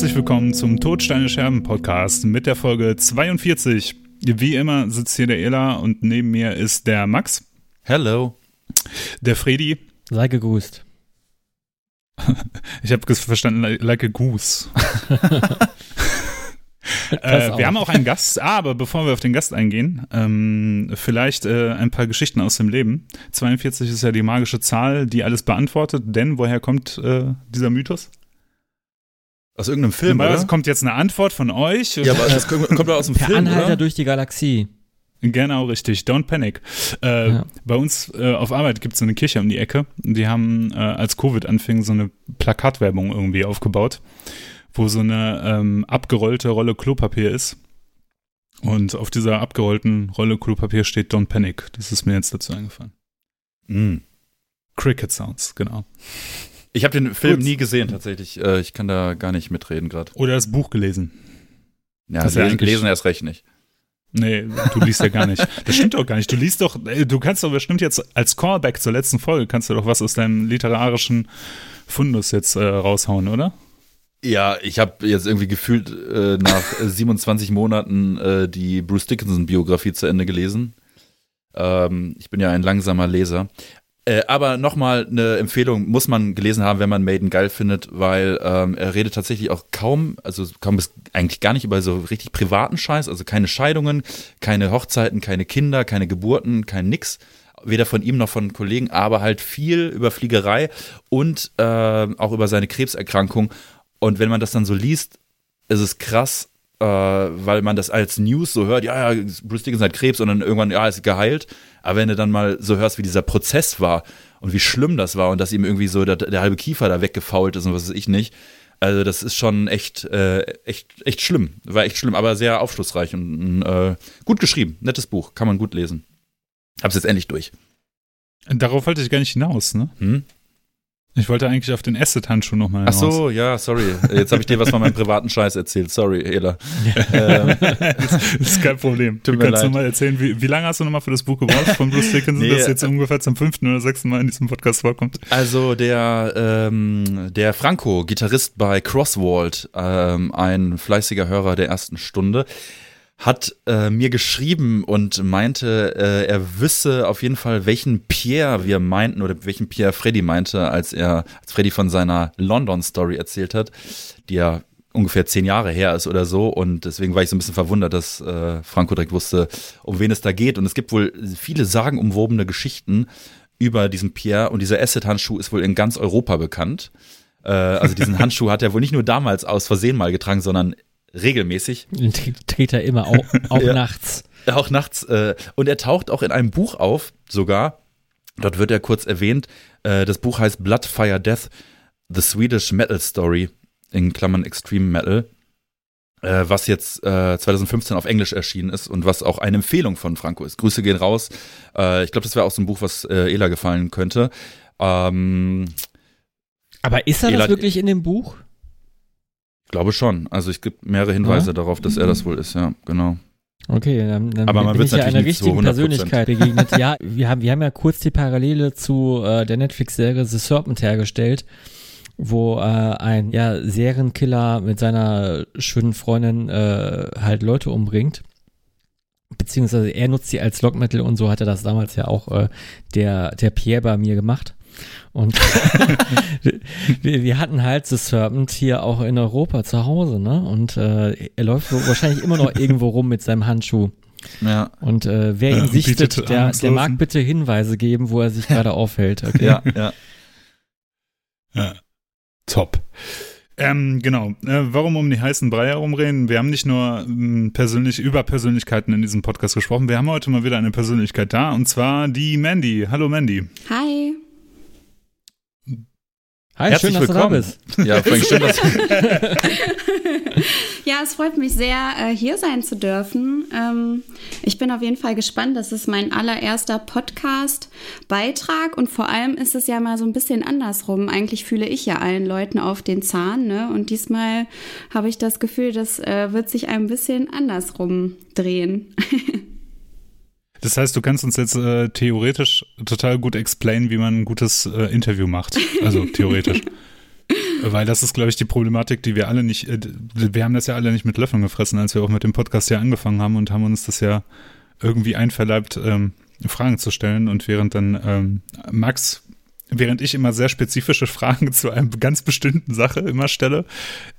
Herzlich willkommen zum Todsteine Scherben Podcast mit der Folge 42. Wie immer sitzt hier der Ela und neben mir ist der Max. Hello. Der Fredi. Sei gegrüßt. Ich habe verstanden, like a goose. äh, wir haben auch einen Gast, aber bevor wir auf den Gast eingehen, ähm, vielleicht äh, ein paar Geschichten aus dem Leben. 42 ist ja die magische Zahl, die alles beantwortet, denn woher kommt äh, dieser Mythos? Aus irgendeinem Film, Normalerweise kommt jetzt eine Antwort von euch. Ja, aber das kommt doch aus dem Film, Anhalter oder? durch die Galaxie. Genau, richtig. Don't panic. Äh, Ja. Bei uns äh, auf Arbeit gibt es so eine Kirche um die Ecke. Die haben, äh, als Covid anfing, so eine Plakatwerbung irgendwie aufgebaut, wo so eine ähm, abgerollte Rolle Klopapier ist. Und auf dieser abgerollten Rolle Klopapier steht Don't panic. Das ist mir jetzt dazu eingefallen. Mm. Cricket Sounds, genau. Ich habe den Film Gut. nie gesehen, tatsächlich. Äh, Ich kann da gar nicht mitreden gerade. Oder das Buch gelesen. Ja, Das lesen, lesen erst recht nicht. Nee, du liest ja gar nicht. Das stimmt doch gar nicht. Du liest doch, äh, du kannst doch bestimmt jetzt als Callback zur letzten Folge, kannst du doch was aus deinem literarischen Fundus jetzt äh, raushauen, oder? Ja, ich habe jetzt irgendwie gefühlt äh, nach äh, 27 Monaten äh, die Bruce Dickinson-Biografie zu Ende gelesen. Ähm, ich bin ja ein langsamer Leser. Äh, aber nochmal eine Empfehlung muss man gelesen haben, wenn man Maiden geil findet, weil ähm, er redet tatsächlich auch kaum, also kaum bis eigentlich gar nicht über so richtig privaten Scheiß, also keine Scheidungen, keine Hochzeiten, keine Kinder, keine Geburten, kein nix. Weder von ihm noch von Kollegen, aber halt viel über Fliegerei und äh, auch über seine Krebserkrankung. Und wenn man das dann so liest, ist es krass, äh, weil man das als News so hört, ja, ja, Bruce Dickinson hat Krebs und dann irgendwann, ja, ist geheilt. Aber wenn du dann mal so hörst, wie dieser Prozess war und wie schlimm das war und dass ihm irgendwie so der, der halbe Kiefer da weggefault ist und was weiß ich nicht, also das ist schon echt, äh, echt, echt schlimm. War echt schlimm, aber sehr aufschlussreich und äh, gut geschrieben. Nettes Buch, kann man gut lesen. Hab's jetzt endlich durch. Darauf wollte ich gar nicht hinaus, ne? Hm? Ich wollte eigentlich auf den Asset-Handschuh nochmal Ach so, ja, sorry. Jetzt habe ich dir was von meinem privaten Scheiß erzählt. Sorry, Ela. ähm, das ist kein Problem. Tut du kannst nochmal erzählen, wie, wie lange hast du nochmal für das Buch gebraucht von Bruce Dickinson, Nee, das jetzt äh, ungefähr zum fünften oder sechsten Mal in diesem Podcast vorkommt? Also der, ähm, der Franco, Gitarrist bei Crosswald, ähm, ein fleißiger Hörer der ersten Stunde, hat äh, mir geschrieben und meinte, äh, er wüsste auf jeden Fall, welchen Pierre wir meinten oder welchen Pierre Freddy meinte, als er, als Freddy von seiner London-Story erzählt hat, die ja ungefähr zehn Jahre her ist oder so. Und deswegen war ich so ein bisschen verwundert, dass äh, Franco direkt wusste, um wen es da geht. Und es gibt wohl viele sagenumwobene Geschichten über diesen Pierre und dieser Acid-Handschuh ist wohl in ganz Europa bekannt. Äh, also diesen Handschuh hat er wohl nicht nur damals aus Versehen mal getragen, sondern regelmäßig. Den tr- trägt er immer, auch, auch Ja. nachts. Auch nachts. Äh, und er taucht auch in einem Buch auf, sogar. Dort wird er kurz erwähnt. Äh, das Buch heißt Blood, Fire, Death, The Swedish Metal Story, in Klammern Extreme Metal, äh, was jetzt äh, 2015 auf Englisch erschienen ist und was auch eine Empfehlung von Franco ist. Grüße gehen raus. Äh, ich glaube, das wäre auch so ein Buch, was äh, Ela gefallen könnte. Ähm, Aber ist er Ela- das wirklich in dem Buch? Glaube schon. Also es gibt mehrere Hinweise Ja? darauf, dass er das wohl ist, ja, genau. Okay, dann, dann Aber man bin ich ja einer richtigen 100%. Persönlichkeit begegnet. ja, wir haben, wir haben ja kurz die Parallele zu äh, der Netflix-Serie The Serpent hergestellt, wo äh, ein ja, Serienkiller mit seiner schönen Freundin äh, halt Leute umbringt. Beziehungsweise er nutzt sie als Lockmittel und so hat er das damals ja auch äh, der, der Pierre bei mir gemacht. Und wir, wir hatten halt The Serpent hier auch in Europa zu Hause, ne? Und äh, er läuft so wahrscheinlich immer noch irgendwo rum mit seinem Handschuh. Ja, Und äh, wer ihn sichtet, der, der mag bitte Hinweise geben, wo er sich gerade aufhält. Okay? ja, ja. Ja. Top. Ähm, genau. Äh, warum um die heißen Brei herumreden? Wir haben nicht nur ähm, persönlich über Persönlichkeiten in diesem Podcast gesprochen. Wir haben heute mal wieder eine Persönlichkeit da und zwar die Mandy. Hallo Mandy. Hi. Hi, Herzlich schön, dass willkommen. du da bist. Ja, Frank, schön, dass Ja, es freut mich sehr, äh, hier sein zu dürfen. Ähm, Ich bin auf jeden Fall gespannt. Das ist mein allererster Podcast-Beitrag und vor allem ist es ja mal so ein bisschen andersrum. Eigentlich fühle ich ja allen Leuten auf den Zahn, ne? Und diesmal habe ich das Gefühl, das äh, wird sich ein bisschen andersrum drehen. Das heißt, du kannst uns jetzt äh, theoretisch total gut explainen, wie man ein gutes äh, Interview macht. Also theoretisch. Weil das ist, glaube ich, die Problematik, die wir alle nicht, äh, wir haben das ja alle nicht mit Löffeln gefressen, als wir auch mit dem Podcast ja angefangen haben und haben uns das ja irgendwie einverleibt, ähm, Fragen zu stellen. Und während dann ähm, Max während ich immer sehr spezifische Fragen zu einer ganz bestimmten Sache immer stelle,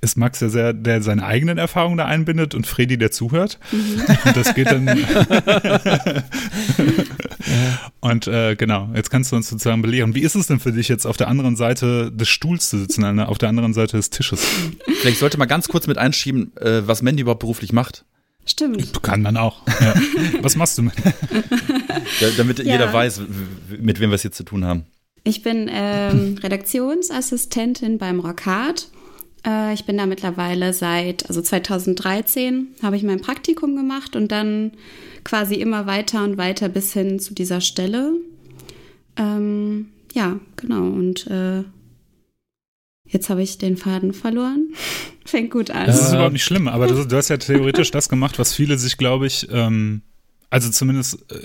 ist Max ja sehr, der seine eigenen Erfahrungen da einbindet und Fredi, der zuhört. Mhm. Und das geht dann. und äh, genau, jetzt kannst du uns sozusagen belehren. Wie ist es denn für dich jetzt auf der anderen Seite des Stuhls zu sitzen, auf der anderen Seite des Tisches? Vielleicht sollte man ganz kurz mit einschieben, äh, was Mandy überhaupt beruflich macht. Stimmt. Kann man auch. Ja. Was machst du? damit ja. jeder weiß, mit wem wir es hier zu tun haben. Ich bin ähm, Redaktionsassistentin beim Rockhard. Äh, ich bin da mittlerweile seit, also 2013 habe ich mein Praktikum gemacht und dann quasi immer weiter und weiter bis hin zu dieser Stelle. Ähm, ja, genau. Und äh, jetzt habe ich den Faden verloren. Fängt gut an. Das ist überhaupt nicht schlimm, aber du, du hast ja theoretisch das gemacht, was viele sich, glaube ich, ähm, also zumindest äh,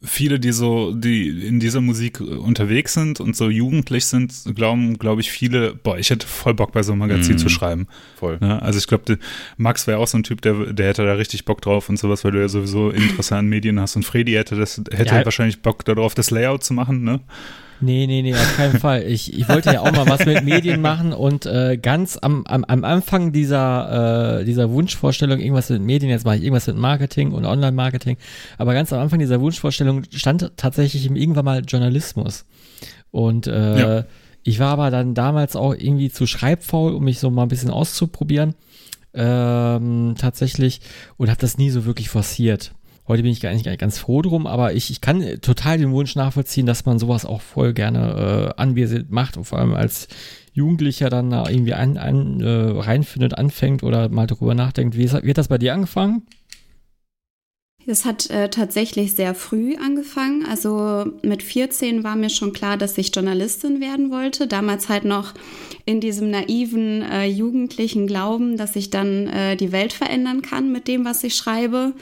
viele, die so, die in dieser Musik unterwegs sind und so jugendlich sind, glauben, glaube ich, viele, boah, ich hätte voll Bock bei so einem Magazin mm, zu schreiben. Voll. Ja, also ich glaube, Max wäre auch so ein Typ, der, der hätte da richtig Bock drauf und sowas, weil du ja sowieso Interesse an Medien hast. Und Freddy hätte das, hätte ja. wahrscheinlich Bock darauf, das Layout zu machen, ne? Nee, nee, nee, auf keinen Fall. Ich, ich wollte ja auch mal was mit Medien machen und äh, ganz am, am, am Anfang dieser, äh, dieser Wunschvorstellung, irgendwas mit Medien, jetzt mache ich irgendwas mit Marketing und Online-Marketing, aber ganz am Anfang dieser Wunschvorstellung stand tatsächlich irgendwann mal Journalismus. Und äh, ja. ich war aber dann damals auch irgendwie zu schreibfaul, um mich so mal ein bisschen auszuprobieren. Ähm, tatsächlich und habe das nie so wirklich forciert. Heute bin ich gar nicht, ganz froh drum, aber ich, ich kann total den Wunsch nachvollziehen, dass man sowas auch voll gerne äh, anwesend macht und vor allem als Jugendlicher dann da irgendwie ein, ein, äh, reinfindet, anfängt oder mal darüber nachdenkt. Wie, ist, wie hat das bei dir angefangen? Es hat äh, tatsächlich sehr früh angefangen. Also mit 14 war mir schon klar, dass ich Journalistin werden wollte. Damals halt noch in diesem naiven äh, jugendlichen Glauben, dass ich dann äh, die Welt verändern kann mit dem, was ich schreibe,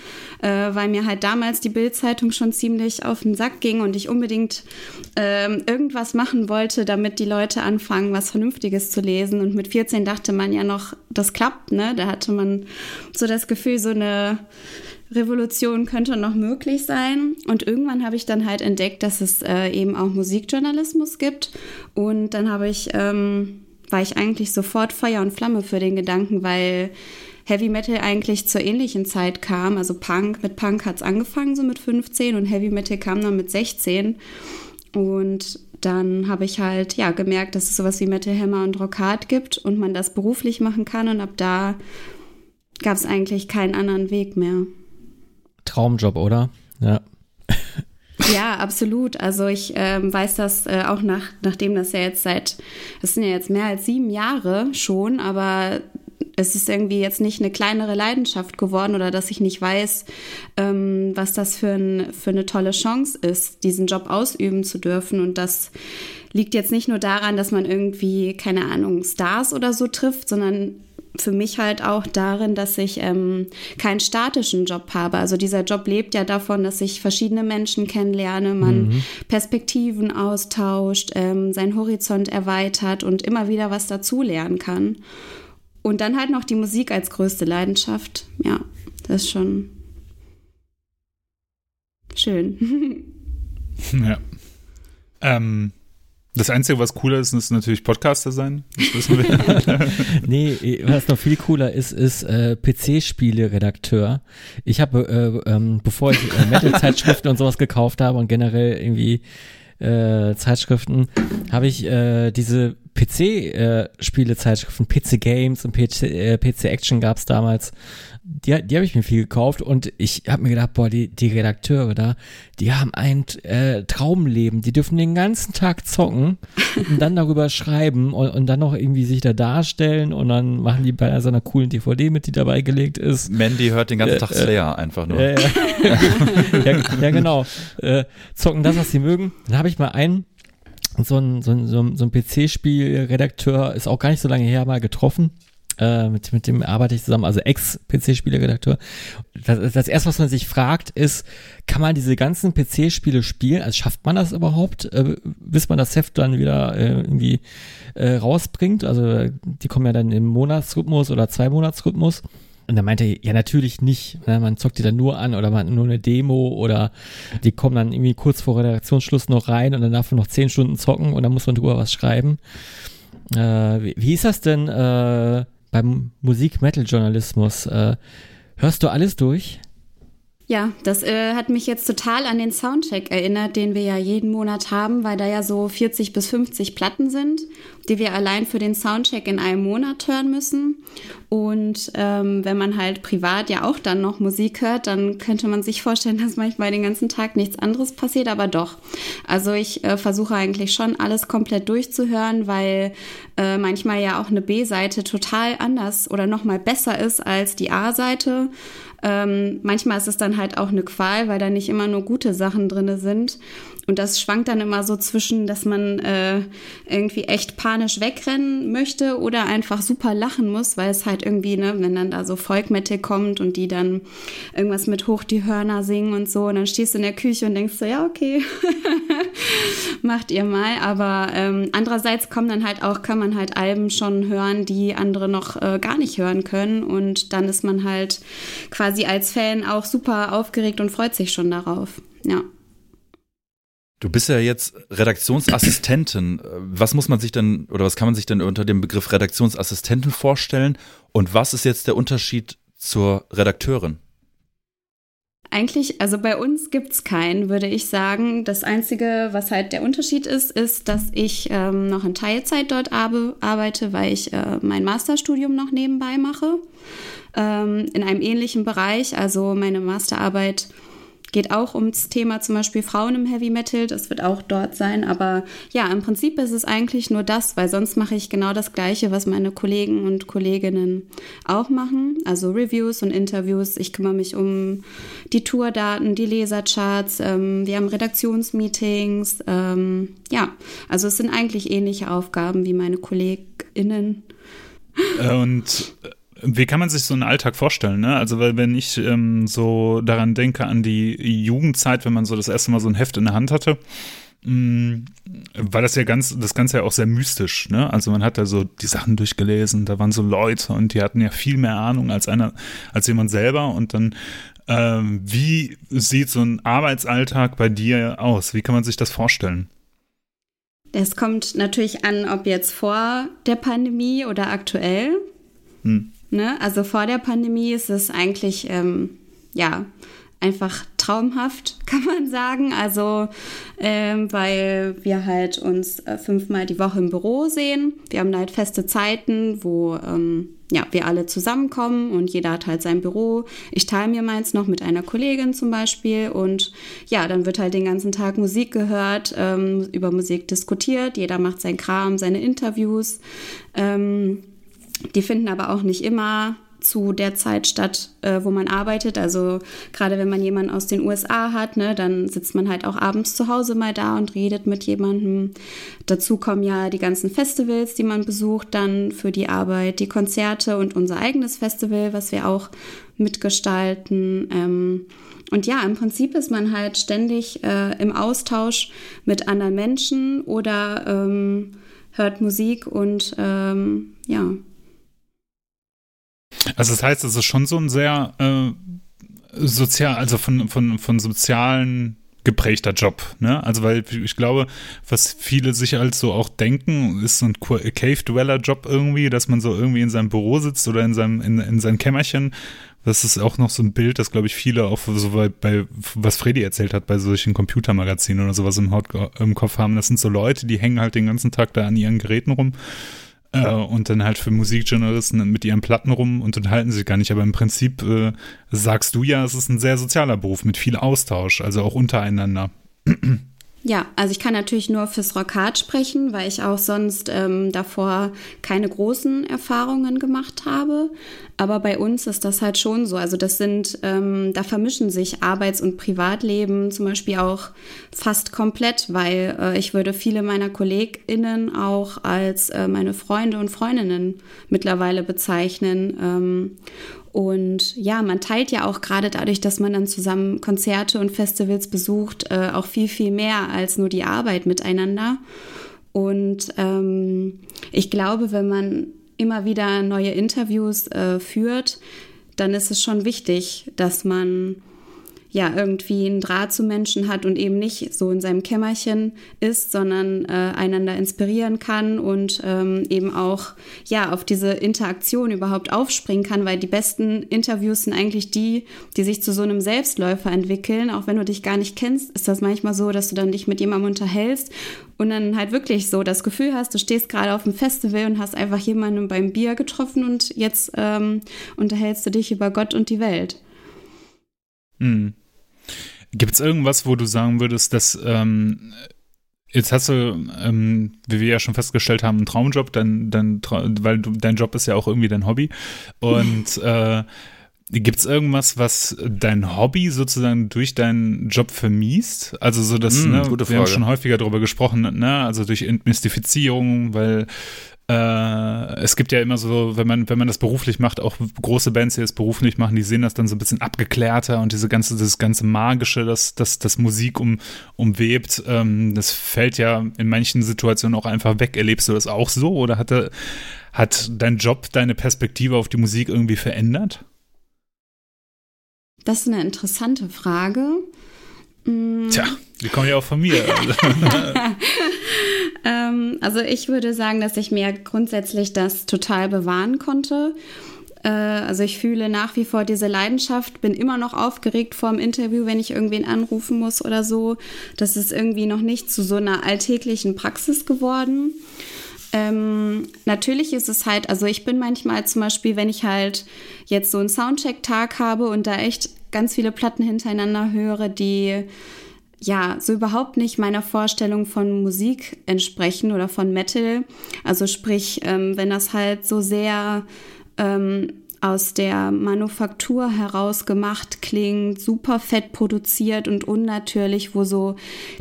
äh, weil mir halt damals die Bildzeitung schon ziemlich auf den Sack ging und ich unbedingt ähm, irgendwas machen wollte, damit die Leute anfangen, was Vernünftiges zu lesen. Und mit 14 dachte man ja noch, das klappt, ne? Da hatte man so das Gefühl, so eine Revolution könnte noch möglich sein. Und irgendwann habe ich dann halt entdeckt, dass es äh, eben auch Musikjournalismus gibt. Und dann habe ich, ähm, war ich eigentlich sofort Feuer und Flamme für den Gedanken, weil Heavy Metal eigentlich zur ähnlichen Zeit kam. Also Punk, mit Punk hat es angefangen, so mit 15 und Heavy Metal kam dann mit 16. Und dann habe ich halt ja gemerkt, dass es sowas wie Metal Hammer und Rock Hard gibt und man das beruflich machen kann. Und ab da gab es eigentlich keinen anderen Weg mehr. Traumjob, oder? Ja. Ja, absolut. Also ich ähm, weiß das äh, auch nach, nachdem das ja jetzt seit, das sind ja jetzt mehr als sieben Jahre schon, aber es ist irgendwie jetzt nicht eine kleinere Leidenschaft geworden oder dass ich nicht weiß, ähm, was das für, ein, für eine tolle Chance ist, diesen Job ausüben zu dürfen. Und das liegt jetzt nicht nur daran, dass man irgendwie, keine Ahnung, Stars oder so trifft, sondern für mich halt auch darin, dass ich ähm, keinen statischen Job habe. Also dieser Job lebt ja davon, dass ich verschiedene Menschen kennenlerne, man mhm. Perspektiven austauscht, ähm, seinen Horizont erweitert und immer wieder was dazulernen kann. Und dann halt noch die Musik als größte Leidenschaft. Ja, das ist schon schön. ja. Ähm, das Einzige, was cooler ist, ist natürlich Podcaster sein. Das wissen wir. nee, was noch viel cooler ist, ist äh, PC-Spiele-Redakteur. Ich habe, äh, ähm, bevor ich äh, Metal-Zeitschriften und sowas gekauft habe und generell irgendwie äh, Zeitschriften, habe ich äh, diese PC-Spiele-Zeitschriften, äh, PC Games und PC, äh, PC Action gab es damals die, die habe ich mir viel gekauft und ich habe mir gedacht, boah, die, die Redakteure da, die haben ein äh, Traumleben. Die dürfen den ganzen Tag zocken und dann darüber schreiben und, und dann noch irgendwie sich da darstellen und dann machen die bei so einer coolen DVD mit, die dabei gelegt ist. Mandy hört den ganzen äh, Tag äh, Slayer äh, einfach nur. Ja, ja, genau. Äh, zocken das, was sie mögen. Dann habe ich mal einen so ein, so ein, so ein, so ein PC-Spiel-Redakteur, ist auch gar nicht so lange her, mal getroffen Äh, mit, mit dem arbeite ich zusammen, also Ex-PC-Spieleredakteur. Das, das erste, was man sich fragt, ist, kann man diese ganzen PC-Spiele spielen? Also schafft man das überhaupt, äh, bis man das Heft dann wieder äh, irgendwie äh, rausbringt? Also die kommen ja dann im Monatsrhythmus oder zwei Monatsrhythmus. Und er meinte, ja, natürlich nicht. Ne? Man zockt die dann nur an oder man hat nur eine Demo oder die kommen dann irgendwie kurz vor Redaktionsschluss noch rein und dann darf man noch zehn Stunden zocken und dann muss man drüber was schreiben. Äh, wie, wie ist das denn äh, beim Musik-Metal-Journalismus? Äh, hörst du alles durch? Ja, das äh, hat mich jetzt total an den Soundcheck erinnert, den wir ja jeden Monat haben, weil da ja so 40 bis 50 Platten sind, die wir allein für den Soundcheck in einem Monat hören müssen. Und ähm, wenn man halt privat ja auch dann noch Musik hört, dann könnte man sich vorstellen, dass manchmal den ganzen Tag nichts anderes passiert, aber doch. Also ich äh, versuche eigentlich schon alles komplett durchzuhören, weil äh, manchmal ja auch eine B-Seite total anders oder nochmal besser ist als die A-Seite. Ähm, manchmal ist es dann halt auch eine Qual, weil da nicht immer nur gute Sachen drin sind. Und das schwankt dann immer so zwischen, dass man äh, irgendwie echt panisch wegrennen möchte oder einfach super lachen muss, weil es halt irgendwie, ne, wenn dann da so Folkmetal kommt und die dann irgendwas mit hoch die Hörner singen und so, und dann stehst du in der Küche und denkst so, ja, okay, macht ihr mal. Aber ähm, andererseits kommen dann halt auch, kann man halt Alben schon hören, die andere noch äh, gar nicht hören können. Und dann ist man halt quasi als Fan auch super aufgeregt und freut sich schon darauf. Ja. Du bist ja jetzt Redaktionsassistentin. Was muss man sich denn oder was kann man sich denn unter dem Begriff Redaktionsassistentin vorstellen? Und was ist jetzt der Unterschied zur Redakteurin? Eigentlich, also bei uns gibt es keinen, würde ich sagen. Das Einzige, was halt der Unterschied ist, ist, dass ich ähm, noch in Teilzeit dort arbeite, weil ich äh, mein Masterstudium noch nebenbei mache. Ähm, in einem ähnlichen Bereich. Also meine Masterarbeit Geht auch ums Thema zum Beispiel Frauen im Heavy Metal, das wird auch dort sein. Aber ja, im Prinzip ist es eigentlich nur das, weil sonst mache ich genau das Gleiche, was meine Kollegen und Kolleginnen auch machen. Also Reviews und Interviews. Ich kümmere mich um die Tourdaten, die Lesercharts. Ähm, wir haben Redaktionsmeetings. Ähm, ja, also es sind eigentlich ähnliche Aufgaben wie meine KollegInnen. Äh, und wie kann man sich so einen Alltag vorstellen? Ne? Also, weil wenn ich ähm, so daran denke an die Jugendzeit, wenn man so das erste Mal so ein Heft in der Hand hatte, mh, mm, war das ja ganz, das Ganze ja auch sehr mystisch. Ne? Also man hat da so die Sachen durchgelesen, da waren so Leute und die hatten ja viel mehr Ahnung als einer, als jemand selber. Und dann, ähm, wie sieht so ein Arbeitsalltag bei dir aus? Wie kann man sich das vorstellen? Es kommt natürlich an, ob jetzt vor der Pandemie oder aktuell. Hm. Ne? Also vor der Pandemie ist es eigentlich, ähm, ja, einfach traumhaft, kann man sagen. Also, ähm, weil wir halt uns äh, fünfmal die Woche im Büro sehen. Wir haben halt feste Zeiten, wo ähm, ja, wir alle zusammenkommen und jeder hat halt sein Büro. Ich teile mir meins noch mit einer Kollegin zum Beispiel und ja, dann wird halt den ganzen Tag Musik gehört, ähm, über Musik diskutiert, jeder macht sein Kram, seine Interviews. Ähm, die finden aber auch nicht immer zu der Zeit statt, äh, wo man arbeitet. Also gerade wenn man jemanden aus den USA hat, ne, dann sitzt man halt auch abends zu Hause mal da und redet mit jemandem. Dazu kommen ja die ganzen Festivals, die man besucht, dann für die Arbeit, die Konzerte und unser eigenes Festival, was wir auch mitgestalten. Ähm, und ja, im Prinzip ist man halt ständig äh, im Austausch mit anderen Menschen oder ähm, hört Musik und ähm, ja, also das heißt, es ist schon so ein sehr äh, sozial, also von, von, von sozialen geprägter Job, ne? Also weil ich glaube, was viele sich als so auch denken, ist so ein Cave-Dweller-Job irgendwie, dass man so irgendwie in seinem Büro sitzt oder in seinem, in, in seinem Kämmerchen. Das ist auch noch so ein Bild, das glaube ich viele auch so bei, bei, was Freddy erzählt hat, bei solchen Computermagazinen oder sowas im, Haut, im Kopf haben. Das sind so Leute, die hängen halt den ganzen Tag da an ihren Geräten rum äh, und dann halt für Musikjournalisten mit ihren Platten rum und unterhalten sich gar nicht. Aber im Prinzip äh, sagst du ja, es ist ein sehr sozialer Beruf mit viel Austausch, also auch untereinander. Ja, also ich kann natürlich nur fürs Rockhard sprechen, weil ich auch sonst ähm, davor keine großen Erfahrungen gemacht habe. Aber bei uns ist das halt schon so. Also das sind, ähm, da vermischen sich Arbeits- und Privatleben zum Beispiel auch fast komplett, weil äh, ich würde viele meiner KollegInnen auch als äh, meine Freunde und Freundinnen mittlerweile bezeichnen. Ähm, und ja, man teilt ja auch gerade dadurch, dass man dann zusammen Konzerte und Festivals besucht, äh, auch viel, viel mehr als nur die Arbeit miteinander. Und ähm, ich glaube, wenn man immer wieder neue Interviews äh, führt, dann ist es schon wichtig, dass man ja irgendwie einen Draht zu Menschen hat und eben nicht so in seinem Kämmerchen ist, sondern äh, einander inspirieren kann und ähm, eben auch ja auf diese Interaktion überhaupt aufspringen kann, weil die besten Interviews sind eigentlich die, die sich zu so einem Selbstläufer entwickeln. Auch wenn du dich gar nicht kennst, ist das manchmal so, dass du dann dich mit jemandem unterhältst und dann halt wirklich so das Gefühl hast, du stehst gerade auf dem Festival und hast einfach jemanden beim Bier getroffen und jetzt ähm, unterhältst du dich über Gott und die Welt. Mhm. Gibt es irgendwas, wo du sagen würdest, dass ähm, jetzt hast du, ähm, wie wir ja schon festgestellt haben, einen Traumjob, dein, dein, weil du, dein Job ist ja auch irgendwie dein Hobby. Und äh, Gibt es irgendwas, was dein Hobby sozusagen durch deinen Job vermiest? Also so, dass, mm, ne, wir haben schon häufiger darüber gesprochen, ne, also durch Entmystifizierung, weil äh, es gibt ja immer so, wenn man, wenn man das beruflich macht, auch große Bands, die das beruflich machen, die sehen das dann so ein bisschen abgeklärter und diese ganze, das ganze Magische, das, das, das Musik um, umwebt, ähm, das fällt ja in manchen Situationen auch einfach weg. Erlebst du das auch so oder hat, hat dein Job deine Perspektive auf die Musik irgendwie verändert? Das ist eine interessante Frage. Tja, die kommen ja auch von mir. ähm, also ich würde sagen, dass ich mir grundsätzlich das total bewahren konnte. Äh, also ich fühle nach wie vor diese Leidenschaft, bin immer noch aufgeregt vor dem Interview, wenn ich irgendwen anrufen muss oder so. Das ist irgendwie noch nicht zu so einer alltäglichen Praxis geworden. Ähm, natürlich ist es halt, also ich bin manchmal zum Beispiel, wenn ich halt jetzt so einen Soundcheck-Tag habe und da echt ganz viele Platten hintereinander höre, die ja so überhaupt nicht meiner Vorstellung von Musik entsprechen oder von Metal. Also sprich, ähm, wenn das halt so sehr ähm, aus der Manufaktur heraus gemacht klingt, super fett produziert und unnatürlich, wo so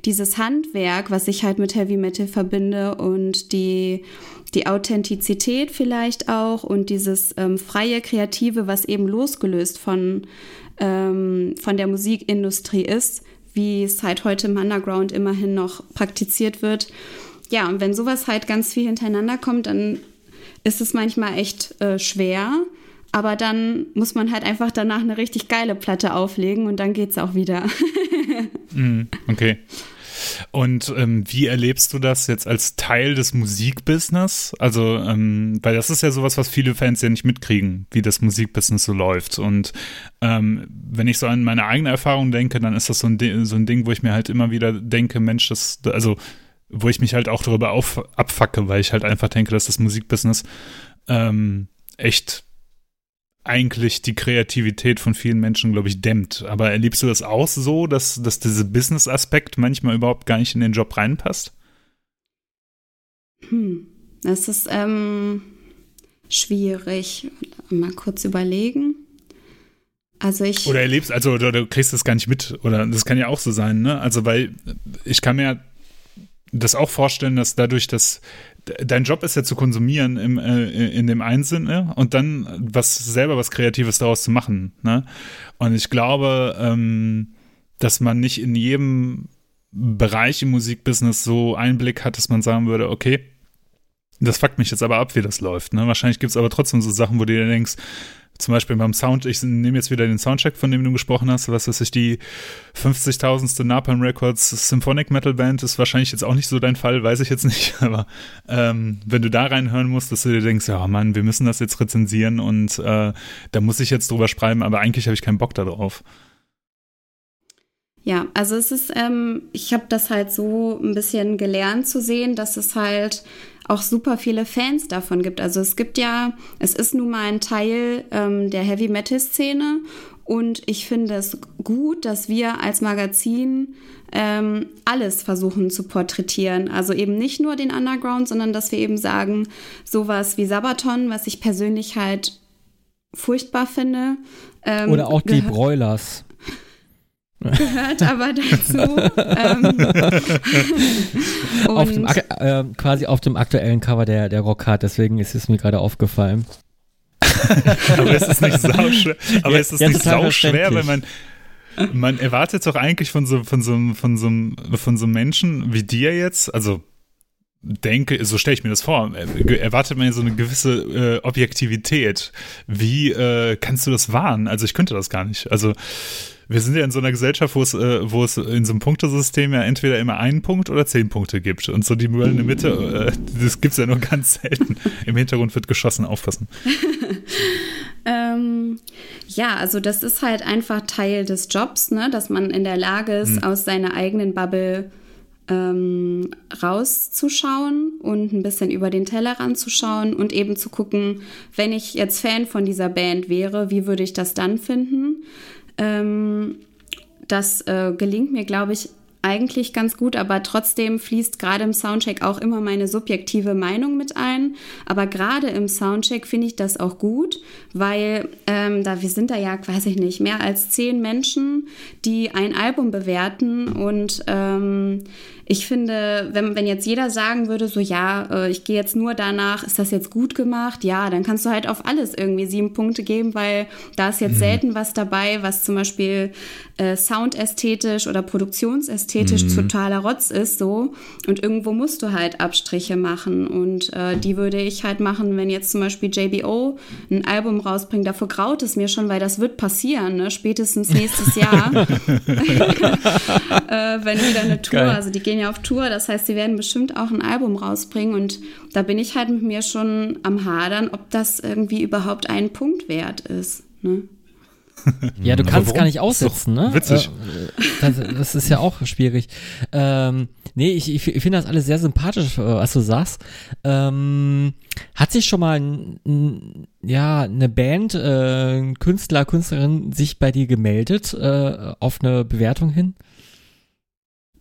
dieses Handwerk, was ich halt mit Heavy Metal verbinde und die die Authentizität vielleicht auch und dieses ähm, freie Kreative, was eben losgelöst von ähm, von der Musikindustrie ist, wie es halt heute im Underground immerhin noch praktiziert wird. Ja, und wenn sowas halt ganz viel hintereinander kommt, dann ist es manchmal echt äh, schwer. Aber dann muss man halt einfach danach eine richtig geile Platte auflegen und dann geht's auch wieder. mm, okay. Und ähm, wie erlebst du das jetzt als Teil des Musikbusiness? Also, ähm, weil das ist ja sowas, was viele Fans ja nicht mitkriegen, wie das Musikbusiness so läuft. Und ähm, wenn ich so an meine eigene Erfahrung denke, dann ist das so ein, so ein Ding, wo ich mir halt immer wieder denke, Mensch, das, also wo ich mich halt auch darüber auf, abfacke, weil ich halt einfach denke, dass das Musikbusiness ähm, echt eigentlich die Kreativität von vielen Menschen, glaube ich, dämmt. Aber erlebst du das auch so, dass, dass dieser Business-Aspekt manchmal überhaupt gar nicht in den Job reinpasst? Hm, das ist ähm, schwierig. Mal kurz überlegen. Also ich. Oder erlebst, also oder du kriegst das gar nicht mit. Oder das kann ja auch so sein, ne? Also, weil ich kann mir das auch vorstellen, dass dadurch, dass dein Job ist ja zu konsumieren im, äh, in dem einen Sinne und dann was selber was Kreatives daraus zu machen. Ne? Und ich glaube, ähm, dass man nicht in jedem Bereich im Musikbusiness so Einblick hat, dass man sagen würde, okay, das fuckt mich jetzt aber ab, wie das läuft. Ne? Wahrscheinlich gibt es aber trotzdem so Sachen, wo du dir denkst, zum Beispiel beim Sound, ich nehme jetzt wieder den Soundcheck, von dem du gesprochen hast, was weiß ich, die 50.000. Napalm Records Symphonic Metal Band ist wahrscheinlich jetzt auch nicht so dein Fall, weiß ich jetzt nicht, aber ähm, wenn du da reinhören musst, dass du dir denkst, ja Mann, wir müssen das jetzt rezensieren und äh, da muss ich jetzt drüber schreiben, aber eigentlich habe ich keinen Bock darauf. Ja, also es ist, ähm, ich habe das halt so ein bisschen gelernt zu sehen, dass es halt auch super viele Fans davon gibt. Also es gibt ja, es ist nun mal ein Teil ähm, der Heavy Metal Szene Und ich finde es gut, dass wir als Magazin ähm, alles versuchen zu porträtieren. Also eben nicht nur den Underground, sondern dass wir eben sagen, sowas wie Sabaton, was ich persönlich halt furchtbar finde. Ähm, Oder auch die Broilers gehört aber dazu. ähm, auf dem, äh, quasi auf dem aktuellen Cover der, der Rockhard, deswegen ist es mir gerade aufgefallen. aber ist es nicht sauschwer, aber ja, ist es ja, nicht sauschwer, wenn man man erwartet doch eigentlich von so von so von so von so Menschen wie dir jetzt, also denke, so stelle ich mir das vor, erwartet man ja so eine gewisse äh, Objektivität. Wie äh, kannst du das wahren? Also ich könnte das gar nicht. Also wir sind ja in so einer Gesellschaft, wo es, äh, wo es in so einem Punktesystem ja entweder immer einen Punkt oder zehn Punkte gibt. Und so die goldene Mitte, äh, das gibt es ja nur ganz selten. Im Hintergrund wird geschossen, aufpassen. ähm, ja, also das ist halt einfach Teil des Jobs, ne? dass man in der Lage ist, hm. aus seiner eigenen Bubble ähm, rauszuschauen und ein bisschen über den Tellerrand zu schauen und eben zu gucken, wenn ich jetzt Fan von dieser Band wäre, wie würde ich das dann finden? Ähm, das äh, gelingt mir, glaube ich, eigentlich ganz gut, aber trotzdem fließt gerade im Soundcheck auch immer meine subjektive Meinung mit ein. Aber gerade im Soundcheck finde ich das auch gut, weil ähm, da wir sind da ja, ich nicht, mehr als zehn Menschen, die ein Album bewerten und ähm, ich finde, wenn, wenn jetzt jeder sagen würde, so ja, äh, ich gehe jetzt nur danach, ist das jetzt gut gemacht? Ja, dann kannst du halt auf alles irgendwie sieben Punkte geben, weil da ist jetzt mhm. selten was dabei, was zum Beispiel äh, soundästhetisch oder produktionsästhetisch mhm. totaler Rotz ist, so. Und irgendwo musst du halt Abstriche machen. Und äh, die würde ich halt machen, wenn jetzt zum Beispiel JBO ein Album rausbringt. Davor graut es mir schon, weil das wird passieren, ne? spätestens nächstes Jahr. äh, wenn wieder eine Tour, Geil. also die gehen ja auf Tour, das heißt, sie werden bestimmt auch ein Album rausbringen und da bin ich halt mit mir schon am Hadern, ob das irgendwie überhaupt einen Punkt wert ist. Ne? Ja, du kannst gar nicht aussetzen, ne? Witzig. Äh, das, das, ist ja auch schwierig. Ähm, nee, ich, ich, finde das alles sehr sympathisch, äh, was du sagst. Ähm, hat sich schon mal n, ja eine Band, äh, ein Künstler, Künstlerin sich bei dir gemeldet äh, auf eine Bewertung hin?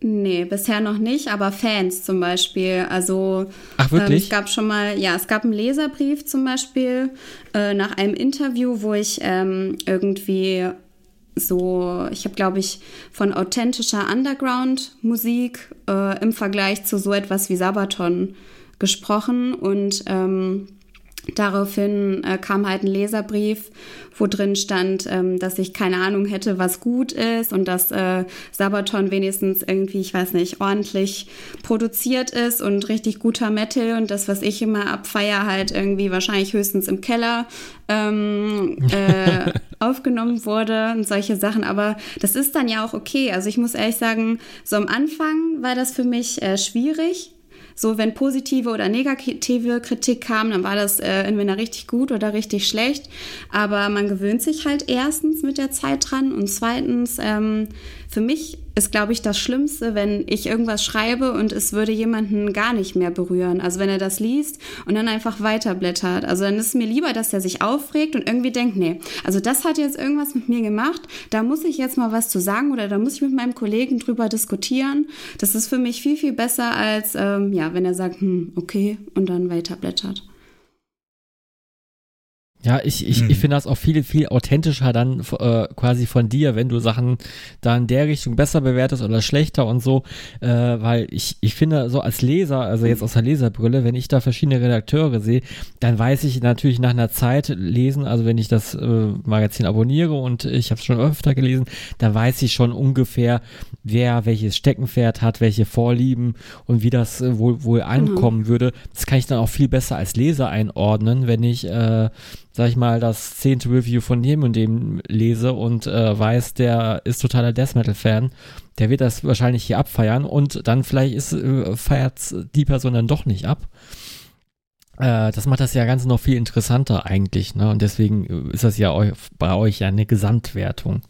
Nee, bisher noch nicht, aber Fans zum Beispiel. Also Ach, wirklich? Ähm, es gab schon mal, ja, es gab einen Leserbrief zum Beispiel äh, nach einem Interview, wo ich ähm, irgendwie so, ich habe, glaube ich, von authentischer Underground-Musik äh, im Vergleich zu so etwas wie Sabaton gesprochen und ähm, Daraufhin äh, kam halt ein Leserbrief, wo drin stand, ähm, dass ich keine Ahnung hätte, was gut ist und dass äh, Sabaton wenigstens irgendwie, ich weiß nicht, ordentlich produziert ist und richtig guter Metal und das, was ich immer abfeier, halt irgendwie wahrscheinlich höchstens im Keller ähm, äh, aufgenommen wurde und solche Sachen. Aber das ist dann ja auch okay. Also ich muss ehrlich sagen, so am Anfang war das für mich äh, schwierig so, wenn positive oder negative Kritik kam, dann war das äh, entweder richtig gut oder richtig schlecht. Aber man gewöhnt sich halt erstens mit der Zeit dran und zweitens, ähm, für mich ist, glaube ich, das Schlimmste, wenn ich irgendwas schreibe und es würde jemanden gar nicht mehr berühren. Also wenn er das liest und dann einfach weiterblättert. Also dann ist es mir lieber, dass er sich aufregt und irgendwie denkt, nee, also das hat jetzt irgendwas mit mir gemacht, da muss ich jetzt mal was zu sagen oder da muss ich mit meinem Kollegen drüber diskutieren. Das ist für mich viel, viel besser als, ähm, ja, wenn er sagt, hm, okay, und dann weiterblättert. Ja, ich, ich, hm. ich finde das auch viel, viel authentischer dann äh, quasi von dir, wenn du Sachen da in der Richtung besser bewertest oder schlechter und so, äh, weil ich, ich finde so als Leser, also jetzt aus der Leserbrille, wenn ich da verschiedene Redakteure sehe, dann weiß ich natürlich nach einer Zeit lesen, also wenn ich das äh, Magazin abonniere und ich habe es schon öfter gelesen, dann weiß ich schon ungefähr, wer welches Steckenpferd hat, welche Vorlieben und wie das äh, wohl, wohl ankommen mhm. würde. Das kann ich dann auch viel besser als Leser einordnen, wenn ich äh, sag ich mal, das zehnte Review von dem und dem lese und äh, weiß, der ist totaler Death Metal Fan, der wird das wahrscheinlich hier abfeiern und dann vielleicht ist, äh, feiert die Person dann doch nicht ab. Äh, das macht das ja ganz noch viel interessanter eigentlich, ne? Und deswegen ist das ja eu bei euch ja eine Gesamtwertung.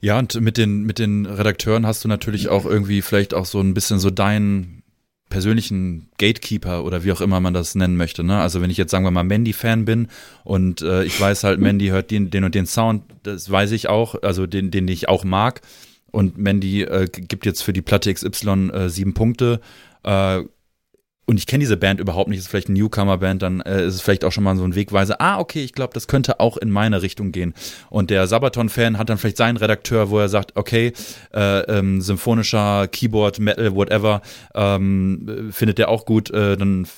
Ja, und mit den, mit den Redakteuren hast du natürlich auch irgendwie vielleicht auch so ein bisschen so dein persönlichen Gatekeeper oder wie auch immer man das nennen möchte. Ne? Also wenn ich jetzt sagen wir mal Mandy-Fan bin und äh, ich weiß halt, Mandy hört den, den und den Sound, das weiß ich auch, also den, den ich auch mag. Und Mandy äh, gibt jetzt für die Platte XY äh, sieben Punkte. Äh, und ich kenne diese Band überhaupt nicht, ist vielleicht eine Newcomer-Band, dann äh, ist es vielleicht auch schon mal so ein Wegweise, ah, okay, ich glaube, das könnte auch in meine Richtung gehen. Und der Sabaton-Fan hat dann vielleicht seinen Redakteur, wo er sagt, okay, äh, ähm, symphonischer Keyboard, Metal, whatever, ähm, findet der auch gut, äh, dann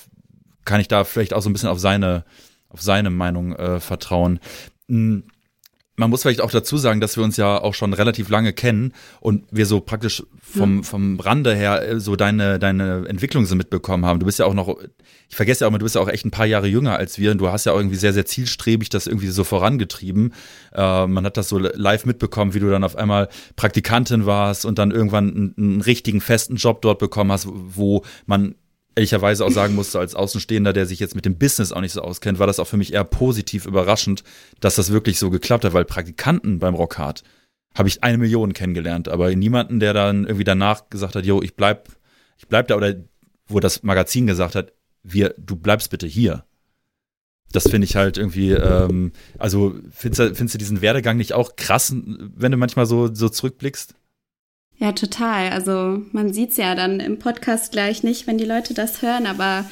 kann ich da vielleicht auch so ein bisschen auf seine, auf seine Meinung äh, vertrauen. Hm man muss vielleicht auch dazu sagen, dass wir uns ja auch schon relativ lange kennen und wir so praktisch vom, vom Rande her äh, so deine, deine Entwicklung so mitbekommen haben. Du bist ja auch noch, ich vergesse ja auch mal, du bist ja auch echt ein paar Jahre jünger als wir und du hast ja auch irgendwie sehr, sehr zielstrebig das irgendwie so vorangetrieben. Äh, man hat das so live mitbekommen, wie du dann auf einmal Praktikantin warst und dann irgendwann einen, einen richtigen festen Job dort bekommen hast, wo man ehrlicherweise auch sagen musste, als Außenstehender, der sich jetzt mit dem Business auch nicht so auskennt, war das auch für mich eher positiv überraschend, dass das wirklich so geklappt hat, weil Praktikanten beim Rockhard habe ich eine Million kennengelernt, aber niemanden, der dann irgendwie danach gesagt hat, yo, ich bleib, ich bleib da oder wo das Magazin gesagt hat, wir, du bleibst bitte hier. Das finde ich halt irgendwie, ähm, also findest du, findest du diesen Werdegang nicht auch krass, wenn du manchmal so, so zurückblickst? Ja, total. Also man sieht's ja dann im Podcast gleich nicht, wenn die Leute das hören, aber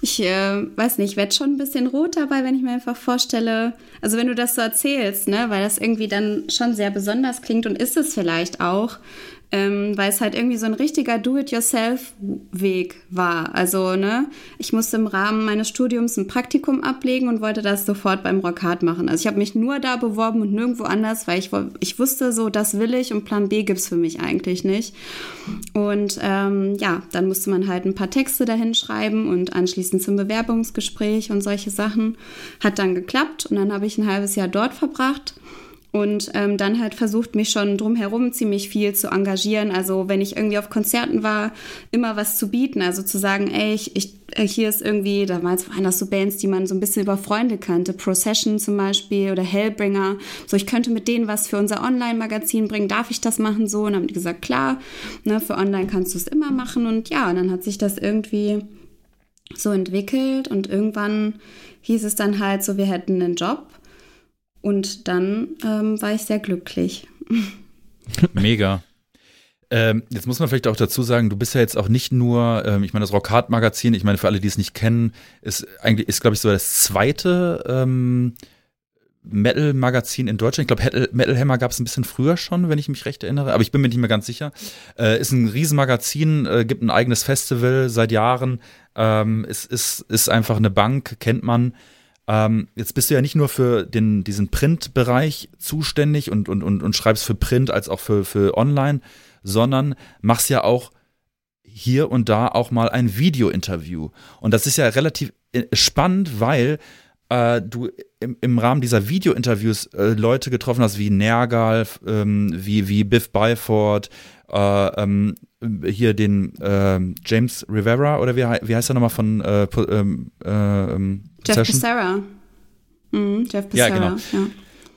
ich äh, weiß nicht, ich werde schon ein bisschen rot dabei, wenn ich mir einfach vorstelle, also wenn du das so erzählst, ne, weil das irgendwie dann schon sehr besonders klingt und ist es vielleicht auch, ähm, weil es halt irgendwie so ein richtiger Do-it-yourself-Weg war. Also, ne, ich musste im Rahmen meines Studiums ein Praktikum ablegen und wollte das sofort beim Rockhard machen. Also ich habe mich nur da beworben und nirgendwo anders, weil ich, ich wusste so, das will ich und Plan B gibt's für mich eigentlich nicht. Und ähm, ja, dann musste man halt ein paar Texte dahin schreiben und anschließend zum Bewerbungsgespräch und solche Sachen. Hat dann geklappt und dann habe ich ein halbes Jahr dort verbracht und ähm, dann halt versucht, mich schon drumherum ziemlich viel zu engagieren. Also wenn ich irgendwie auf Konzerten war, immer was zu bieten. Also zu sagen, ey, ich, ich äh, hier ist irgendwie, damals waren das so Bands, die man so ein bisschen über Freunde kannte, Procession zum Beispiel oder Hellbringer. So, ich könnte mit denen was für unser Online-Magazin bringen. Darf ich das machen? So, und dann haben die gesagt, klar, ne, für Online kannst du es immer machen. Und ja, und dann hat sich das irgendwie so entwickelt und irgendwann hieß es dann halt so, wir hätten einen Job und dann ähm, war ich sehr glücklich. Mega. Ähm, jetzt muss man vielleicht auch dazu sagen, du bist ja jetzt auch nicht nur, ähm, ich meine, das Rock Hard Magazin, ich meine, für alle, die es nicht kennen, ist eigentlich, ist, glaube ich, so das zweite ähm, Metal-Magazin in Deutschland. Ich glaube, Metal Hammer gab es ein bisschen früher schon, wenn ich mich recht erinnere, aber ich bin mir nicht mehr ganz sicher. Äh, ist ein Riesenmagazin, äh, gibt ein eigenes Festival seit Jahren, ähm, ist, ist, ist einfach eine Bank, kennt man. Ähm, jetzt bist du ja nicht nur für den, diesen Print-Bereich zuständig und, und, und, und schreibst für Print als auch für, für Online, sondern machst ja auch hier und da auch mal ein Video-Interview. Und das ist ja relativ äh, spannend, weil äh, du im, im, Rahmen dieser Video-Interviews äh, Leute getroffen hast wie Nergal, ähm, wie, wie Biff Byford, äh, ähm, hier den äh, James Rivera oder wie, wie heißt er nochmal von äh, ähm, ähm, Jeff Becerra. Mhm, Jeff Becerra, ja. Genau. Ja.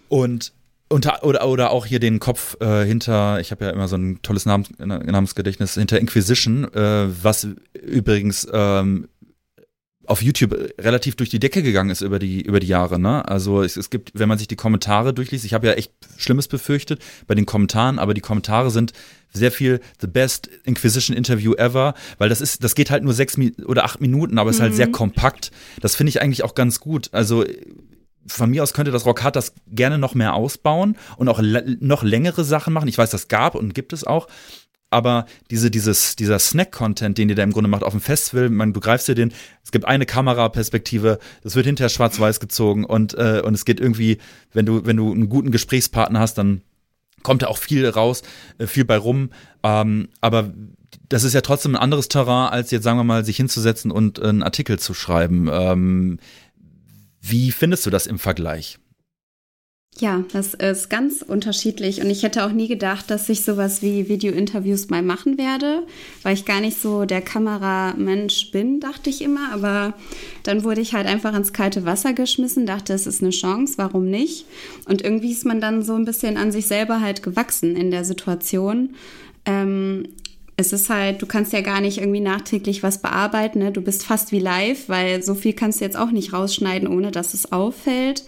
Und unter, oder, oder auch hier den Kopf äh, hinter, ich habe ja immer so ein tolles Namens, Namensgedächtnis, hinter Inquisition, äh, was übrigens ähm, auf YouTube relativ durch die Decke gegangen ist über die, über die Jahre. Ne? Also es, es gibt, wenn man sich die Kommentare durchliest, ich habe ja echt Schlimmes befürchtet bei den Kommentaren, aber die Kommentare sind sehr viel The Best Inquisition Interview ever, weil das ist, das geht halt nur sechs oder acht Minuten, aber es mhm. ist halt sehr mhm. kompakt. Das finde ich eigentlich auch ganz gut. Also von mir aus könnte das Rock das gerne noch mehr ausbauen und auch noch längere Sachen machen. Ich weiß, das gab und gibt es auch aber diese, dieses, dieser Snack-Content, den ihr da im Grunde macht auf dem Festival, man, du greifst dir den, es gibt eine Kameraperspektive, das wird hinterher schwarz-weiß gezogen und, äh, und es geht irgendwie, wenn du, wenn du einen guten Gesprächspartner hast, dann kommt da auch viel raus, äh, viel bei rum. Ähm, aber das ist ja trotzdem ein anderes Terrain, als jetzt, sagen wir mal, sich hinzusetzen und einen Artikel zu schreiben. Ähm, wie findest du das im Vergleich? Ja, das ist ganz unterschiedlich und ich hätte auch nie gedacht, dass ich sowas wie Video-Interviews mal machen werde, weil ich gar nicht so der Kameramensch bin, dachte ich immer. Aber dann wurde ich halt einfach ins kalte Wasser geschmissen, dachte, es ist eine Chance, warum nicht? Und irgendwie ist man dann so ein bisschen an sich selber halt gewachsen in der Situation. Ähm, es ist halt, du kannst ja gar nicht irgendwie nachträglich was bearbeiten. Ne? Du bist fast wie live, weil so viel kannst du jetzt auch nicht rausschneiden, ohne dass es auffällt.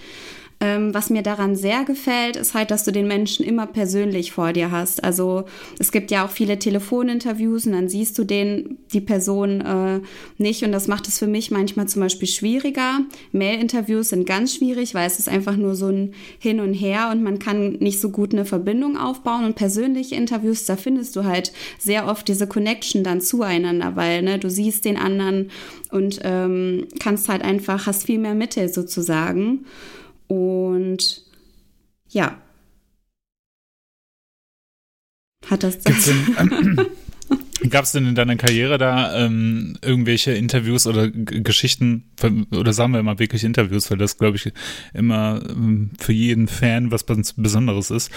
Ähm, was mir daran sehr gefällt, ist halt, dass du den Menschen immer persönlich vor dir hast. Also es gibt ja auch viele Telefoninterviews und dann siehst du den, die Person äh, nicht und das macht es für mich manchmal zum Beispiel schwieriger. Mail-Interviews sind ganz schwierig, weil es ist einfach nur so ein Hin und Her und man kann nicht so gut eine Verbindung aufbauen und persönliche Interviews, da findest du halt sehr oft diese Connection dann zueinander, weil ne, du siehst den anderen und ähm, kannst halt einfach, hast viel mehr Mitte sozusagen. Und ja. Hat das dann. Gab es denn in deiner Karriere da ähm, irgendwelche Interviews oder G Geschichten, oder sagen wir mal wirklich Interviews, weil das, glaube ich, immer ähm, für jeden Fan was Besonderes ist.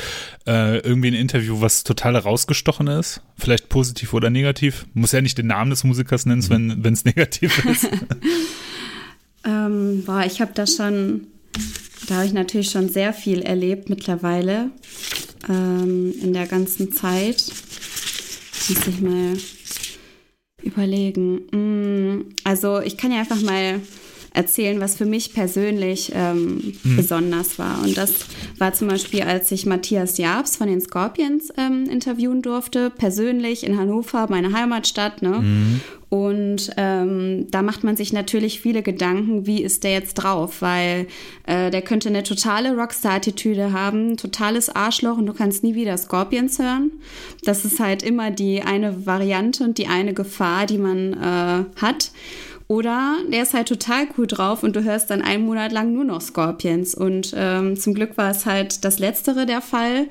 Äh, irgendwie ein Interview, was total herausgestochen ist, vielleicht positiv oder negativ. Muss ja nicht den Namen des Musikers nennen, mhm. wenn es negativ ist. ähm, boah, ich habe da schon da habe ich natürlich schon sehr viel erlebt mittlerweile ähm, in der ganzen Zeit. Muss ich mal überlegen. Mm, also ich kann ja einfach mal erzählen, was für mich persönlich ähm, mhm. besonders war. Und das war zum Beispiel, als ich Matthias Jabs von den Scorpions ähm, interviewen durfte, persönlich in Hannover, meine Heimatstadt. Ne? Mhm. Und ähm, da macht man sich natürlich viele Gedanken, wie ist der jetzt drauf? Weil äh, der könnte eine totale Rockstar-Attitüde haben, totales Arschloch und du kannst nie wieder Scorpions hören. Das ist halt immer die eine Variante und die eine Gefahr, die man äh, hat. Oder der ist halt total cool drauf und du hörst dann einen Monat lang nur noch Scorpions. Und ähm, zum Glück war es halt das Letztere der Fall.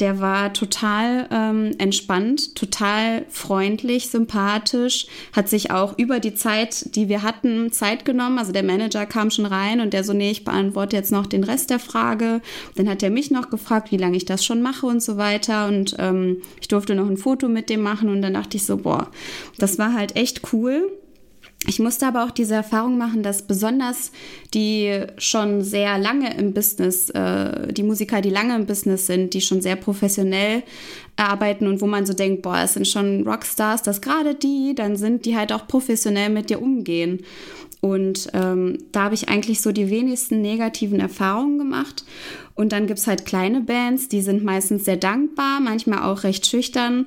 Der war total ähm, entspannt, total freundlich, sympathisch, hat sich auch über die Zeit, die wir hatten, Zeit genommen. Also der Manager kam schon rein und der so, nee, ich beantworte jetzt noch den Rest der Frage. Dann hat er mich noch gefragt, wie lange ich das schon mache und so weiter. Und ähm, ich durfte noch ein Foto mit dem machen und dann dachte ich so, boah, das war halt echt cool. Ich musste aber auch diese Erfahrung machen, dass besonders die schon sehr lange im Business, äh, die Musiker, die lange im Business sind, die schon sehr professionell arbeiten und wo man so denkt, boah, es sind schon Rockstars, dass gerade die, dann sind die halt auch professionell mit dir umgehen. Und ähm, da habe ich eigentlich so die wenigsten negativen Erfahrungen gemacht. Und dann gibt es halt kleine Bands, die sind meistens sehr dankbar, manchmal auch recht schüchtern.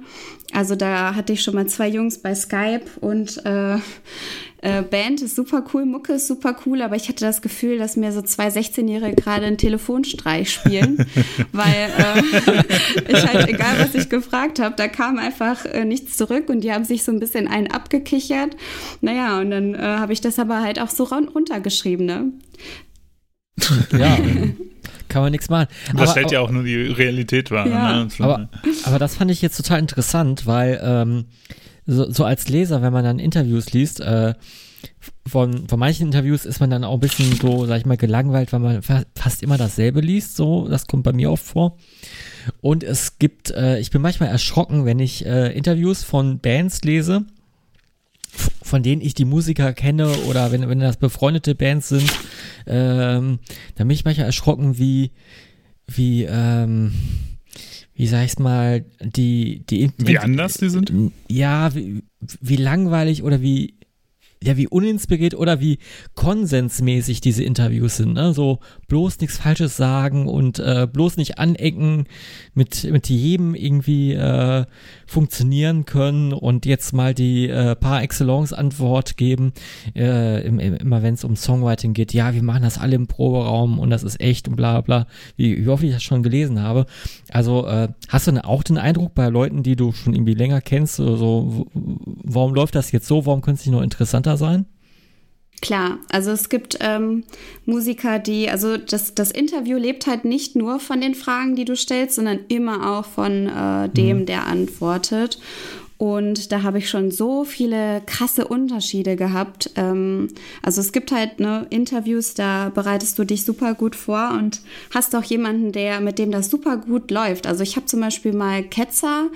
Also da hatte ich schon mal zwei Jungs bei Skype und äh, äh, Band ist super cool, Mucke ist super cool, aber ich hatte das Gefühl, dass mir so zwei 16-Jährige gerade einen Telefonstreich spielen, weil äh, ich halt, egal was ich gefragt habe, da kam einfach äh, nichts zurück und die haben sich so ein bisschen einen abgekichert. Naja, und dann äh, habe ich das aber halt auch so runtergeschrieben, ne? Ja. kann man nichts machen. Das aber, stellt ja auch nur die Realität wahr. Ja. Ne? Aber, aber das fand ich jetzt total interessant, weil ähm, so, so als Leser, wenn man dann Interviews liest, äh, von, von manchen Interviews ist man dann auch ein bisschen so, sag ich mal, gelangweilt, weil man fa fast immer dasselbe liest. So, das kommt bei mir oft vor. Und es gibt, äh, ich bin manchmal erschrocken, wenn ich äh, Interviews von Bands lese, von denen ich die Musiker kenne oder wenn, wenn das befreundete Bands sind, ähm, dann bin ich manchmal erschrocken, wie, wie, ähm, wie sag ich's mal, die, die. Wie anders die sind? Ja, wie, wie langweilig oder wie ja, wie uninspiriert oder wie konsensmäßig diese Interviews sind. Ne? So bloß nichts Falsches sagen und äh, bloß nicht anecken, mit, mit jedem irgendwie äh, funktionieren können und jetzt mal die äh, par excellence Antwort geben, äh, im, im, immer wenn es um Songwriting geht. Ja, wir machen das alle im Proberaum und das ist echt und bla bla, wie, wie oft ich das schon gelesen habe. Also äh, hast du auch den Eindruck bei Leuten, die du schon irgendwie länger kennst, so, so warum läuft das jetzt so, warum könnte es nicht noch interessanter sein? Klar, also es gibt ähm, Musiker, die, also das, das Interview lebt halt nicht nur von den Fragen, die du stellst, sondern immer auch von äh, dem, mhm. der antwortet. Und da habe ich schon so viele krasse Unterschiede gehabt. Ähm, also es gibt halt ne, Interviews, da bereitest du dich super gut vor und hast auch jemanden, der mit dem das super gut läuft. Also ich habe zum Beispiel mal Ketzer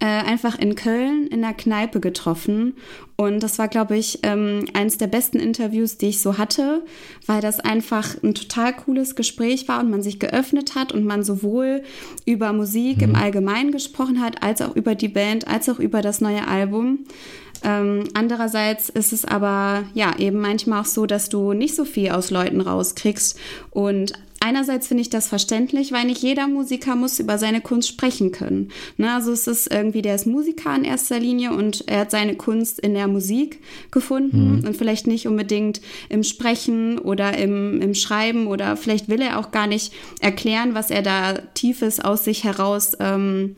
äh, einfach in Köln in der Kneipe getroffen. Und das war, glaube ich, ähm, eines der besten Interviews, die ich so hatte, weil das einfach ein total cooles Gespräch war und man sich geöffnet hat und man sowohl über Musik mhm. im Allgemeinen gesprochen hat, als auch über die Band, als auch über das neue Album. Ähm, andererseits ist es aber ja eben manchmal auch so, dass du nicht so viel aus Leuten rauskriegst und einerseits finde ich das verständlich, weil nicht jeder Musiker muss über seine Kunst sprechen können. Ne? Also es ist irgendwie, der ist Musiker in erster Linie und er hat seine Kunst in der Musik gefunden mhm. und vielleicht nicht unbedingt im Sprechen oder im, im Schreiben oder vielleicht will er auch gar nicht erklären, was er da Tiefes aus sich heraus ähm,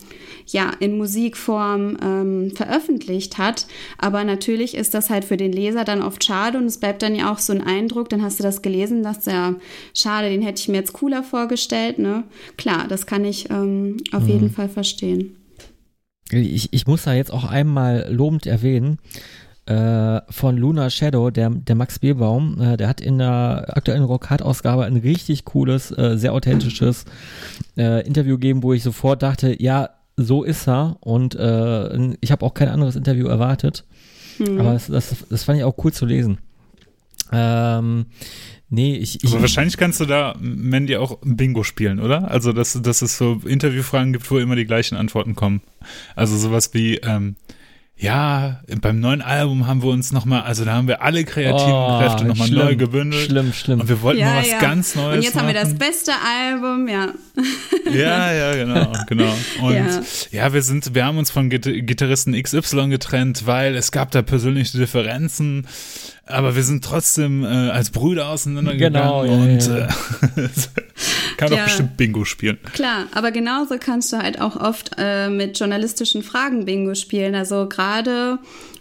ja in Musikform ähm, veröffentlicht hat. Aber natürlich ist das halt für den Leser dann oft schade und es bleibt dann ja auch so ein Eindruck, dann hast du das gelesen, dass ja, schade, den hätte ich mir jetzt cooler vorgestellt. Ne? Klar, das kann ich ähm, auf mhm. jeden Fall verstehen. Ich, ich muss da jetzt auch einmal lobend erwähnen, äh, von Luna Shadow, der, der Max Bierbaum, äh, der hat in der aktuellen Rockhard-Ausgabe ein richtig cooles, äh, sehr authentisches äh, Interview gegeben, wo ich sofort dachte, ja, so ist er und äh, ich habe auch kein anderes Interview erwartet. Hm. Aber das, das, das fand ich auch cool zu lesen. Ähm, nee, ich, ich. Aber wahrscheinlich kannst du da, Mandy, auch Bingo spielen, oder? Also, dass, dass es so Interviewfragen gibt, wo immer die gleichen Antworten kommen. Also sowas wie, ähm, ja, beim neuen Album haben wir uns nochmal, also da haben wir alle kreativen oh, Kräfte nochmal neu gebündelt. Schlimm, schlimm. Und wir wollten ja, mal was ja. ganz Neues Und jetzt machen. haben wir das beste Album, ja. Ja, ja, genau, genau. Und ja, ja wir sind, wir haben uns von Gitarristen XY getrennt, weil es gab da persönliche Differenzen aber wir sind trotzdem äh, als Brüder auseinandergegangen genau, ja, und ja. Äh, kann ja, auch bestimmt Bingo spielen. Klar, aber genauso kannst du halt auch oft äh, mit journalistischen Fragen Bingo spielen. Also gerade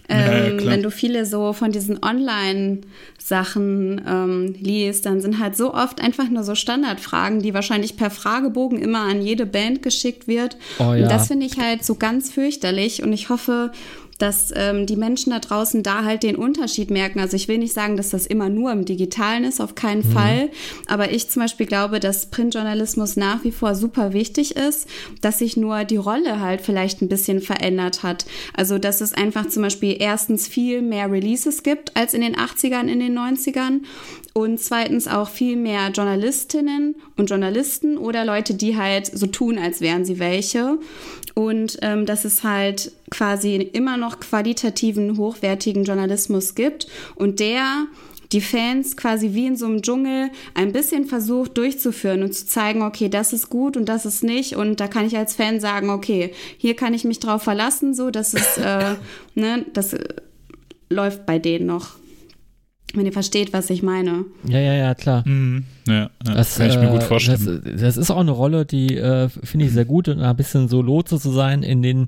ähm, ja, wenn du viele so von diesen Online-Sachen ähm, liest, dann sind halt so oft einfach nur so Standardfragen, die wahrscheinlich per Fragebogen immer an jede Band geschickt wird. Oh, ja. Und das finde ich halt so ganz fürchterlich und ich hoffe, dass ähm, die Menschen da draußen da halt den Unterschied merken. Also ich will nicht sagen, dass das immer nur im Digitalen ist, auf keinen mhm. Fall. Aber ich zum Beispiel glaube, dass Printjournalismus nach wie vor super wichtig ist, dass sich nur die Rolle halt vielleicht ein bisschen verändert hat. Also dass es einfach zum Beispiel erstens viel mehr Releases gibt als in den 80ern, in den 90ern und zweitens auch viel mehr Journalistinnen und Journalisten oder Leute, die halt so tun, als wären sie welche. Und ähm, dass es halt quasi immer noch qualitativen, hochwertigen Journalismus gibt und der die Fans quasi wie in so einem Dschungel ein bisschen versucht durchzuführen und zu zeigen, okay, das ist gut und das ist nicht. Und da kann ich als Fan sagen, okay, hier kann ich mich drauf verlassen, so, das ist, äh, ne, das äh, läuft bei denen noch. Wenn ihr versteht, was ich meine. Ja, ja, ja, klar. Mhm. Ja, ja das kann ich mir gut äh, vorstellen. Das, das, ist auch eine Rolle, die äh, finde ich sehr gut und ein bisschen so Lotse zu sein in den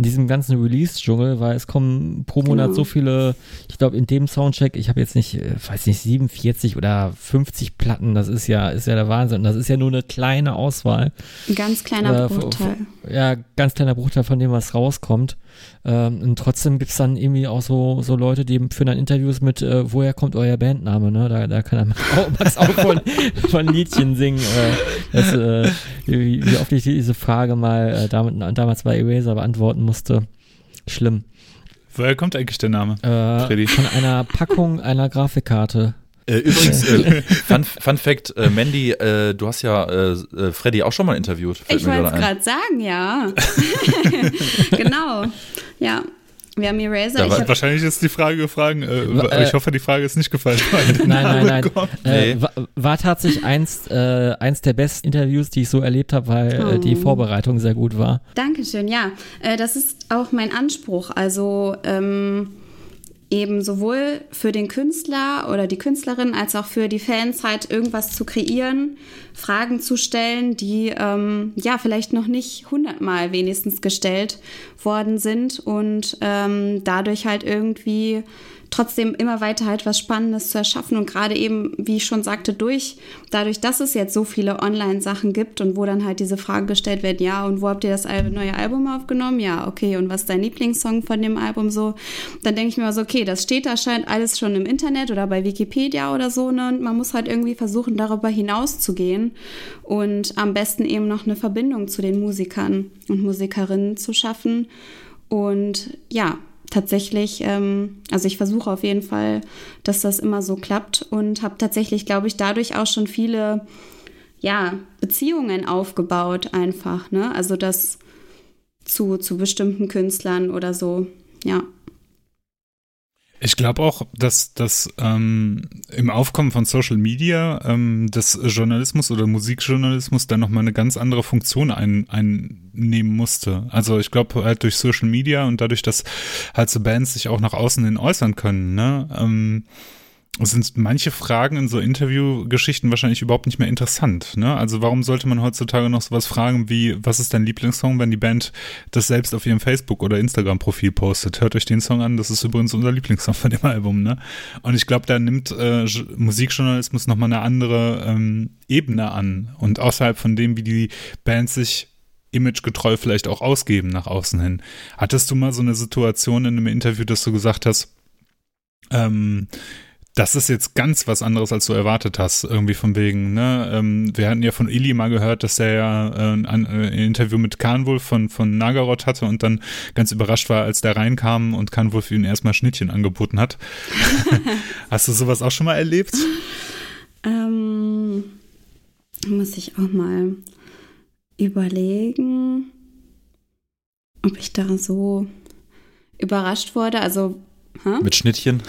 in diesem ganzen Release-Dschungel, weil es kommen pro Monat genau. so viele, ich glaube in dem Soundcheck, ich habe jetzt nicht, äh, weiß nicht, 47 oder 50 Platten, das ist ja, ist ja der Wahnsinn. Und das ist ja nur eine kleine Auswahl. Ein ganz kleiner äh, Bruchteil. Ja, ganz kleiner Bruchteil von dem, was rauskommt. Ähm, und trotzdem gibt es dann irgendwie auch so, so Leute, die führen dann Interviews mit, äh, woher kommt euer Bandname, ne? Da, da kann er Max auch von, von Liedchen singen. Äh, das, äh, wie, wie, oft ich diese Frage mal äh, damit, damals bei Eraser beantworten musste. Schlimm. Woher kommt eigentlich der Name? Äh, Freddy? Von einer Packung einer Grafikkarte. Äh, übrigens, äh, Fun, Fun, Fact, äh, Mandy, äh, du hast ja äh, äh, Freddy auch schon mal interviewt. Ich wollte es gerade sagen, ja. genau. Ja, wir haben Eraser. Da wahrscheinlich ist die Frage gefragt, äh, äh, ich hoffe, die Frage ist nicht gefallen. nein, nein, nein. Äh, war, war, tatsächlich eins, äh, eins der besten Interviews, die ich so erlebt habe, weil oh. die Vorbereitung sehr gut war. Dankeschön, ja. Äh, das ist auch mein Anspruch. Also, ähm, eben sowohl für den Künstler oder die Künstlerin als auch für die Fans halt irgendwas zu kreieren, Fragen zu stellen, die ähm, ja vielleicht noch nicht hundertmal wenigstens gestellt worden sind und ähm, dadurch halt irgendwie trotzdem immer weiter halt was Spannendes zu erschaffen und gerade eben, wie ich schon sagte, durch, dadurch, dass es jetzt so viele Online-Sachen gibt und wo dann halt diese Frage gestellt wird, ja, und wo habt ihr das neue Album aufgenommen? Ja, okay, und was ist dein Lieblingssong von dem Album so? Dann denke ich mir so, okay, das steht da scheint alles schon im Internet oder bei Wikipedia oder so, ne? Und man muss halt irgendwie versuchen, darüber hinaus zu gehen und am besten eben noch eine Verbindung zu den Musikern und Musikerinnen zu schaffen. Und ja, tatsächlich, ähm, also ich versuche auf jeden Fall, dass das immer so klappt und habe tatsächlich, glaube ich, dadurch auch schon viele ja, Beziehungen aufgebaut einfach, ne? Also das zu, zu bestimmten Künstlern oder so, ja. Ich glaube auch, dass das ähm, im Aufkommen von Social Media ähm, des Journalismus oder Musikjournalismus dann nochmal eine ganz andere Funktion ein, einnehmen musste. Also ich glaube halt durch Social Media und dadurch, dass halt so Bands sich auch nach außen hin äußern können, ne? Ähm, sind manche Fragen in so Interviewgeschichten wahrscheinlich überhaupt nicht mehr interessant. Ne? Also warum sollte man heutzutage noch sowas fragen wie, was ist dein Lieblingssong, wenn die Band das selbst auf ihrem Facebook- oder Instagram-Profil postet? Hört euch den Song an, das ist übrigens unser Lieblingssong von dem Album. Ne? Und ich glaube, da nimmt äh, Musikjournalismus nochmal eine andere ähm, Ebene an. Und außerhalb von dem, wie die Bands sich imagegetreu vielleicht auch ausgeben nach außen hin. Hattest du mal so eine Situation in einem Interview, dass du gesagt hast, ähm, das ist jetzt ganz was anderes, als du erwartet hast, irgendwie von wegen, ne? Ähm, wir hatten ja von Ili mal gehört, dass er ja äh, ein, ein, Interview mit Kanwulf von, von Nagaroth hatte und dann ganz überrascht war, als der reinkam und Kanwulf ihm erstmal Schnittchen angeboten hat. hast du sowas auch schon mal erlebt? Ähm, muss ich auch mal überlegen, ob ich da so überrascht wurde. Also, hä? Mit Schnittchen?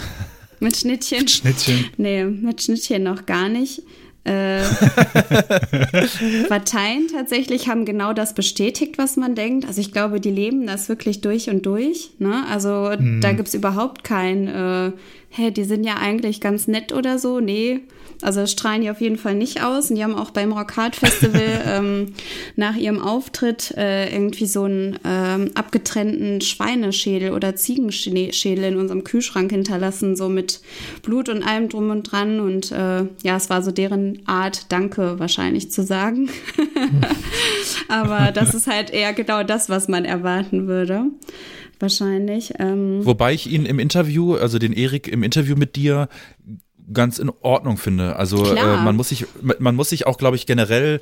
Mit Schnittchen? Mit Schnittchen. Nee, mit Schnittchen noch gar nicht. Äh, Parteien tatsächlich haben genau das bestätigt, was man denkt. Also ich glaube, die leben das wirklich durch und durch. Ne? Also hm. da gibt es überhaupt kein, äh, hä, die sind ja eigentlich ganz nett oder so. Nee, also strahlen die auf jeden Fall nicht aus. Und die haben auch beim Rock Hard Festival ähm, nach ihrem Auftritt äh, irgendwie so einen ähm, abgetrennten Schweineschädel oder Ziegenschädel in unserem Kühlschrank hinterlassen, so mit Blut und allem drum und dran. Und äh, ja, es war so deren Art, Danke wahrscheinlich zu sagen. Aber das ist halt eher genau das, was man erwarten würde wahrscheinlich. Ähm. Wobei ich ihn im Interview, also den Erik im Interview mit dir, ganz in Ordnung finde. Also äh, man muss sich, man muss sich auch, glaube ich, generell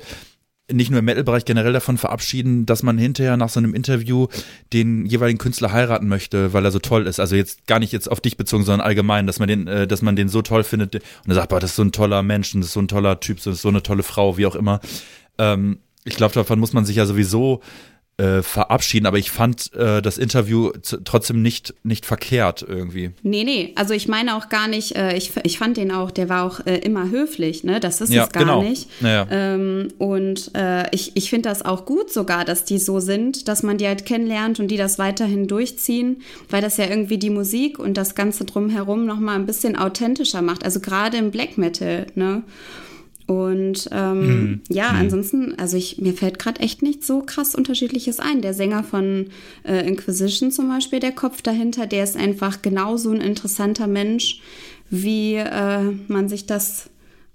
nicht nur im Metal-Bereich generell davon verabschieden, dass man hinterher nach so einem Interview den jeweiligen Künstler heiraten möchte, weil er so toll ist. Also jetzt gar nicht jetzt auf dich bezogen, sondern allgemein, dass man den, äh, dass man den so toll findet und er sagt, boah, das ist so ein toller Mensch, das ist so ein toller Typ, das ist so eine tolle Frau, wie auch immer. Ähm, ich glaube, davon muss man sich ja sowieso äh, verabschieden, aber ich fand äh, das Interview trotzdem nicht, nicht verkehrt irgendwie. Nee, nee, also ich meine auch gar nicht, äh, ich, ich fand den auch, der war auch äh, immer höflich, ne? Das ist ja, es gar genau. nicht. Naja. Ähm, und äh, ich, ich finde das auch gut sogar, dass die so sind, dass man die halt kennenlernt und die das weiterhin durchziehen, weil das ja irgendwie die Musik und das Ganze drumherum nochmal ein bisschen authentischer macht. Also gerade im Black Metal, ne? Und ähm, mhm. ja, mhm. ansonsten, also ich, mir fällt gerade echt nicht so krass Unterschiedliches ein. Der Sänger von äh, Inquisition zum Beispiel, der Kopf dahinter, der ist einfach genauso ein interessanter Mensch, wie äh, man sich das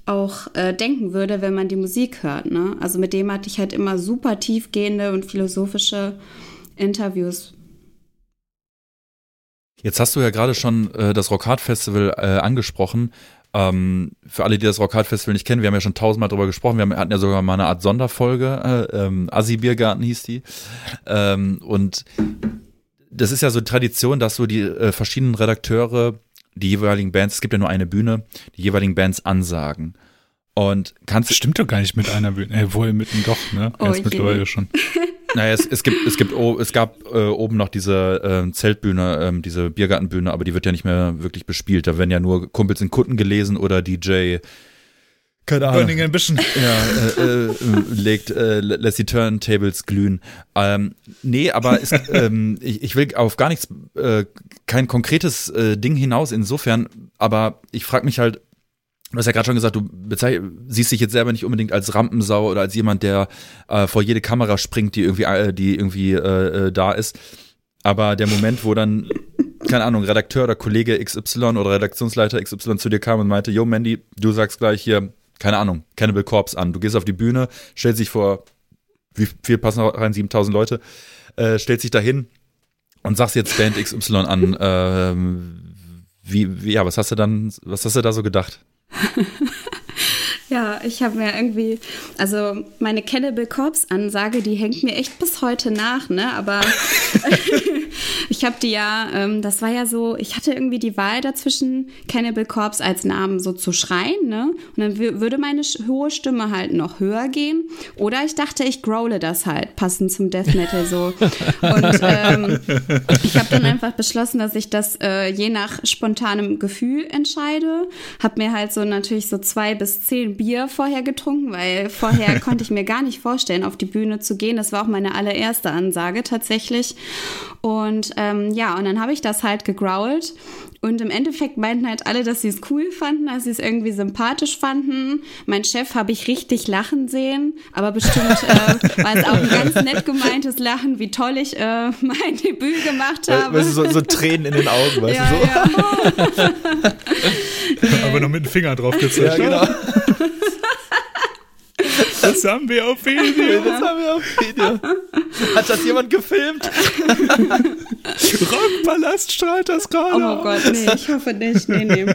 auch äh, denken würde, wenn man die Musik hört. Ne? Also mit dem hatte ich halt immer super tiefgehende und philosophische Interviews. Jetzt hast du ja gerade schon äh, das Rockhard Festival äh, angesprochen. Ähm, für alle, die das Rockhard Festival nicht kennen, wir haben ja schon tausendmal drüber gesprochen. Wir haben, hatten ja sogar mal eine Art Sonderfolge. Äh, ähm, Assi Biergarten hieß die. Ähm, und das ist ja so Tradition, dass so die äh, verschiedenen Redakteure die jeweiligen Bands, es gibt ja nur eine Bühne, die jeweiligen Bands ansagen. Und kannst das stimmt doch gar nicht mit einer Bühne, äh, wohl mitten doch, ne? Oh, Erst mittlerweile schon. Naja, es, es gibt, es gibt, oh, es gab äh, oben noch diese äh, Zeltbühne, ähm, diese Biergartenbühne, aber die wird ja nicht mehr wirklich bespielt. Da werden ja nur Kumpels in Kutten gelesen oder DJ keine Ahnung. Burning Ambition. Ja, äh, äh, legt, äh, lässt die Turntables glühen. Ähm, nee, aber es, ähm, ich, ich will auf gar nichts, äh, kein konkretes äh, Ding hinaus insofern, aber ich frage mich halt, Du hast ja gerade schon gesagt, du siehst dich jetzt selber nicht unbedingt als Rampensau oder als jemand, der äh, vor jede Kamera springt, die irgendwie, äh, die irgendwie äh, äh, da ist. Aber der Moment, wo dann keine Ahnung, Redakteur oder Kollege XY oder Redaktionsleiter XY zu dir kam und meinte, yo Mandy, du sagst gleich hier, keine Ahnung, Cannibal Corpse an. Du gehst auf die Bühne, stellst dich vor, wie viel passen rein, 7000 Leute, äh, stellst dich dahin und sagst jetzt Band XY an. Ähm, wie, wie, ja, was hast du dann, was hast du da so gedacht? Ja, ich habe mir irgendwie, also meine Cannibal Corpse Ansage, die hängt mir echt bis heute nach, ne? Aber ich habe die ja, ähm, das war ja so, ich hatte irgendwie die Wahl dazwischen, Cannibal Corpse als Namen so zu schreien, ne? Und dann würde meine hohe Stimme halt noch höher gehen. Oder ich dachte, ich growle das halt, passend zum Death Metal so. Und ähm, ich habe dann einfach beschlossen, dass ich das äh, je nach spontanem Gefühl entscheide. Hab mir halt so natürlich so zwei bis zehn Bier vorher getrunken, weil vorher konnte ich mir gar nicht vorstellen, auf die Bühne zu gehen. Das war auch meine allererste Ansage tatsächlich. Und ähm, ja, und dann habe ich das halt gegrowlt. Und im Endeffekt meinten halt alle, dass sie es cool fanden, dass sie es irgendwie sympathisch fanden. Mein Chef habe ich richtig lachen sehen, aber bestimmt äh, war es auch ein ganz nett gemeintes Lachen, wie toll ich äh, mein Debüt gemacht habe. Weißt du, so, so Tränen in den Augen, weißt ja, du so. Ja. aber noch mit dem Finger drauf gezeigt. Ja, genau. Das haben wir auf Video. Das haben wir auf Video. Hat das jemand gefilmt? Rockpalast strahlt das gerade. Oh Gott, nee, ich hoffe nicht. Nee, nee.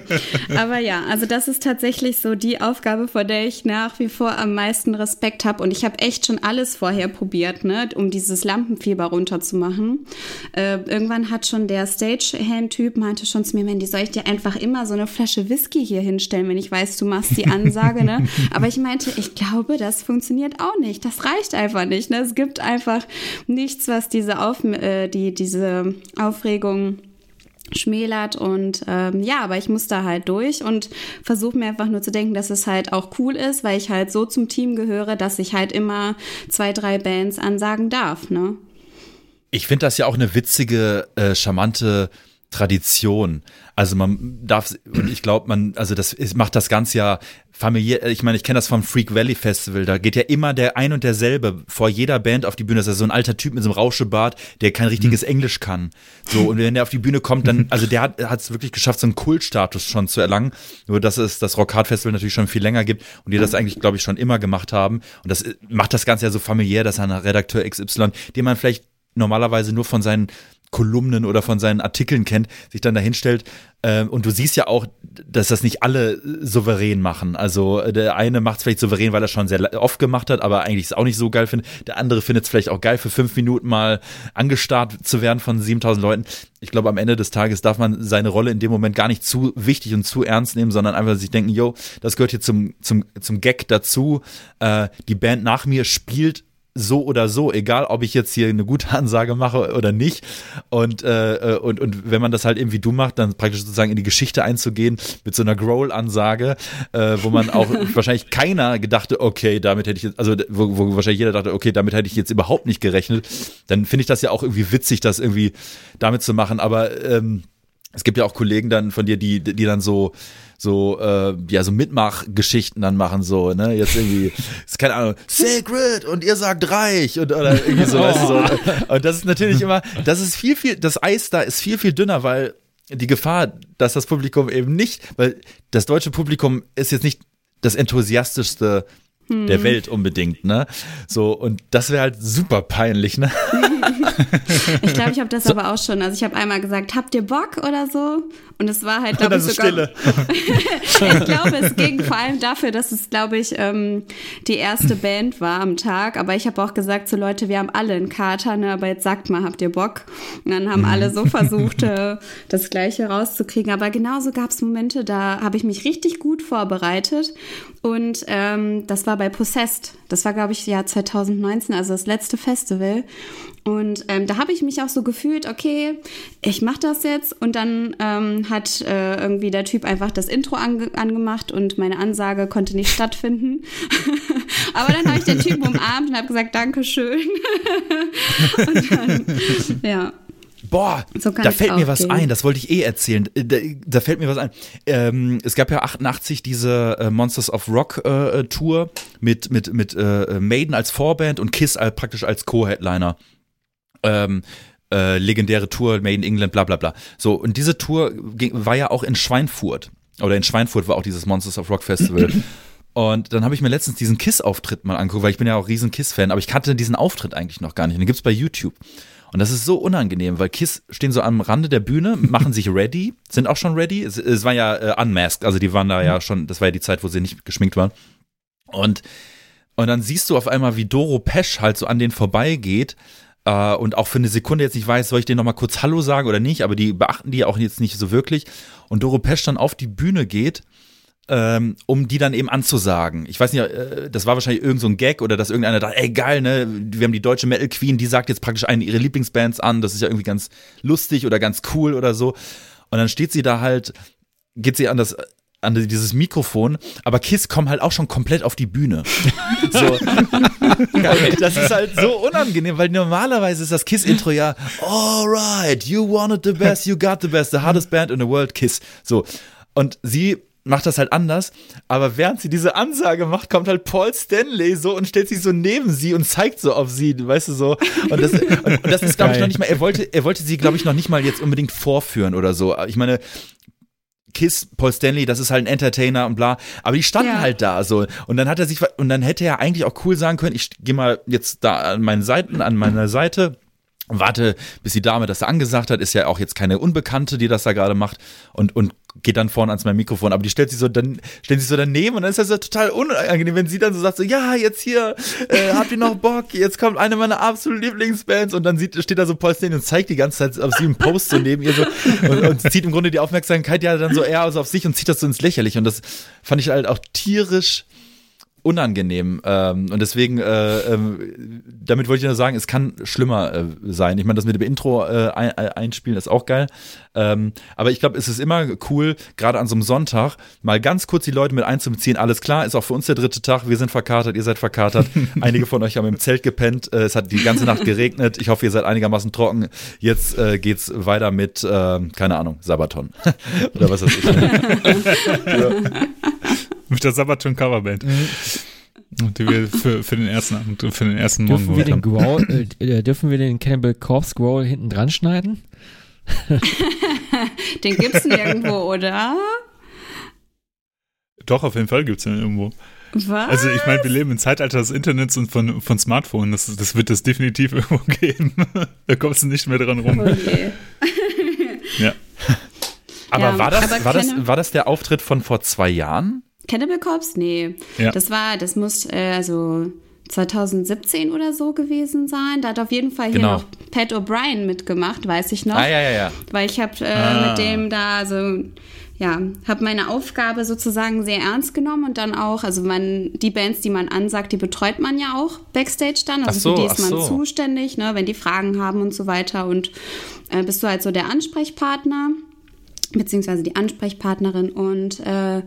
Aber ja, also das ist tatsächlich so die Aufgabe, vor der ich nach wie vor am meisten Respekt habe. Und ich habe echt schon alles vorher probiert, ne, um dieses Lampenfieber runterzumachen. Äh, irgendwann hat schon der Stagehand-Typ meinte schon zu mir, Mandy, soll ich dir einfach immer so eine Flasche Whisky hier hinstellen, wenn ich weiß, du machst die Ansage, ne? Aber ich meinte, ich glaube, das funktioniert auch nicht. Das reicht einfach nicht. Ne? Es gibt einfach nichts, was diese, Auf, äh, die, diese Aufregung schmälert und ähm, ja, aber ich muss da halt durch und versuche mir einfach nur zu denken, dass es halt auch cool ist, weil ich halt so zum Team gehöre, dass ich halt immer zwei, drei Bands ansagen darf, ne? Ich finde das ja auch eine witzige, äh, charmante Tradition. Also man darf, und ich glaube, man, also das ist, macht das Ganze ja familiär. Ich meine, ich kenne das vom Freak Valley Festival. Da geht ja immer der ein und derselbe vor jeder Band auf die Bühne. Das ist so ein alter Typ mit so einem Rauschebart, der kein richtiges mhm. Englisch kann. So und wenn der auf die Bühne kommt, dann, also der hat es wirklich geschafft, so einen Kultstatus schon zu erlangen. Nur dass es das Rock Hard Festival natürlich schon viel länger gibt und die das eigentlich, glaube ich, schon immer gemacht haben. Und das macht das Ganze ja so familiär, dass ein Redakteur XY, den man vielleicht normalerweise nur von seinen Kolumnen oder von seinen Artikeln kennt, sich dann dahinstellt. Ähm, und du siehst ja auch, dass das nicht alle souverän machen. Also äh, der eine macht es vielleicht souverän, weil er schon sehr oft gemacht hat, aber eigentlich es auch nicht so geil findet. Der andere findet es vielleicht auch geil, für fünf Minuten mal angestarrt zu werden von 7000 Leuten. Ich glaube, am Ende des Tages darf man seine Rolle in dem Moment gar nicht zu wichtig und zu ernst nehmen, sondern einfach sich denken, yo, das gehört hier zum, zum, zum Gag dazu. Äh, die Band nach mir spielt so oder so, egal ob ich jetzt hier eine gute Ansage mache oder nicht. Und, äh, und, und wenn man das halt irgendwie du macht, dann praktisch sozusagen in die Geschichte einzugehen mit so einer Growl-Ansage, äh, wo man auch wahrscheinlich keiner gedachte, okay, damit hätte ich jetzt, also wo, wo wahrscheinlich jeder dachte, okay, damit hätte ich jetzt überhaupt nicht gerechnet, dann finde ich das ja auch irgendwie witzig, das irgendwie damit zu machen. Aber ähm, es gibt ja auch Kollegen dann von dir, die, die dann so so äh, ja so Mitmachgeschichten dann machen so ne jetzt irgendwie ist keine Ahnung Sacred und ihr sagt reich und oder irgendwie so, weißt du, so. und das ist natürlich immer das ist viel viel das Eis da ist viel viel dünner weil die Gefahr dass das Publikum eben nicht weil das deutsche Publikum ist jetzt nicht das enthusiastischste der hm. Welt unbedingt, ne? So, und das wäre halt super peinlich, ne? ich glaube, ich habe das so. aber auch schon. Also ich habe einmal gesagt, habt ihr Bock oder so? Und es war halt, glaube ich, sogar. Stille. ich glaube, es ging vor allem dafür, dass es, glaube ich, ähm, die erste Band war am Tag. Aber ich habe auch gesagt so Leute, wir haben alle einen Kater, ne? Aber jetzt sagt mal, habt ihr Bock? Und dann haben mhm. alle so versucht, äh, das Gleiche rauszukriegen. Aber genauso gab es Momente, da habe ich mich richtig gut vorbereitet. Und ähm, das war bei Possessed. Das war, glaube ich, Jahr 2019, also das letzte Festival. Und ähm, da habe ich mich auch so gefühlt, okay, ich mache das jetzt. Und dann ähm, hat äh, irgendwie der Typ einfach das Intro ange angemacht und meine Ansage konnte nicht stattfinden. Aber dann habe ich den Typen umarmt und habe gesagt, Dankeschön. und dann, ja. Boah, so da fällt mir was gehen. ein, das wollte ich eh erzählen. Äh, da, da fällt mir was ein. Ähm, es gab ja 88 diese äh, Monsters of Rock äh, Tour mit, mit, mit äh, Maiden als Vorband und Kiss als, praktisch als Co-Headliner. Ähm, äh, legendäre Tour, Made in England, bla bla bla. So, und diese Tour ging, war ja auch in Schweinfurt. Oder in Schweinfurt war auch dieses Monsters of Rock Festival. Und dann habe ich mir letztens diesen Kiss-Auftritt mal angeguckt, weil ich bin ja auch riesen Kiss-Fan, aber ich kannte diesen Auftritt eigentlich noch gar nicht. Den gibt's bei YouTube. Und das ist so unangenehm, weil Kiss stehen so am Rande der Bühne, machen sich ready, sind auch schon ready. Es, es war ja äh, unmasked, also die waren da ja schon, das war ja die Zeit, wo sie nicht geschminkt waren. Und, und dann siehst du auf einmal, wie Doro Pesch halt so an denen vorbeigeht äh, und auch für eine Sekunde jetzt nicht weiß, soll ich denen nochmal kurz Hallo sagen oder nicht, aber die beachten die auch jetzt nicht so wirklich. Und Doro Pesch dann auf die Bühne geht ähm, um die dann eben anzusagen. Ich weiß nicht, äh, das war wahrscheinlich irgend so Gag oder dass irgendeiner dachte, ey geil, ne, wir haben die deutsche Metal Queen, die sagt jetzt praktisch eine ihrer Lieblingsbands an, das ist ja irgendwie ganz lustig oder ganz cool oder so. Und dann steht sie da halt, geht sie an das an dieses Mikrofon, aber Kiss kommen halt auch schon komplett auf die Bühne. So. das ist halt so unangenehm, weil normalerweise ist das Kiss-Intro ja, alright, you wanted the best, you got the best, the hardest band in the world, Kiss. So. Und sie macht das halt anders, aber während sie diese Ansage macht, kommt halt Paul Stanley so und stellt sich so neben sie und zeigt so auf sie, weißt du so. Und das, und, und das ist, glaube ich, noch nicht mal, er wollte, er wollte sie, glaube ich, noch nicht mal jetzt unbedingt vorführen oder so. Ich meine, Kiss, Paul Stanley, das ist halt ein Entertainer und bla. Aber die standen ja. halt da so. Und dann hat er sich, und dann hätte er eigentlich auch cool sagen können, ich gehe mal jetzt da an meinen Seiten, an meiner Seite warte, bis die Dame das da angesagt hat, ist ja auch jetzt keine Unbekannte, die das da gerade macht und, und geht dann vorne ans mein Mikrofon, aber die stellt sich so dann stellt sich so daneben und dann ist das ja total unangenehm, wenn sie dann so sagt so ja jetzt hier äh, habt ihr noch Bock, jetzt kommt eine meiner absoluten Lieblingsbands und dann sieht, steht da so Paul Stanley und zeigt die ganze Zeit auf sie einen Post so neben ihr so und, und zieht im Grunde die Aufmerksamkeit ja dann so eher also auf sich und zieht das so ins Lächerliche und das fand ich halt auch tierisch unangenehm. Ähm, und deswegen, äh, ähm, damit wollte ich nur sagen, es kann schlimmer äh, sein. Ich meine, das mit dem Intro äh, ein, äh, einspielen ist auch geil. Ähm, aber ich glaube, es ist immer cool, gerade an so einem Sonntag, mal ganz kurz die Leute mit einzubeziehen. Alles klar, ist auch für uns der dritte Tag. Wir sind verkatert, ihr seid verkatert. Einige von euch haben im Zelt gepennt. Äh, es hat die ganze Nacht geregnet. Ich hoffe, ihr seid einigermaßen trocken. Jetzt äh, geht's weiter mit, äh, keine Ahnung, Sabaton. Oder was weiß ich. ja. Mit der Sabaton Coverband. Mhm. Die wir für, für den ersten für den ersten dürfen Morgen wir den Growl, äh, Dürfen wir den Cannibal Corpse Growl hinten dran schneiden? den gibt's nirgendwo, oder? Doch, auf jeden Fall gibt's den irgendwo. Was? Also ich meine, wir leben im Zeitalter des Internets und von, von Smartphones. Das, das wird das definitiv irgendwo geben. da kommst du nicht mehr dran rum. Okay. ja. Aber, ja, war, das, aber war, das, war das der Auftritt von vor zwei Jahren? Cannibal Corpse? Nee. Ja. Das war, das muss, äh, also 2017 oder so gewesen sein. Da hat auf jeden Fall hier genau. noch Pat O'Brien mitgemacht, weiß ich noch. Ah, ja, ja, ja. Weil ich habe äh, ah. mit dem da, also ja, habe meine Aufgabe sozusagen sehr ernst genommen und dann auch, also man, die Bands, die man ansagt, die betreut man ja auch backstage dann. Also so, für die ist man so. zuständig, ne, wenn die Fragen haben und so weiter. Und äh, bist du halt so der Ansprechpartner beziehungsweise die Ansprechpartnerin und äh,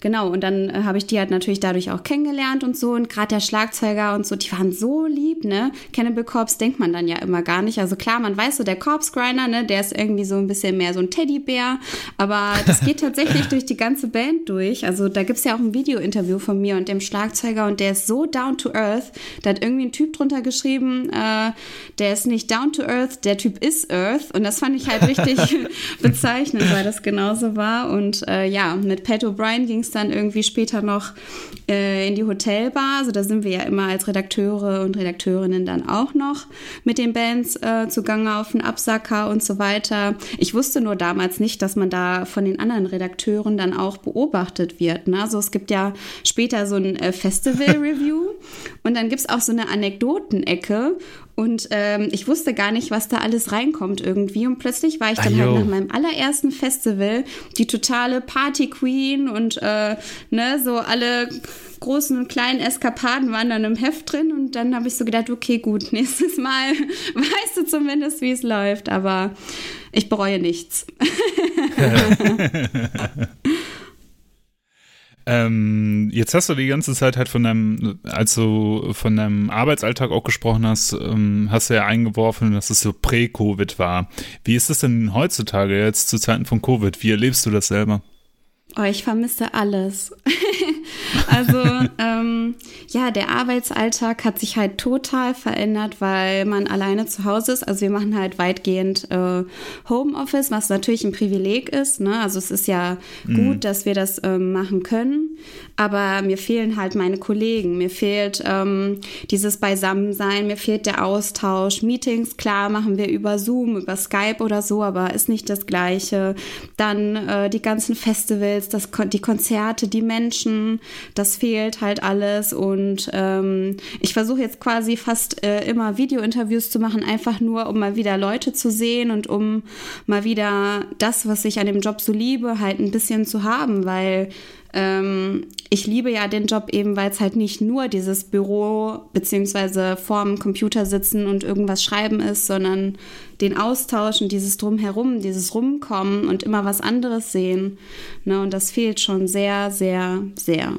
genau und dann äh, habe ich die halt natürlich dadurch auch kennengelernt und so. Und gerade der Schlagzeuger und so die waren so lieb ne? Cannibal Corpse denkt man dann ja immer gar nicht. Also klar man weiß so der Corpse Grinder ne der ist irgendwie so ein bisschen mehr so ein Teddybär. Aber das geht tatsächlich durch die ganze Band durch. Also da gibt's ja auch ein Video-Interview von mir und dem Schlagzeuger und der ist so down to earth. Da hat irgendwie ein Typ drunter geschrieben äh, der ist nicht down to earth der Typ ist earth. Und das fand ich halt richtig bezeichnend weil das genauso war. Und äh, ja, mit Pat O'Brien ging es dann irgendwie später noch äh, in die Hotelbar. Also da sind wir ja immer als Redakteure und Redakteurinnen dann auch noch mit den Bands äh, zugange auf den Absacker und so weiter. Ich wusste nur damals nicht, dass man da von den anderen Redakteuren dann auch beobachtet wird. Ne? Also es gibt ja später so ein äh, Festival-Review und dann gibt es auch so eine Anekdotenecke. Und ähm, ich wusste gar nicht, was da alles reinkommt irgendwie. Und plötzlich war ich dann Ayo. halt nach meinem allerersten Festival die totale Party Queen und äh, ne, so alle großen und kleinen Eskapaden waren dann im Heft drin. Und dann habe ich so gedacht, okay, gut, nächstes Mal weißt du zumindest, wie es läuft. Aber ich bereue nichts. Ähm, jetzt hast du die ganze Zeit halt von deinem, als du von deinem Arbeitsalltag auch gesprochen hast, ähm, hast du ja eingeworfen, dass es so prä-Covid war. Wie ist es denn heutzutage jetzt zu Zeiten von Covid? Wie erlebst du das selber? Oh, ich vermisse alles. Also ähm, ja, der Arbeitsalltag hat sich halt total verändert, weil man alleine zu Hause ist. Also wir machen halt weitgehend äh, Homeoffice, was natürlich ein Privileg ist. Ne? Also es ist ja mhm. gut, dass wir das ähm, machen können. Aber mir fehlen halt meine Kollegen. Mir fehlt ähm, dieses Beisammensein, mir fehlt der Austausch. Meetings, klar, machen wir über Zoom, über Skype oder so, aber ist nicht das Gleiche. Dann äh, die ganzen Festivals, das, die Konzerte, die Menschen, das fehlt halt alles. Und ähm, ich versuche jetzt quasi fast äh, immer Video-Interviews zu machen, einfach nur, um mal wieder Leute zu sehen und um mal wieder das, was ich an dem Job so liebe, halt ein bisschen zu haben, weil ähm, ich liebe ja den Job eben, weil es halt nicht nur dieses Büro beziehungsweise vorm Computer sitzen und irgendwas schreiben ist, sondern den Austausch und dieses Drumherum, dieses Rumkommen und immer was anderes sehen. Ne, und das fehlt schon sehr, sehr, sehr.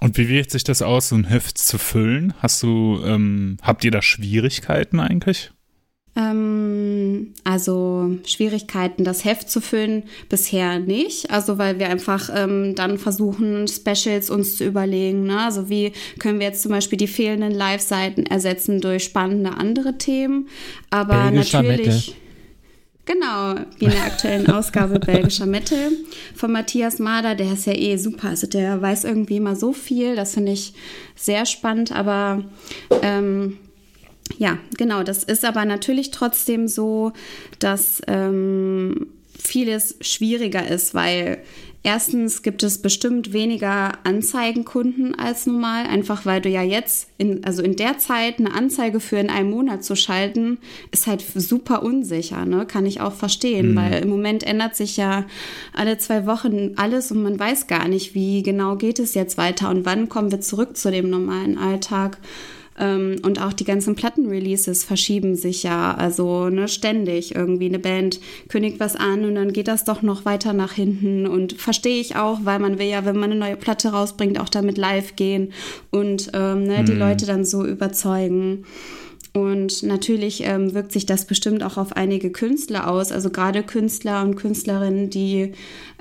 Und wie wirkt sich das aus, so ein Heft zu füllen? Hast du, ähm, habt ihr da Schwierigkeiten eigentlich? Ähm, also Schwierigkeiten, das Heft zu füllen, bisher nicht. Also weil wir einfach ähm, dann versuchen, Specials uns zu überlegen. Ne? Also wie können wir jetzt zum Beispiel die fehlenden Live-Seiten ersetzen durch spannende andere Themen. Aber Belgischer natürlich. Metal. Genau, wie in der aktuellen Ausgabe Belgischer Metal von Matthias Mader. Der ist ja eh super. Also der weiß irgendwie immer so viel. Das finde ich sehr spannend. Aber ähm, ja, genau. Das ist aber natürlich trotzdem so, dass ähm, vieles schwieriger ist, weil erstens gibt es bestimmt weniger Anzeigenkunden als normal, einfach weil du ja jetzt, in, also in der Zeit eine Anzeige für in einem Monat zu schalten, ist halt super unsicher, ne? Kann ich auch verstehen, mhm. weil im Moment ändert sich ja alle zwei Wochen alles und man weiß gar nicht, wie genau geht es jetzt weiter und wann kommen wir zurück zu dem normalen Alltag. Ähm, und auch die ganzen Plattenreleases verschieben sich ja, also ne, ständig irgendwie. Eine Band kündigt was an und dann geht das doch noch weiter nach hinten. Und verstehe ich auch, weil man will ja, wenn man eine neue Platte rausbringt, auch damit live gehen und ähm, ne, mhm. die Leute dann so überzeugen. Und natürlich ähm, wirkt sich das bestimmt auch auf einige Künstler aus, also gerade Künstler und Künstlerinnen, die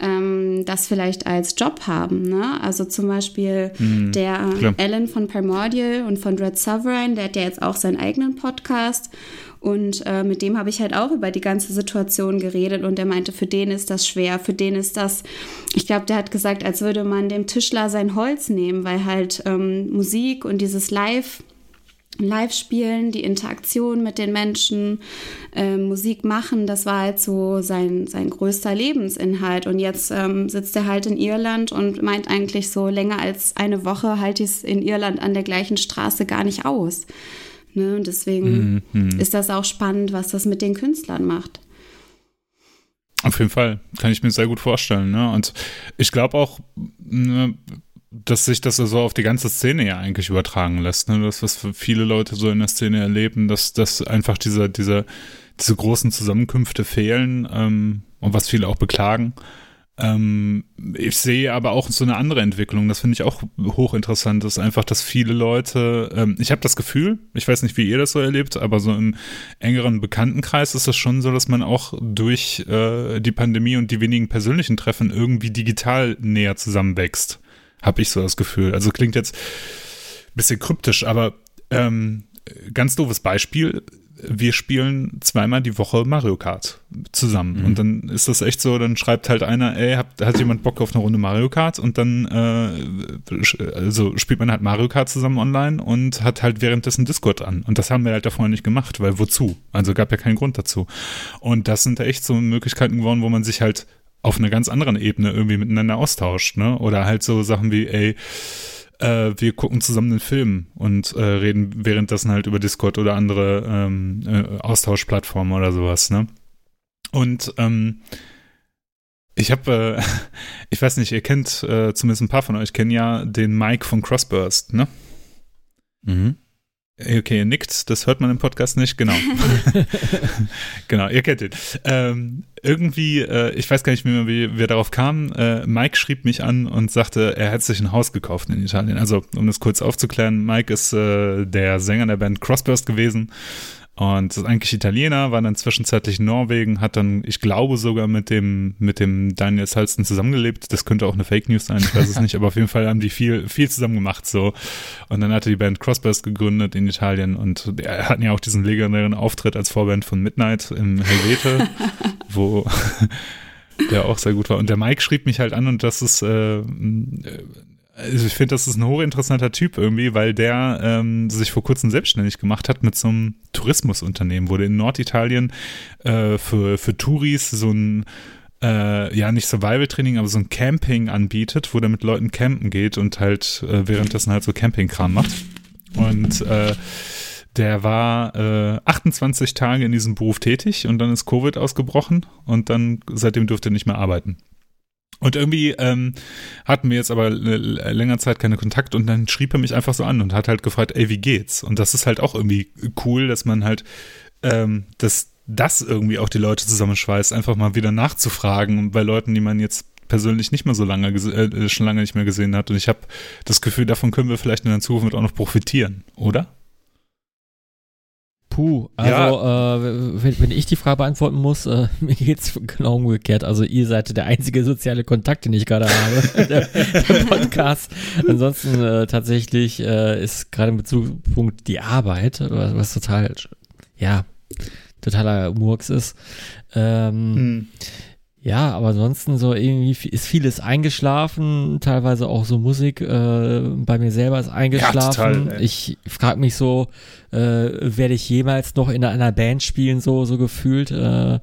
ähm, das vielleicht als Job haben. Ne? Also zum Beispiel mhm, der klar. Alan von Primordial und von Dread Sovereign, der hat ja jetzt auch seinen eigenen Podcast. Und äh, mit dem habe ich halt auch über die ganze Situation geredet und der meinte, für den ist das schwer, für den ist das, ich glaube, der hat gesagt, als würde man dem Tischler sein Holz nehmen, weil halt ähm, Musik und dieses Live Live-Spielen, die Interaktion mit den Menschen, äh, Musik machen, das war halt so sein, sein größter Lebensinhalt. Und jetzt ähm, sitzt er halt in Irland und meint eigentlich so länger als eine Woche halt es in Irland an der gleichen Straße gar nicht aus. Ne? Und deswegen mhm. ist das auch spannend, was das mit den Künstlern macht. Auf jeden Fall, kann ich mir sehr gut vorstellen. Ne? Und ich glaube auch, ne, dass sich das also auf die ganze Szene ja eigentlich übertragen lässt. Ne? Das, was viele Leute so in der Szene erleben, dass, dass einfach diese, diese, diese großen Zusammenkünfte fehlen ähm, und was viele auch beklagen. Ähm, ich sehe aber auch so eine andere Entwicklung, das finde ich auch hochinteressant, ist einfach, dass viele Leute, ähm, ich habe das Gefühl, ich weiß nicht, wie ihr das so erlebt, aber so im engeren Bekanntenkreis ist es schon so, dass man auch durch äh, die Pandemie und die wenigen persönlichen Treffen irgendwie digital näher zusammenwächst. Habe ich so das Gefühl. Also klingt jetzt ein bisschen kryptisch, aber ähm, ganz doofes Beispiel. Wir spielen zweimal die Woche Mario Kart zusammen. Mhm. Und dann ist das echt so, dann schreibt halt einer, ey, hat, hat jemand Bock auf eine Runde Mario Kart? Und dann äh, also spielt man halt Mario Kart zusammen online und hat halt währenddessen Discord an. Und das haben wir halt davor nicht gemacht, weil wozu? Also gab ja keinen Grund dazu. Und das sind echt so Möglichkeiten geworden, wo man sich halt auf einer ganz anderen Ebene irgendwie miteinander austauscht, ne? Oder halt so Sachen wie, ey, äh, wir gucken zusammen einen Film und äh, reden währenddessen halt über Discord oder andere ähm, äh, Austauschplattformen oder sowas, ne? Und ähm, ich habe, äh, ich weiß nicht, ihr kennt, äh, zumindest ein paar von euch kennen ja den Mike von Crossburst, ne? Mhm. Okay, ihr nickt, das hört man im Podcast nicht, genau. genau, ihr kennt ihn. Ähm, irgendwie, äh, ich weiß gar nicht mehr, wie wir darauf kamen. Äh, Mike schrieb mich an und sagte, er hätte sich ein Haus gekauft in Italien. Also, um das kurz aufzuklären, Mike ist äh, der Sänger der Band Crossburst gewesen Und das ist eigentlich Italiener, war dann zwischenzeitlich in Norwegen, hat dann, ich glaube, sogar mit dem, mit dem Daniel Salsten zusammengelebt. Das könnte auch eine Fake News sein, ich weiß es nicht, aber auf jeden Fall haben die viel, viel zusammen gemacht, so. Und dann hatte die Band Crossbears gegründet in Italien und er hatten ja auch diesen legendären Auftritt als Vorband von Midnight im Helvete, wo der auch sehr gut war. Und der Mike schrieb mich halt an und das ist, äh, also ich finde, das ist ein hochinteressanter Typ irgendwie, weil der ähm, sich vor kurzem selbstständig gemacht hat mit so einem Tourismusunternehmen, wurde in Norditalien äh, für, für Touris so ein äh, ja, nicht Survival-Training, aber so ein Camping anbietet, wo der mit Leuten campen geht und halt äh, währenddessen halt so Campingkram macht. Und äh, der war äh, 28 Tage in diesem Beruf tätig und dann ist Covid ausgebrochen und dann seitdem durfte er nicht mehr arbeiten. Und irgendwie ähm, hatten wir jetzt aber länger Zeit keine Kontakt und dann schrieb er mich einfach so an und hat halt gefragt, ey, wie geht's? Und das ist halt auch irgendwie cool, dass man halt, ähm, dass das irgendwie auch die Leute zusammenschweißt, einfach mal wieder nachzufragen bei Leuten, die man jetzt persönlich nicht mehr so lange, äh, schon lange nicht mehr gesehen hat. Und ich habe das Gefühl, davon können wir vielleicht in der Zukunft auch noch profitieren, oder? Puh, also ja. äh, wenn, wenn, ich die Frage beantworten muss, äh, mir geht's genau umgekehrt. Also ihr seid der einzige soziale Kontakt, den ich gerade habe, der, der, Podcast. Ansonsten äh, tatsächlich äh, ist gerade im Bezugspunkt die Arbeit, was, was total, ja, totaler Murks ist. Ähm, hm. Ja, aber ansonsten so irgendwie ist vieles eingeschlafen, teilweise auch so Musik äh, bei mir selber ist eingeschlafen. Ja, total, ich frage mich so, äh, werde ich jemals noch in einer Band spielen, so, so gefühlt. Äh,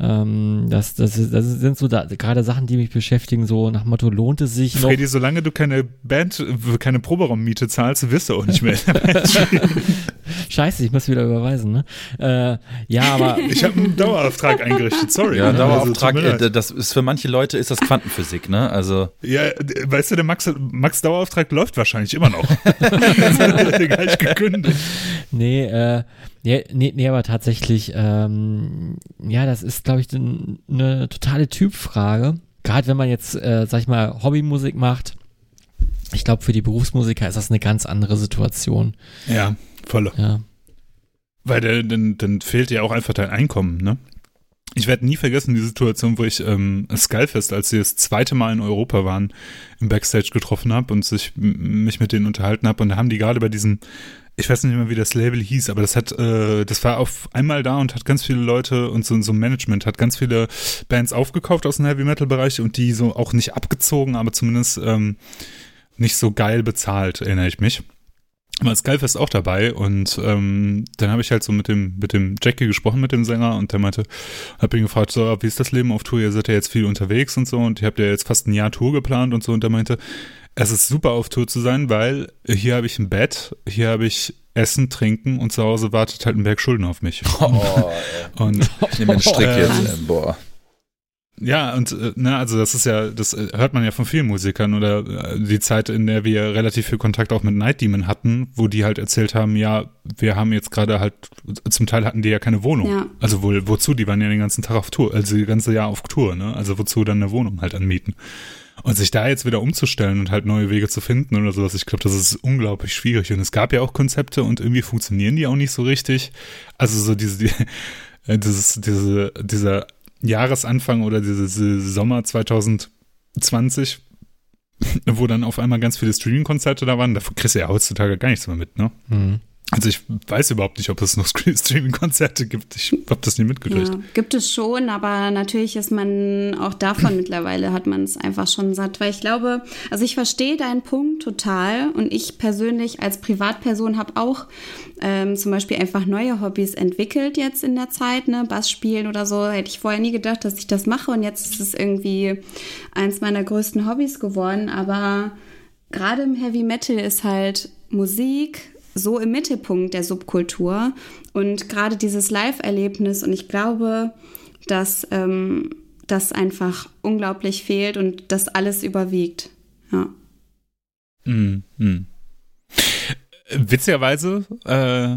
ähm, das, das, das sind so da, gerade Sachen, die mich beschäftigen, so nach Motto, lohnt es sich noch? Freddy, solange du keine Band, keine Proberaummiete zahlst, wirst du auch nicht mehr in der Band spielen. Scheiße, ich muss wieder überweisen, ne? Äh, ja, aber. Ich habe einen Dauerauftrag eingerichtet, sorry. Ja, Dauerauftrag, also, das ist für manche Leute ist das Quantenphysik, ne? Also. Ja, weißt du, der Max, Max Dauerauftrag läuft wahrscheinlich immer noch. das hat er gar nicht gekündigt. Nee, äh, ja, nee, nee, aber tatsächlich, ähm, ja, das ist, glaube ich, eine totale Typfrage. Gerade wenn man jetzt, äh, sag ich mal, Hobbymusik macht, ich glaube, für die Berufsmusiker ist das eine ganz andere Situation. Ja, voll. Ja. Weil der, dann, dann fehlt ja auch einfach dein Einkommen, ne? Ich werde nie vergessen die Situation, wo ich ähm, Skullfest, als sie das zweite Mal in Europa waren, im Backstage getroffen habe und sich mich mit denen unterhalten habe. Und da haben die gerade bei diesem ich weiß nicht mehr, wie das Label hieß, aber das hat, äh, das war auf einmal da und hat ganz viele Leute und so, so ein Management hat ganz viele Bands aufgekauft aus dem Heavy Metal Bereich und die so auch nicht abgezogen, aber zumindest ähm, nicht so geil bezahlt, erinnere ich mich. Aber Skyfest auch dabei und ähm, dann habe ich halt so mit dem mit dem Jackie gesprochen mit dem Sänger und der meinte, habe ihn gefragt so, wie ist das Leben auf Tour? Ihr seid ja jetzt viel unterwegs und so und ihr habt ja jetzt fast ein Jahr Tour geplant und so und der meinte, es ist super auf Tour zu sein, weil hier habe ich ein Bett, hier habe ich Essen, Trinken und zu Hause wartet halt ein Berg Schulden auf mich. Oh, und ich nehme den Strick äh, jetzt, boah. Ja, und äh, ne, also das ist ja, das äh, hört man ja von vielen Musikern oder äh, die Zeit, in der wir relativ viel Kontakt auch mit Night Demon hatten, wo die halt erzählt haben, ja, wir haben jetzt gerade halt, zum Teil hatten die ja keine Wohnung. Ja. Also wo, wozu, die waren ja den ganzen Tag auf Tour, also die ganze Jahr auf Tour, ne? Also wozu dann eine Wohnung halt anmieten. Und sich da jetzt wieder umzustellen und halt neue Wege zu finden oder sowas, ich glaube, das ist unglaublich schwierig. Und es gab ja auch Konzepte und irgendwie funktionieren die auch nicht so richtig. Also so diese, die, dieses, diese, dieser Jahresanfang oder diese Sommer 2020, wo dann auf einmal ganz viele Streaming-Konzerte da waren, da kriegst du ja heutzutage gar nichts mehr mit, ne? Mhm. Also ich weiß überhaupt nicht, ob es noch Streaming-Konzerte gibt. Ich habe das nie mitgekriegt. Ja, gibt es schon, aber natürlich ist man auch davon mittlerweile hat man es einfach schon satt. Weil ich glaube, also ich verstehe deinen Punkt total und ich persönlich als Privatperson habe auch ähm, zum Beispiel einfach neue Hobbys entwickelt jetzt in der Zeit, ne, Bass spielen oder so. Hätte ich vorher nie gedacht, dass ich das mache und jetzt ist es irgendwie eins meiner größten Hobbys geworden. Aber gerade im Heavy Metal ist halt Musik so im Mittelpunkt der Subkultur und gerade dieses Live-Erlebnis und ich glaube, dass ähm, das einfach unglaublich fehlt und das alles überwiegt. Ja. Mm, mm. Witzigerweise äh,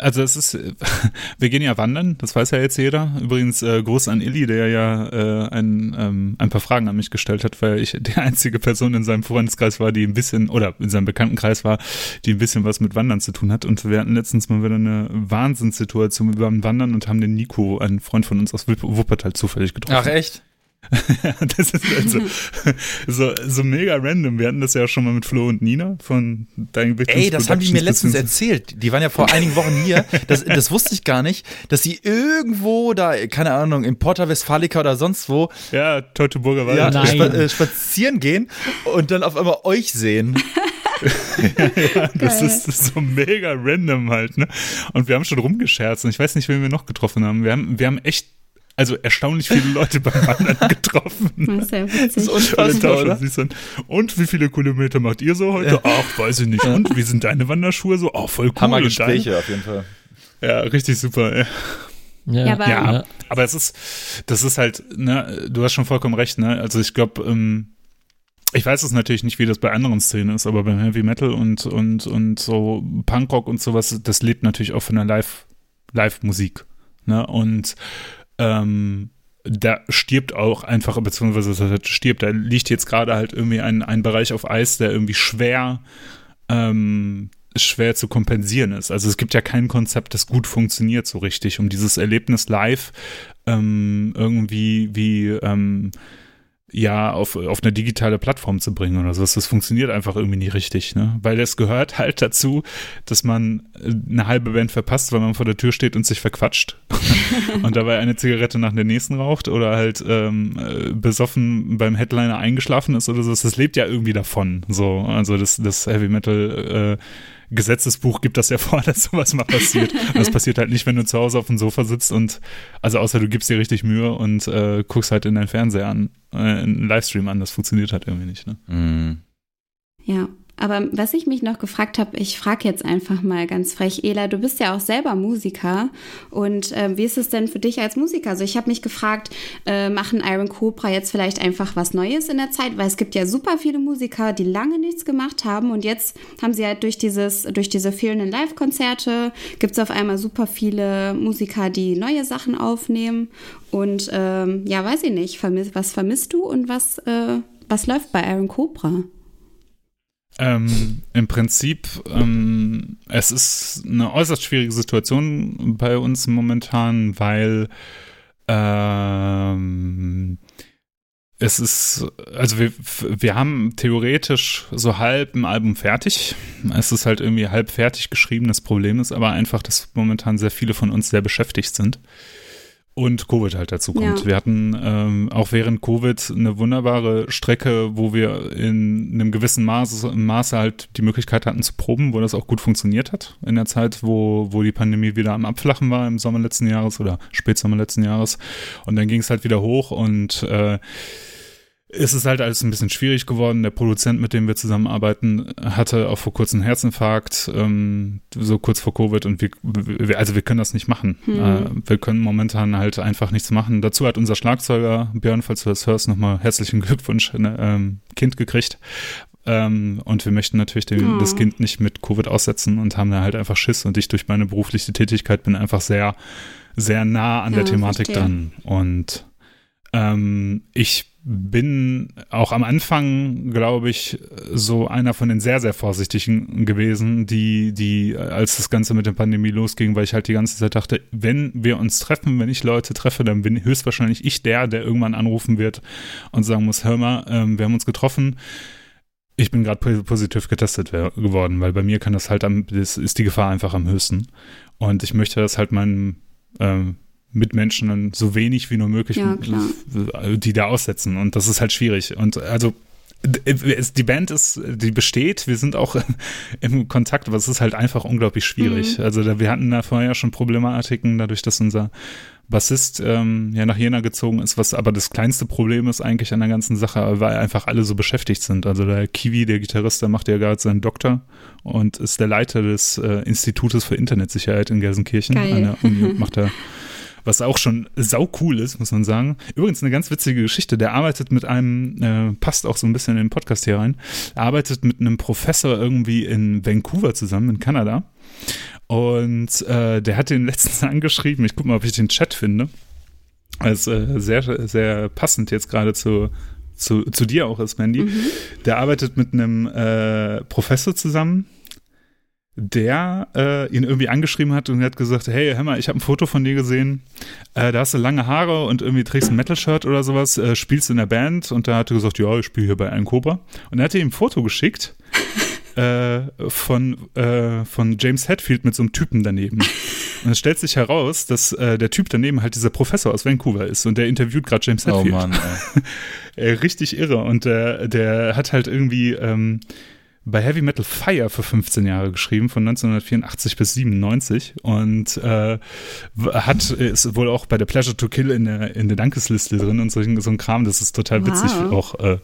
also es ist, wir gehen ja wandern, das weiß ja jetzt jeder. Übrigens äh, Gruß an Illy, der ja äh, ein, ähm, ein paar Fragen an mich gestellt hat, weil ich die einzige Person in seinem Freundeskreis war, die ein bisschen, oder in seinem Bekanntenkreis war, die ein bisschen was mit Wandern zu tun hat. Und wir hatten letztens mal wieder eine Wahnsinnssituation beim Wandern und haben den Nico, einen Freund von uns aus Wuppertal, zufällig getroffen. Ach echt? das ist also so, so mega random. Wir hatten das ja schon mal mit Flo und Nina von Victims Ey, das haben die mir letztens erzählt. Die waren ja vor einigen Wochen hier. Das, das wusste ich gar nicht, dass sie irgendwo da, keine Ahnung, in Porta Westfalica oder sonst wo. Ja, Teutoburger Wald. Ja, spa äh, spazieren gehen und dann auf einmal euch sehen. ja, das ist, das ist, so mega random halt, ne? Und wir haben schon rumgescherzt und ich weiß nicht, wen wir noch getroffen haben. Wir haben, wir haben echt also erstaunlich viele Leute beim Wandern getroffen. Das ist ja witzig. Das ist unfassbar, oder? Und wie viele Kilometer macht ihr so heute? Ja. Ach, weiß ich nicht. Und wie sind deine Wanderschuhe so? Ach, voll cool. Hammer Gespräche auf jeden Fall. Ja, richtig super. Ja. Ja, aber, ja, aber es ist, das ist halt, ne, du hast schon vollkommen recht, ne? Also ich glaube, ähm, ich weiß es natürlich nicht, wie das bei anderen Szenen ist, aber beim Heavy Metal und, und, und so Punkrock und sowas, das lebt natürlich auch von der Live, Live-Musik. Ne? Und ähm, da stirbt auch einfach, beziehungsweise stirbt, da liegt jetzt gerade halt irgendwie ein, ein Bereich auf Eis, der irgendwie schwer, ähm, schwer zu kompensieren ist. Also es gibt ja kein Konzept, das gut funktioniert so richtig, um dieses Erlebnis live ähm, irgendwie wie ähm, ja auf, auf eine digitale Plattform zu bringen oder sowas. Das funktioniert einfach irgendwie nicht richtig, ne? Weil es gehört halt dazu, dass man äh, eine halbe Band verpasst, weil man vor der Tür steht und sich verquatscht und dabei eine Zigarette nach der nächsten raucht oder halt ähm, äh, besoffen beim Headliner eingeschlafen ist oder so. Das lebt ja irgendwie davon. So, also das, das Heavy Metal äh, Gesetzesbuch gibt das ja vor, dass sowas mal passiert. Und das passiert halt nicht, wenn du zu Hause auf dem Sofa sitzt und, also außer du gibst dir richtig Mühe und äh, guckst halt in deinen Fernseher an, äh, einen Livestream an. Das funktioniert halt irgendwie nicht, ne? Mhm. Ja, aber was ich mich noch gefragt habe, ich frage jetzt einfach mal ganz frech, Ela, du bist ja auch selber Musiker und äh, wie ist es denn für dich als Musiker? Also ich habe mich gefragt, äh, machen Iron Cobra jetzt vielleicht einfach was Neues in der Zeit? Weil es gibt ja super viele Musiker, die lange nichts gemacht haben und jetzt haben sie halt durch dieses, durch diese fehlenden Live-Konzerte gibt es auf einmal super viele Musiker, die neue Sachen aufnehmen und ähm, ja, weiß ich nicht, vermiss, was vermisst du und was, äh, was läuft bei Iron Cobra? Ähm, Im Prinzip, ähm, es ist eine äußerst schwierige Situation bei uns momentan, weil ähm, es ist, also wir, wir haben theoretisch so halb ein Album fertig. Es ist halt irgendwie halb fertig geschrieben. Das Problem ist aber einfach, dass momentan sehr viele von uns sehr beschäftigt sind und Covid halt dazu kommt. Ja. Wir hatten ähm, auch während Covid eine wunderbare Strecke, wo wir in einem gewissen Maße, Maße halt die Möglichkeit hatten zu proben, wo das auch gut funktioniert hat in der Zeit, wo, wo die Pandemie wieder am Abflachen war im Sommer letzten Jahres oder Spätsommer letzten Jahres. Und dann ging es halt wieder hoch und äh, ist es halt alles ein bisschen schwierig geworden. Der Produzent, mit dem wir zusammenarbeiten, hatte auch vor kurzem einen Herzinfarkt, ähm, so kurz vor Covid und wir, wir, also wir können das nicht machen. Hm. Äh, wir können momentan halt einfach nichts machen. Dazu hat unser Schlagzeuger Björn, falls du das hörst, nochmal herzlichen Glückwunsch, ein ne, ähm, Kind gekriegt. Ähm, und wir möchten natürlich den, oh. das Kind nicht mit Covid aussetzen und haben da halt einfach Schiss. Und ich durch meine berufliche Tätigkeit bin einfach sehr, sehr nah an ja, der Thematik verstehe. dran. Und ähm, ich bin auch am Anfang, glaube ich, so einer von den sehr, sehr Vorsichtigen gewesen, die, die, als das Ganze mit der Pandemie losging, weil ich halt die ganze Zeit dachte, wenn wir uns treffen, wenn ich Leute treffe, dann bin höchstwahrscheinlich ich der, der irgendwann anrufen wird und sagen muss, hör mal, ähm, wir haben uns getroffen. Ich bin gerade positiv getestet geworden, weil bei mir kann das halt am, das ist die Gefahr einfach am höchsten. Und ich möchte das halt meinen ähm, Mitmenschen so wenig wie nur möglich, ja, die da aussetzen. Und das ist halt schwierig. Und also die Band ist, die besteht, wir sind auch im Kontakt, aber es ist halt einfach unglaublich schwierig. Mhm. Also wir hatten da vorher schon Problematiken, dadurch, dass unser Bassist ähm, ja nach Jena gezogen ist, was aber das kleinste Problem ist eigentlich an der ganzen Sache, weil einfach alle so beschäftigt sind. Also der Kiwi, der Gitarrist, der macht ja gerade seinen Doktor und ist der Leiter des äh, Institutes für Internetsicherheit in Gelsenkirchen Geil. an der Uni und macht da was auch schon sau cool ist, muss man sagen. Übrigens eine ganz witzige Geschichte. Der arbeitet mit einem, äh, passt auch so ein bisschen in den Podcast hier rein, arbeitet mit einem Professor irgendwie in Vancouver zusammen, in Kanada. Und äh, der hat den letztens angeschrieben. Ich guck mal, ob ich den Chat finde. Also äh, sehr, sehr passend jetzt gerade zu, zu, zu dir auch ist, Mandy. Mhm. Der arbeitet mit einem äh, Professor zusammen, der äh, ihn irgendwie angeschrieben hat und hat gesagt, hey, hör mal, ich habe ein Foto von dir gesehen, äh, da hast du lange Haare und irgendwie trägst ein Metal-Shirt oder sowas, äh, spielst in der Band und da hat er gesagt, ja, ich spiele hier bei einem Cobra. Und er hat ihm ein Foto geschickt äh, von, äh, von James Hetfield mit so einem Typen daneben. Und es stellt sich heraus, dass äh, der Typ daneben halt dieser Professor aus Vancouver ist und der interviewt gerade James Hetfield. Oh Mann, ey. Richtig irre und der, der hat halt irgendwie ähm, bei Heavy Metal Fire für 15 Jahre geschrieben, von 1984 bis 97 und äh, hat ist wohl auch bei der Pleasure to Kill in der in der Dankesliste drin und so, so ein Kram. Das ist total wow. witzig, auch äh,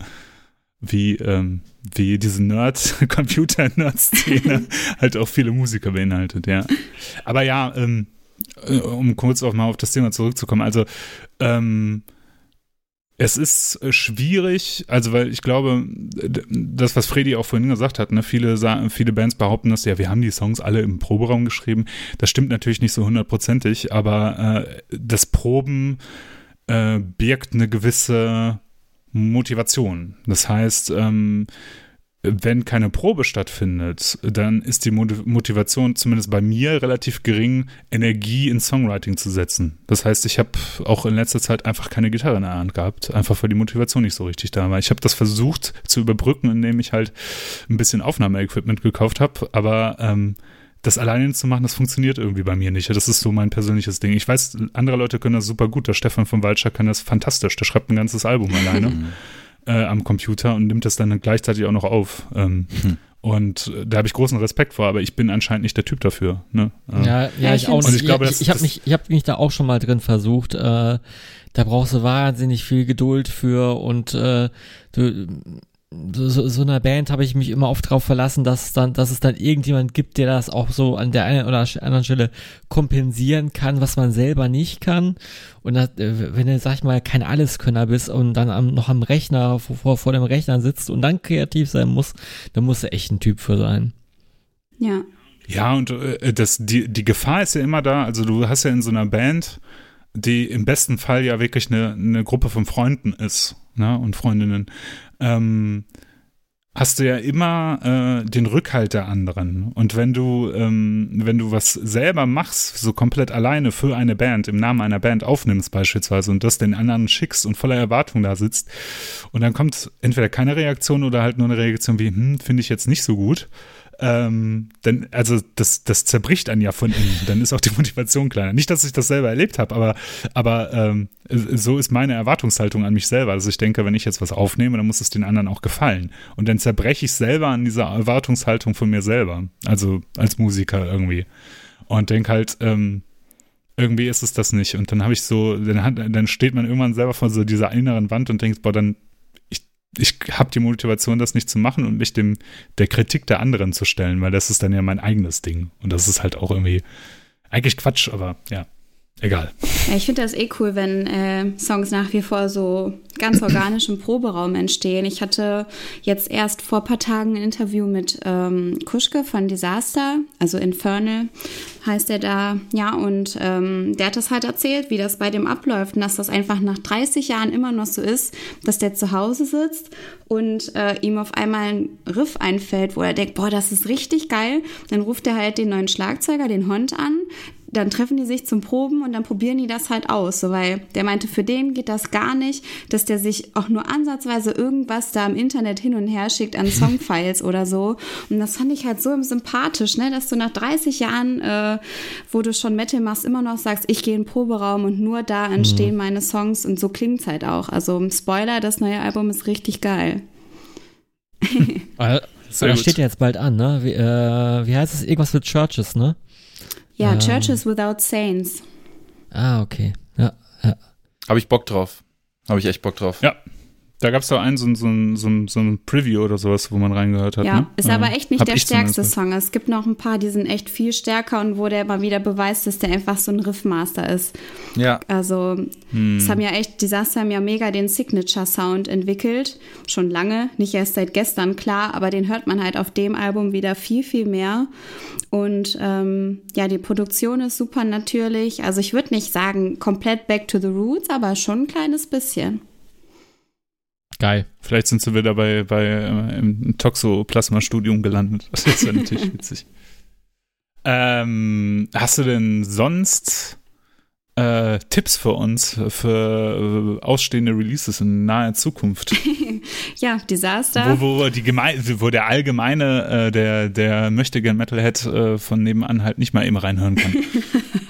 wie ähm, wie diese Nerd Computer Nerd Szene halt auch viele Musiker beinhaltet, ja. Aber ja, ähm, äh, um kurz auch mal auf das Thema zurückzukommen, also ähm, es ist äh, schwierig, also weil ich glaube, das, was Freddy auch vorhin gesagt hat, ne, viele, viele Bands behaupten das, ja, wir haben die Songs alle im Proberaum geschrieben. Das stimmt natürlich nicht so hundertprozentig, aber äh, das Proben äh, birgt eine gewisse Motivation. Das heißt, ähm, wenn keine Probe stattfindet, dann ist die Motivation zumindest bei mir relativ gering, Energie in Songwriting zu setzen. Das heißt, ich habe auch in letzter Zeit einfach keine Gitarre in der Hand gehabt, einfach weil die Motivation nicht so richtig da war. Ich habe das versucht zu überbrücken, indem ich halt ein bisschen Aufnahmeequipment gekauft habe, aber ähm, das alleine zu machen, das funktioniert irgendwie bei mir nicht. Das ist so mein persönliches Ding. Ich weiß, andere Leute können das super gut. Der Stefan von Waldscher kann das fantastisch. Der schreibt ein ganzes Album alleine. äh, am Computer und nimmt das dann gleichzeitig auch noch auf. Ähm, hm. Und äh, da habe ich großen Respekt vor, aber ich bin anscheinend nicht der Typ dafür. Ne? Ja, ja, ich, auch nicht. ich, glaube, ich, ich habe mich, ich hab mich da auch schon mal drin versucht. Äh, da brauchst du wahnsinnig viel Geduld für und äh, du so, so einer Band habe ich mich immer oft darauf verlassen, dass dann, dass es dann irgendjemand gibt, der das auch so an der einen oder anderen Stelle kompensieren kann, was man selber nicht kann. Und das, äh, wenn du, sag ich mal, kein Alleskönner bist und dann am, noch am Rechner, vor, vor dem Rechner sitzt und dann kreativ sein muss, dann musst du echt ein Typ für sein. Ja. Ja, und äh, das, die, die Gefahr ist ja immer da, also du hast ja in so einer Band, die im besten Fall ja wirklich eine, eine Gruppe von Freunden ist ne, und Freundinnen ähm, hast du ja immer äh, den Rückhalt der anderen. Und wenn du, ähm, wenn du was selber machst, so komplett alleine für eine Band, im Namen einer Band aufnimmst beispielsweise und das den anderen schickst und voller Erwartung da sitzt und dann kommt entweder keine Reaktion oder halt nur eine Reaktion wie, hm, finde ich jetzt nicht so gut, ähm, dann, also das, das zerbricht einen ja von innen. Dann ist auch die Motivation kleiner. Nicht, dass ich das selber erlebt habe, aber, aber ähm, so ist meine Erwartungshaltung an mich selber. Also ich denke, wenn ich jetzt was aufnehme, dann muss es den anderen auch gefallen. Und dann zerbreche ich selber an dieser Erwartungshaltung von mir selber. Also als Musiker irgendwie. Und denke halt, ähm, irgendwie ist es das nicht. Und dann habe ich so, dann, dann steht man irgendwann selber vor so dieser inneren Wand und denkt, boah, dann ich habe die Motivation, das nicht zu machen und mich dem der Kritik der anderen zu stellen, weil das ist dann ja mein eigenes Ding. Und das ist halt auch irgendwie eigentlich Quatsch, aber ja, egal. Ich finde das eh cool, wenn äh, Songs nach wie vor so ganz organisch im Proberaum entstehen. Ich hatte jetzt erst vor ein paar Tagen ein Interview mit ähm, Kuschke von Disaster, also Infernal heißt er da. Ja, und ähm, der hat das halt erzählt, wie das bei dem abläuft und dass das einfach nach 30 Jahren immer noch so ist, dass der zu Hause sitzt und äh, ihm auf einmal ein Riff einfällt, wo er denkt, boah, das ist richtig geil. Dann ruft er halt den neuen Schlagzeuger, den Hond an, dann treffen die sich zum Proben und dann probieren die das halt aus, so, weil der meinte, für den geht das gar nicht, dass der sich auch nur ansatzweise irgendwas da im Internet hin und her schickt an Songfiles oder so. Und das fand ich halt so sympathisch, ne, dass du nach 30 Jahren, äh, wo du schon Metal machst, immer noch sagst, ich gehe in den Proberaum und nur da entstehen mhm. meine Songs und so klingt's halt auch. Also Spoiler, das neue Album ist richtig geil. Ah, das steht ja jetzt bald an, ne? Wie, äh, wie heißt es? Irgendwas mit Churches, ne? Ja, ähm. Churches Without Saints. Ah, okay. Ja, ja. Habe ich Bock drauf. Habe ich echt Bock drauf. Ja. Da gab es doch einen, so, ein- so, ein- so, ein- so ein Preview oder sowas, wo man reingehört hat. Ja, ne? ist aber echt nicht hab der stärkste Song. Es gibt noch ein paar, die sind echt viel stärker und wo der mal wieder beweist, dass der einfach so ein Riffmaster ist. Ja. Also, Hm. es haben ja echt, Disaster haben ja mega den Signature-Sound entwickelt. Schon lange, nicht erst seit gestern, klar, aber den hört man halt auf dem Album wieder viel, viel mehr. Und ähm, ja, die Produktion ist super natürlich. Also, ich würde nicht sagen komplett back to the roots, aber schon ein kleines bisschen. Geil. Vielleicht sind sie wieder bei, bei äh, im Toxoplasma-Studium gelandet. Das ist ja natürlich witzig. Ähm, hast du denn sonst äh, Tipps für uns für äh, ausstehende Releases in naher Zukunft? Ja, Disaster. wo, wo, die Geme wo der allgemeine, äh, der, der möchte gern Metalhead äh, von nebenan halt nicht mal eben reinhören kann.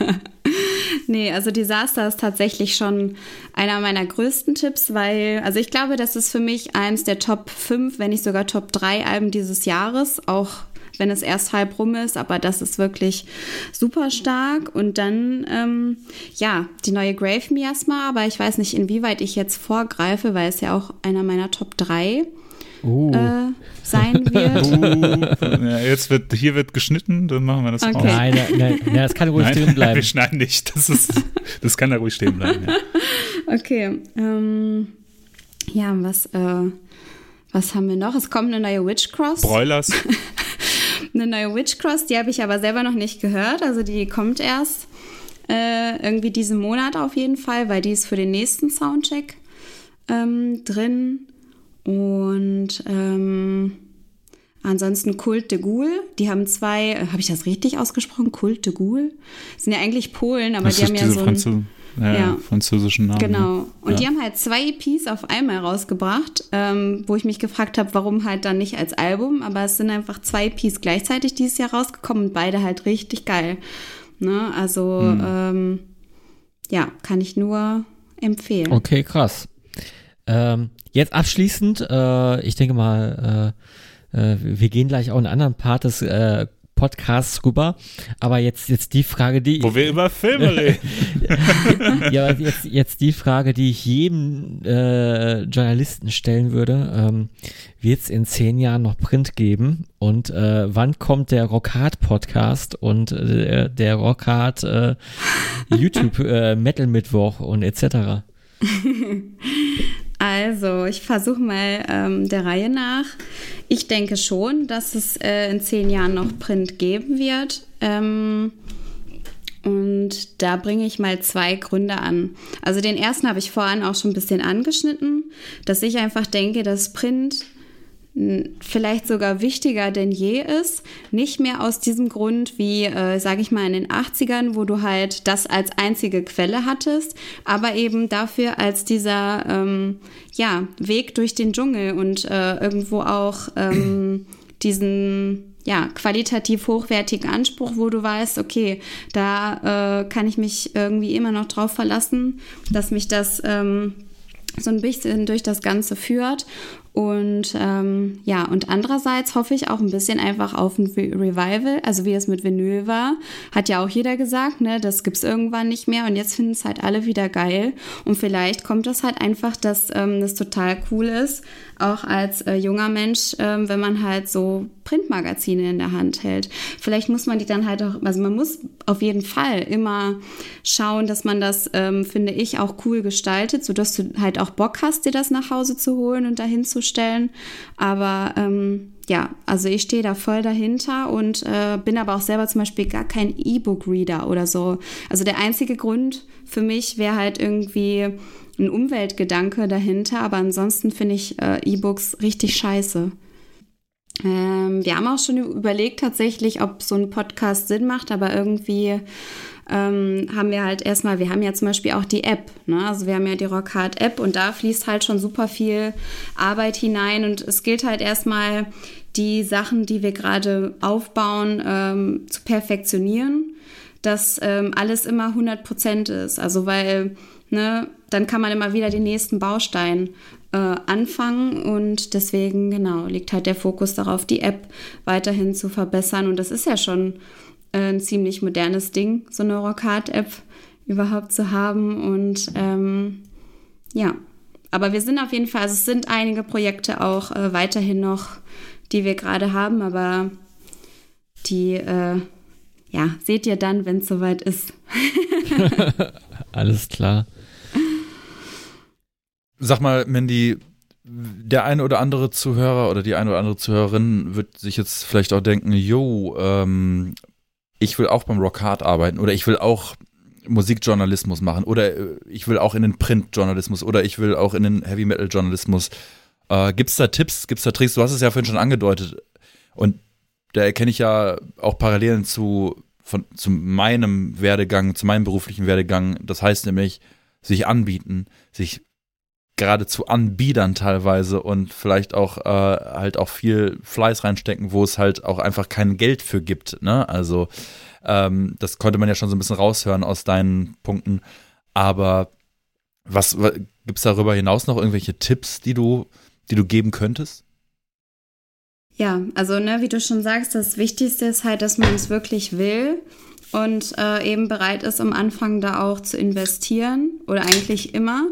Nee, also Disaster ist tatsächlich schon einer meiner größten Tipps, weil, also ich glaube, das ist für mich eins der Top 5, wenn nicht sogar Top 3 Alben dieses Jahres, auch wenn es erst halb rum ist, aber das ist wirklich super stark. Und dann, ähm, ja, die neue Grave Miasma, aber ich weiß nicht, inwieweit ich jetzt vorgreife, weil es ja auch einer meiner Top 3 Uh. äh, sein wird. Uh, ja, jetzt wird, hier wird geschnitten, dann machen wir das Okay. auch. Nein, nein, nein, das kann ruhig Nein, drin bleiben. wir schneiden nicht. Das, ist, das kann da ruhig stehen bleiben. Ja. Okay, ähm, ja, was, äh, was haben wir noch? Es kommt eine neue Witchcross. Broilers. eine neue Witchcross, die habe ich aber selber noch nicht gehört. Also die kommt erst äh, irgendwie diesen Monat auf jeden Fall, weil die ist für den nächsten Soundcheck ähm, drin. Und ähm, ansonsten Kult de Ghoul. Die haben zwei, äh, habe ich das richtig ausgesprochen? Kult de Ghoul? Das sind ja eigentlich Polen, aber Das die ist haben ja so ein, Franzö ja, Ja. französischen Namen. Genau. Und Ja. die haben halt zwei EPs auf einmal rausgebracht, ähm, wo ich mich gefragt habe, warum halt dann nicht als Album, aber es sind einfach zwei EPs gleichzeitig dieses Jahr rausgekommen und beide halt richtig geil. Ne? Also, Hm. ähm, ja, kann ich nur empfehlen. Okay, krass. Ähm, jetzt abschließend, äh, ich denke mal, äh, äh, wir gehen gleich auch in einen anderen Part des äh, Podcasts rüber. Aber jetzt, jetzt die Frage, die Wo wir über Filme reden. ja, aber jetzt, jetzt die Frage, die ich jedem äh, Journalisten stellen würde. Ähm, Wird es in zehn Jahren noch Print geben? Und äh, wann kommt der Rockhard Podcast und äh, der Rockhard äh, YouTube äh, Metal Mittwoch und etc.? Also, ich versuche mal ähm, der Reihe nach. Ich denke schon, dass es äh, in zehn Jahren noch Print geben wird. Ähm, und da bringe ich mal zwei Gründe an. Also den ersten habe ich vorhin auch schon ein bisschen angeschnitten, dass ich einfach denke, dass Print vielleicht sogar wichtiger denn je ist. Nicht mehr aus diesem Grund wie, äh, sage ich mal, in den 80ern, wo du halt das als einzige Quelle hattest, aber eben dafür als dieser ähm, ja, Weg durch den Dschungel und äh, irgendwo auch ähm, diesen ja, qualitativ hochwertigen Anspruch, wo du weißt, okay, da äh, kann ich mich irgendwie immer noch drauf verlassen, dass mich das ähm, so ein bisschen durch das Ganze führt. Und ähm, ja, und andererseits hoffe ich auch ein bisschen einfach auf ein Re Revival, also wie es mit Vinyl war. Hat ja auch jeder gesagt, ne, das gibt's irgendwann nicht mehr und jetzt finden es halt alle wieder geil. Und vielleicht kommt das halt einfach, dass ähm, das total cool ist, auch als äh, junger Mensch, ähm, wenn man halt so Printmagazine in der Hand hält. Vielleicht muss man die dann halt auch, also man muss auf jeden Fall immer schauen, dass man das, ähm, finde ich, auch cool gestaltet, sodass du halt auch Bock hast, dir das nach Hause zu holen und dahin zu stellen. Aber ähm, ja, also ich stehe da voll dahinter und äh, bin aber auch selber zum Beispiel gar kein E-Book-Reader oder so. Also der einzige Grund für mich wäre halt irgendwie ein Umweltgedanke dahinter, aber ansonsten finde ich äh, E-Books richtig scheiße. Ähm, wir haben auch schon überlegt tatsächlich, ob so ein Podcast Sinn macht, aber irgendwie ähm, haben wir halt erstmal, wir haben ja zum Beispiel auch die App, ne? also wir haben ja die Rockhard App und da fließt halt schon super viel Arbeit hinein und es gilt halt erstmal die Sachen, die wir gerade aufbauen, ähm, zu perfektionieren, dass ähm, alles immer 100 Prozent ist, also weil, ne, dann kann man immer wieder den nächsten Baustein äh, anfangen und deswegen, genau, liegt halt der Fokus darauf, die App weiterhin zu verbessern und das ist ja schon ein ziemlich modernes Ding, so eine Rockhard-App überhaupt zu haben. Und ähm, ja, aber wir sind auf jeden Fall, also es sind einige Projekte auch äh, weiterhin noch, die wir gerade haben, aber die, äh, ja, seht ihr dann, wenn es soweit ist. Alles klar. Sag mal, Mandy, der eine oder andere Zuhörer oder die eine oder andere Zuhörerin wird sich jetzt vielleicht auch denken, yo, ähm, ich will auch beim Rockhard arbeiten oder ich will auch Musikjournalismus machen oder äh, ich will auch in den Printjournalismus oder ich will auch in den Heavy Metal Journalismus. Äh, Gibt es da Tipps, gibt es da Tricks? Du hast es ja vorhin schon angedeutet und da erkenne ich ja auch Parallelen zu, von, zu meinem Werdegang, zu meinem beruflichen Werdegang. Das heißt nämlich, sich anbieten, sich geradezu anbiedern teilweise und vielleicht auch äh, halt auch viel Fleiß reinstecken, wo es halt auch einfach kein Geld für gibt. Ne? Also ähm, das konnte man ja schon so ein bisschen raushören aus deinen Punkten. Aber was, was gibt es darüber hinaus noch irgendwelche Tipps, die du, die du geben könntest? Ja, also ne, wie du schon sagst, das Wichtigste ist halt, dass man es wirklich will und äh, eben bereit ist, am Anfang da auch zu investieren oder eigentlich immer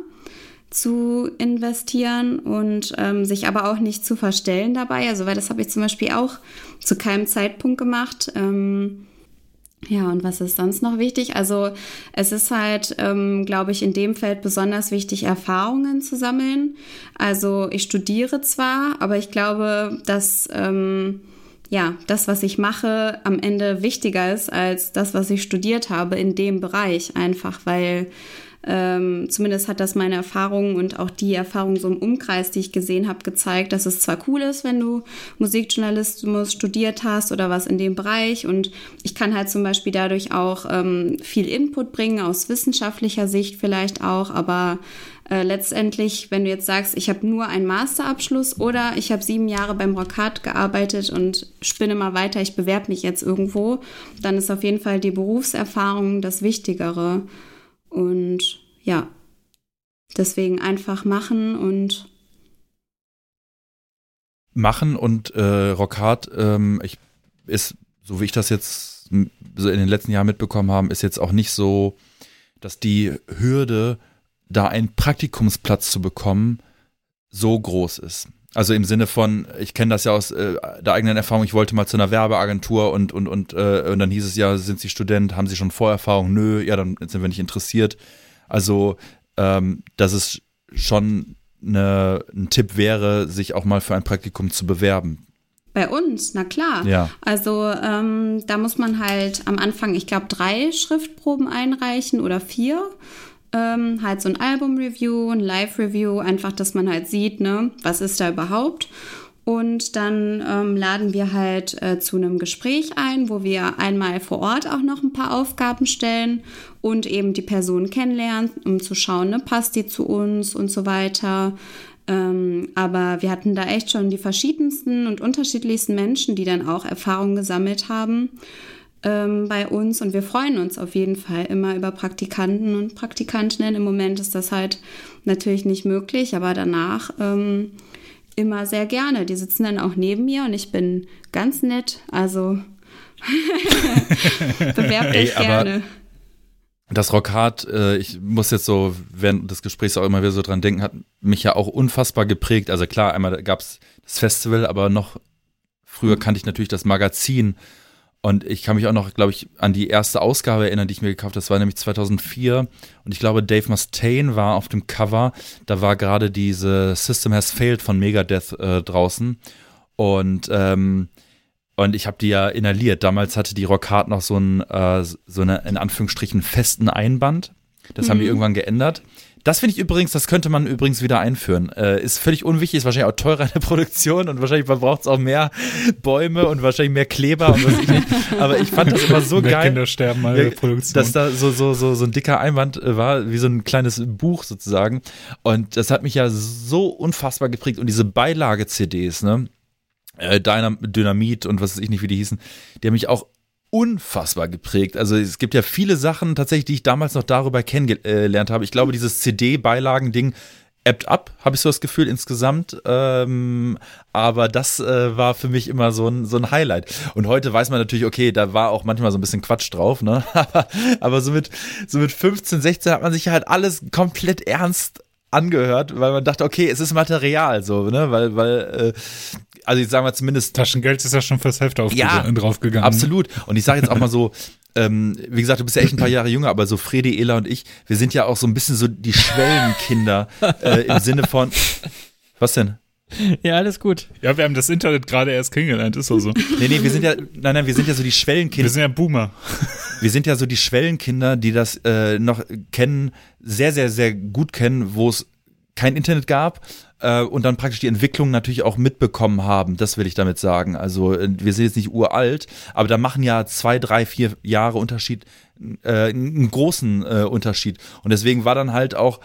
zu investieren und ähm, sich aber auch nicht zu verstellen dabei. Also, weil das habe ich zum Beispiel auch zu keinem Zeitpunkt gemacht. Ähm, ja, und was ist sonst noch wichtig? Also es ist halt, ähm, glaube ich, in dem Feld besonders wichtig, Erfahrungen zu sammeln. Also ich studiere zwar, aber ich glaube, dass ähm, ja das, was ich mache, am Ende wichtiger ist als das, was ich studiert habe in dem Bereich, einfach weil ähm, zumindest hat das meine Erfahrung und auch die Erfahrung so im Umkreis, die ich gesehen habe, gezeigt, dass es zwar cool ist, wenn du Musikjournalismus studiert hast oder was in dem Bereich und ich kann halt zum Beispiel dadurch auch ähm, viel Input bringen, aus wissenschaftlicher Sicht vielleicht auch, aber äh, letztendlich, wenn du jetzt sagst, ich habe nur einen Masterabschluss oder ich habe sieben Jahre beim Rockhard gearbeitet und spinne mal weiter, ich bewerbe mich jetzt irgendwo, dann ist auf jeden Fall die Berufserfahrung das Wichtigere. Und ja, deswegen einfach machen und machen und äh, Rockhard ähm, ich, ist, so wie ich das jetzt so in den letzten Jahren mitbekommen habe, ist jetzt auch nicht so, dass die Hürde, da einen Praktikumsplatz zu bekommen, so groß ist. Also im Sinne von, ich kenne das ja aus äh, der eigenen Erfahrung, ich wollte mal zu einer Werbeagentur und, und, und, äh, und dann hieß es ja, sind Sie Student, haben Sie schon Vorerfahrung? Nö, ja, dann sind wir nicht interessiert. Also, ähm, dass es schon eine, ein Tipp wäre, sich auch mal für ein Praktikum zu bewerben. Bei uns, na klar. Ja. Also ähm, da muss man halt am Anfang, ich glaube, drei Schriftproben einreichen oder vier ähm, halt so ein Album-Review, ein Live-Review, einfach, dass man halt sieht, ne, was ist da überhaupt. Und dann ähm, laden wir halt äh, zu einem Gespräch ein, wo wir einmal vor Ort auch noch ein paar Aufgaben stellen und eben die Person kennenlernen, um zu schauen, ne, passt die zu uns und so weiter. Ähm, aber wir hatten da echt schon die verschiedensten und unterschiedlichsten Menschen, die dann auch Erfahrungen gesammelt haben ähm, bei uns und wir freuen uns auf jeden Fall immer über Praktikanten und Praktikantinnen. Im Moment ist das halt natürlich nicht möglich, aber danach ähm, immer sehr gerne. Die sitzen dann auch neben mir und ich bin ganz nett, also bewerbt euch gerne. Das Rockhard, äh, ich muss jetzt so während des Gesprächs auch immer wieder so dran denken, hat mich ja auch unfassbar geprägt. Also klar, einmal gab es das Festival, aber noch früher kannte ich natürlich das Magazin und ich kann mich auch noch, glaube ich, an die erste Ausgabe erinnern, die ich mir gekauft habe. Das war nämlich 2004. Und ich glaube, Dave Mustaine war auf dem Cover. Da war gerade diese System Has Failed von Megadeth äh, draußen. Und, ähm, und ich habe die ja inhaliert. Damals hatte die Rockhard noch so, ein, äh, so eine, in Anführungsstrichen, festen Einband. Das mhm. haben die mhm. irgendwann geändert. Das finde ich übrigens, das könnte man übrigens wieder einführen. Äh, ist völlig unwichtig, ist wahrscheinlich auch teurer in der Produktion und wahrscheinlich braucht es auch mehr Bäume und wahrscheinlich mehr Kleber und was ich nicht. Aber ich fand das immer so mehr geil. Kinder sterben in der Produktion. Dass da so, so, so, so ein dicker Einwand äh, war, wie so ein kleines Buch sozusagen. Und das hat mich ja so unfassbar geprägt. Und diese Beilage-CDs, ne? Äh, Dynamit und was weiß ich nicht, wie die hießen, die haben mich auch unfassbar geprägt. Also es gibt ja viele Sachen tatsächlich, die ich damals noch darüber kennengelernt habe. Ich glaube, dieses CD-Beilagen-Ding ebbt ab, habe ich so das Gefühl insgesamt. Ähm, aber das äh, war für mich immer so ein, so ein Highlight. Und heute weiß man natürlich, okay, da war auch manchmal so ein bisschen Quatsch drauf, ne? aber, aber so, mit, so mit 15, 16 hat man sich halt alles komplett ernst angehört, weil man dachte, okay, es ist Material, so, ne, weil, weil, äh, also ich sage mal zumindest. Taschengeld ist ja schon fürs Heft ja, draufgegangen. Absolut. Und ich sage jetzt auch mal so, ähm, wie gesagt, du bist ja echt ein paar Jahre jünger, aber so Fredi, Ela und ich, wir sind ja auch so ein bisschen so die Schwellenkinder äh, im Sinne von. Was denn? Ja, alles gut. Ja, wir haben das Internet gerade erst kennengelernt, ist auch so. Nee, nee, wir sind ja, nein, nein, wir sind ja so die Schwellenkinder. Wir sind ja Boomer. Wir sind ja so die Schwellenkinder, die das äh, noch kennen, sehr, sehr, sehr gut kennen, wo es kein Internet gab äh, und dann praktisch die Entwicklung natürlich auch mitbekommen haben. Das will ich damit sagen. Also äh, wir sind jetzt nicht uralt, aber da machen ja zwei, drei, vier Jahre Unterschied äh, einen großen äh, Unterschied. Und deswegen war dann halt auch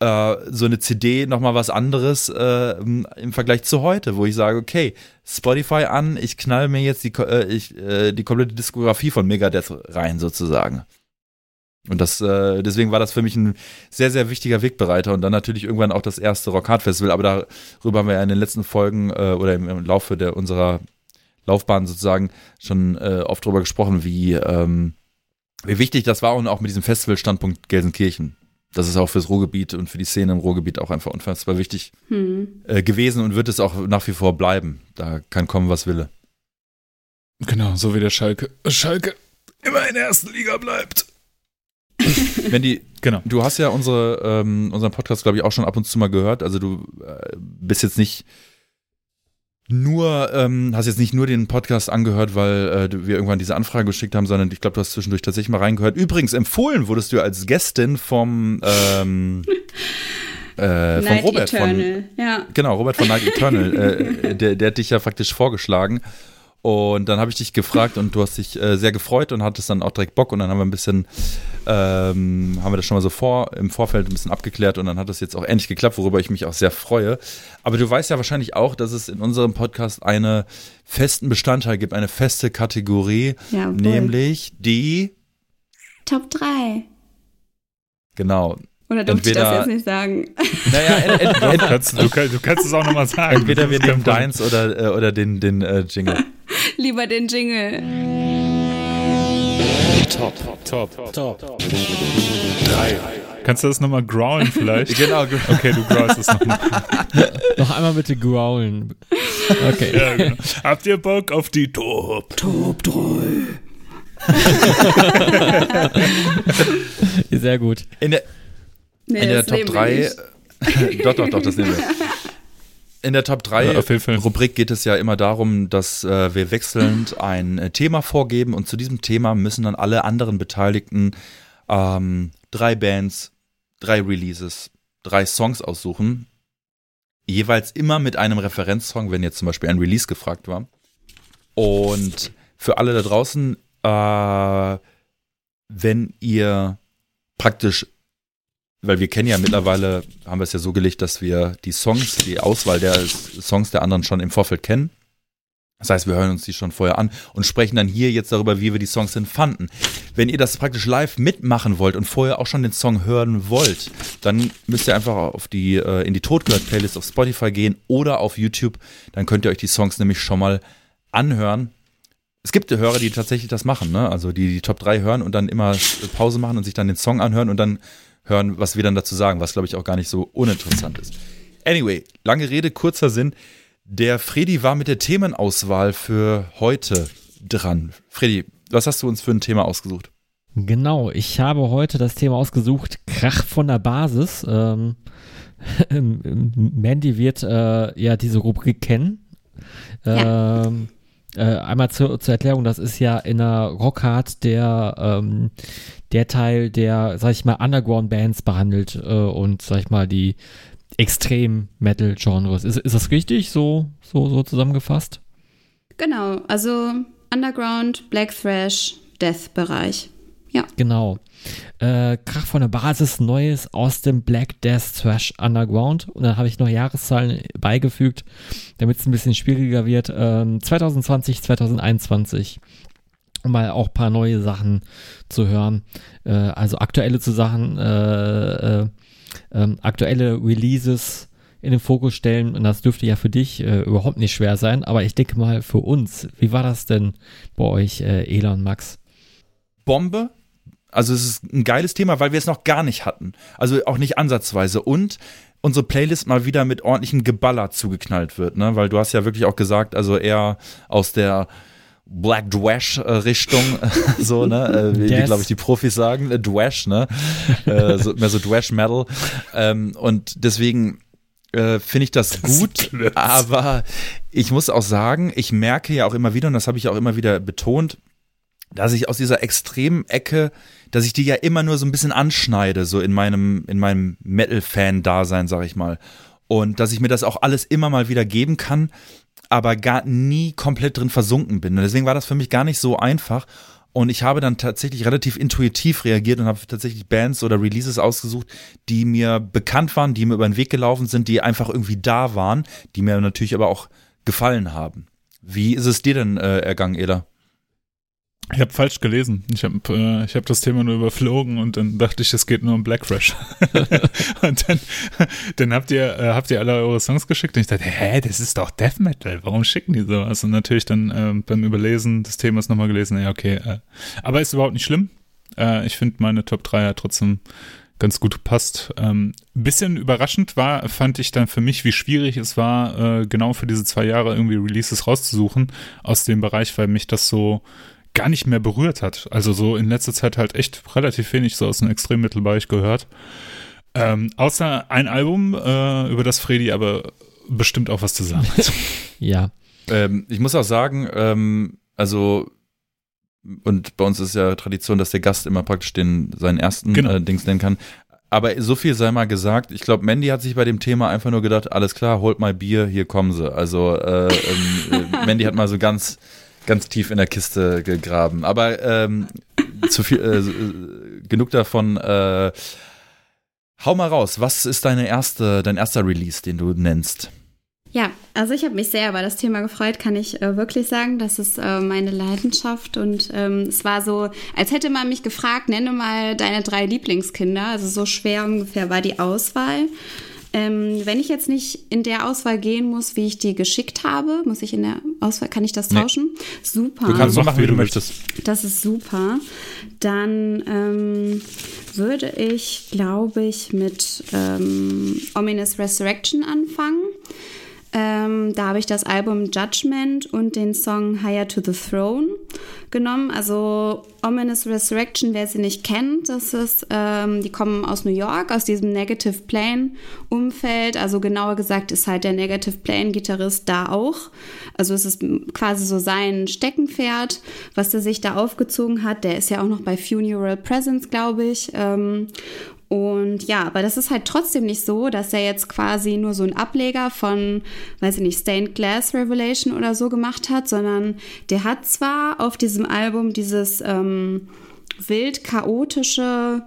äh, so eine CD nochmal was anderes äh, im Vergleich zu heute, wo ich sage, okay, Spotify an, ich knall mir jetzt die, äh, ich, äh, die komplette Diskografie von Megadeth rein sozusagen. Und das, äh, deswegen war das für mich ein sehr, sehr wichtiger Wegbereiter und dann natürlich irgendwann auch das erste Rock Hard Festival. Aber darüber haben wir ja in den letzten Folgen äh, oder im, im Laufe der, unserer Laufbahn sozusagen schon äh, oft drüber gesprochen, wie, ähm, wie wichtig das war und auch mit diesem Festivalstandpunkt Gelsenkirchen. Das ist auch fürs Ruhrgebiet und für die Szene im Ruhrgebiet auch einfach unfassbar wichtig hm. äh, gewesen und wird es auch nach wie vor bleiben. Da kann kommen, was wille. Genau, so wie der Schalke. Schalke immer in der ersten Liga bleibt. Wenn die, genau. Du hast ja unsere, ähm, unseren Podcast, glaube ich, auch schon ab und zu mal gehört. Also du äh, bist jetzt nicht nur, ähm, hast jetzt nicht nur den Podcast angehört, weil äh, wir irgendwann diese Anfrage geschickt haben, sondern ich glaube, du hast zwischendurch tatsächlich mal reingehört. Übrigens, empfohlen wurdest du als Gästin vom ähm, äh, von Robert Eternal. von ja. genau Robert von Night Eternal äh, der, der hat dich ja praktisch vorgeschlagen und dann habe ich dich gefragt und du hast dich äh, sehr gefreut und hattest dann auch direkt Bock und dann haben wir ein bisschen, ähm, haben wir das schon mal so vor, im Vorfeld ein bisschen abgeklärt und dann hat das jetzt auch endlich geklappt, worüber ich mich auch sehr freue. Aber du weißt ja wahrscheinlich auch, dass es in unserem Podcast einen festen Bestandteil gibt, eine feste Kategorie, ja, nämlich die Top 3. Genau. Oder durfte ich das jetzt nicht sagen? Naja, ent, ent, ent, du, kannst, du, kannst, du, kannst, es auch nochmal sagen. Entweder wir nehmen deins oder, äh, oder den, den uh, Jingle. Lieber den Jingle. Top, top, top, top. Drei. Kannst du das nochmal growlen vielleicht? genau. Okay, du growlst es nochmal. Noch einmal bitte growlen. Okay. Ja, genau. Habt ihr Bock auf die Top? Top 3. Sehr gut. In der, Nee, in der Top 3. doch, doch, doch, das nehmen wir. In der Top 3 ja, Rubrik geht es ja immer darum, dass äh, wir wechselnd ein äh, Thema vorgeben und zu diesem Thema müssen dann alle anderen Beteiligten ähm, drei Bands, drei Releases, drei Songs aussuchen. Jeweils immer mit einem Referenzsong, wenn jetzt zum Beispiel ein Release gefragt war. Und für alle da draußen, äh, wenn ihr praktisch weil wir kennen ja mittlerweile, haben wir es ja so gelegt, dass wir die Songs, die Auswahl der Songs der anderen schon im Vorfeld kennen. Das heißt, wir hören uns die schon vorher an und sprechen dann hier jetzt darüber, wie wir die Songs denn fanden. Wenn ihr das praktisch live mitmachen wollt und vorher auch schon den Song hören wollt, dann müsst ihr einfach auf die, äh, in die Totgehört-Playlist auf Spotify gehen oder auf YouTube. Dann könnt ihr euch die Songs nämlich schon mal anhören. Es gibt Hörer, die tatsächlich das machen, ne? Also die die Top 3 hören und dann immer Pause machen und sich dann den Song anhören und dann hören, was wir dann dazu sagen, was glaube ich auch gar nicht so uninteressant ist. Anyway, lange Rede, kurzer Sinn. Der Freddy war mit der Themenauswahl für heute dran. Freddy, was hast du uns für ein Thema ausgesucht? Genau, ich habe heute das Thema ausgesucht, Krach von der Basis. Ähm, Mandy wird äh, ja diese Rubrik kennen. Ja. Ähm, äh, einmal zur, zur, Erklärung, das ist ja in der Rockhard der, ähm, der Teil, der, sag ich mal, Underground-Bands behandelt äh, und, sag ich mal, die Extrem-Metal-Genres. Ist, ist das richtig, so, so, so zusammengefasst? Genau, also Underground, Black Thrash, Death-Bereich. Ja. Genau. Äh, Krach von der Basis, Neues aus dem Black Death Thrash Underground. Und dann habe ich noch Jahreszahlen beigefügt, damit es ein bisschen schwieriger wird. Ähm, 2020, 2021 um mal auch ein paar neue Sachen zu hören. Äh, also aktuelle zu Sachen, äh, äh, ähm, aktuelle Releases in den Fokus stellen. Und das dürfte ja für dich äh, überhaupt nicht schwer sein. Aber ich denke mal für uns, wie war das denn bei euch, äh, Elon Max? Bombe. Also es ist ein geiles Thema, weil wir es noch gar nicht hatten. Also auch nicht ansatzweise. Und unsere Playlist mal wieder mit ordentlichem Geballer zugeknallt wird, ne? Weil du hast ja wirklich auch gesagt, also eher aus der Black Dwash Richtung, so, ne, äh, wie, yes. glaube ich die Profis sagen, äh, Dwash, ne, äh, so, mehr so Dwash Metal, ähm, und deswegen äh, finde ich das, das gut, aber ich muss auch sagen, ich merke ja auch immer wieder, und das habe ich auch immer wieder betont, dass ich aus dieser extremen Ecke, dass ich die ja immer nur so ein bisschen anschneide, so in meinem, in meinem Metal-Fan-Dasein, sag ich mal. Und dass ich mir das auch alles immer mal wieder geben kann, aber gar nie komplett drin versunken bin. Und deswegen war das für mich gar nicht so einfach. Und ich habe dann tatsächlich relativ intuitiv reagiert und habe tatsächlich Bands oder Releases ausgesucht, die mir bekannt waren, die mir über den Weg gelaufen sind, die einfach irgendwie da waren, die mir natürlich aber auch gefallen haben. Wie ist es dir denn äh, ergangen, Ela? Ich habe falsch gelesen. Ich habe äh, ich hab das Thema nur überflogen und dann dachte ich, es geht nur um Blackfresh. und dann, dann habt ihr äh, habt ihr alle eure Songs geschickt und ich dachte, hä, das ist doch Death Metal. Warum schicken die sowas? Und natürlich dann äh, beim Überlesen des Themas nochmal gelesen, ja okay. Äh, aber ist überhaupt nicht schlimm. Äh, ich finde meine Top 3 ja trotzdem ganz gut passt. Ähm, bisschen überraschend war, fand ich dann für mich, wie schwierig es war, äh, genau für diese zwei Jahre irgendwie Releases rauszusuchen aus dem Bereich, weil mich das so gar nicht mehr berührt hat. Also so in letzter Zeit halt echt relativ wenig so aus dem Extremmittelbereich gehört. Ähm, außer ein Album, äh, über das Freddy aber bestimmt auch was zu sagen hat. ja. Ähm, ich muss auch sagen, ähm, also und bei uns ist ja Tradition, dass der Gast immer praktisch den seinen ersten genau. äh, Dings nennen kann. Aber so viel sei mal gesagt. Ich glaube, Mandy hat sich bei dem Thema einfach nur gedacht, alles klar, holt mal Bier, hier kommen sie. Also äh, ähm, äh, Mandy hat mal so ganz ganz tief in der Kiste gegraben. Aber ähm, zu viel, äh, genug davon. Äh, hau mal raus. Was ist deine erste, dein erster Release, den du nennst? Ja, also ich habe mich sehr über das Thema gefreut, kann ich äh, wirklich sagen. Das ist äh, meine Leidenschaft und ähm, es war so, als hätte man mich gefragt, nenne mal deine drei Lieblingskinder. Also so schwer ungefähr war die Auswahl. Ähm, wenn ich jetzt nicht in der Auswahl gehen muss, wie ich die geschickt habe, muss ich in der Auswahl, kann ich das tauschen? Nee. Super. Du kannst so machen, wie du möchtest. Das ist super. Dann ähm, würde ich, glaube ich, mit ähm, Ominous Resurrection anfangen. Ähm, da habe ich das Album Judgment und den Song Higher to the Throne genommen. Also Ominous Resurrection, wer sie nicht kennt, das ist, ähm, die kommen aus New York, aus diesem Negative Plane Umfeld. Also genauer gesagt ist halt der Negative Plane Gitarrist da auch. Also es ist quasi so sein Steckenpferd, was er sich da aufgezogen hat. Der ist ja auch noch bei Funeral Presence, glaube ich. Ähm, und ja, aber das ist halt trotzdem nicht so, dass er jetzt quasi nur so einen Ableger von, weiß ich nicht, Stained Glass Revelation oder so gemacht hat, sondern der hat zwar auf diesem Album dieses ähm, wild chaotische,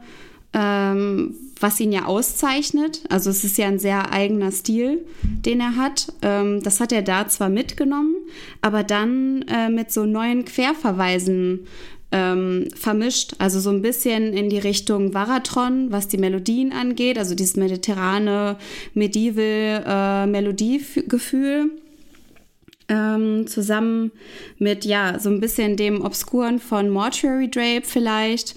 ähm, was ihn ja auszeichnet. Also es ist ja ein sehr eigener Stil, den er hat. Ähm, das hat er da zwar mitgenommen, aber dann äh, mit so neuen Querverweisen ähm, vermischt. Also so ein bisschen in die Richtung Varatron, was die Melodien angeht, also dieses mediterrane Medieval äh, Melodiegefühl. Ähm, zusammen mit ja so ein bisschen dem Obskuren von Mortuary Drape vielleicht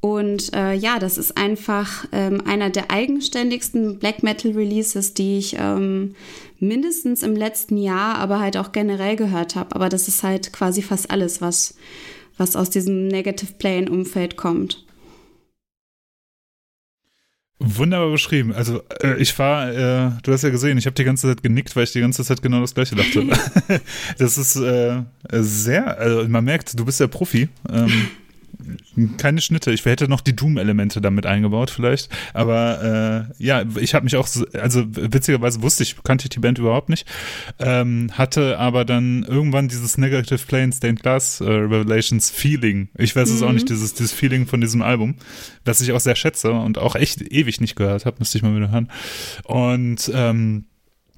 und äh, ja, das ist einfach ähm, einer der eigenständigsten Black Metal Releases, die ich ähm, mindestens im letzten Jahr, aber halt auch generell gehört habe. Aber das ist halt quasi fast alles, was was aus diesem Negative Plane-Umfeld kommt. Wunderbar beschrieben. Also äh, ich war, äh, du hast ja gesehen, ich habe die ganze Zeit genickt, weil ich die ganze Zeit genau das gleiche dachte. das ist äh, sehr, also man merkt, du bist ja Profi. Ähm, keine Schnitte. Ich hätte noch die Doom-Elemente damit eingebaut, vielleicht. Aber äh, ja, ich habe mich auch, also witzigerweise wusste ich, kannte ich die Band überhaupt nicht. Ähm, hatte aber dann irgendwann dieses Negative Plane Stained Glass äh, Revelations Feeling. Ich weiß es mhm. auch nicht, dieses, dieses Feeling von diesem Album, das ich auch sehr schätze und auch echt ewig nicht gehört habe, müsste ich mal wieder hören. Und ähm,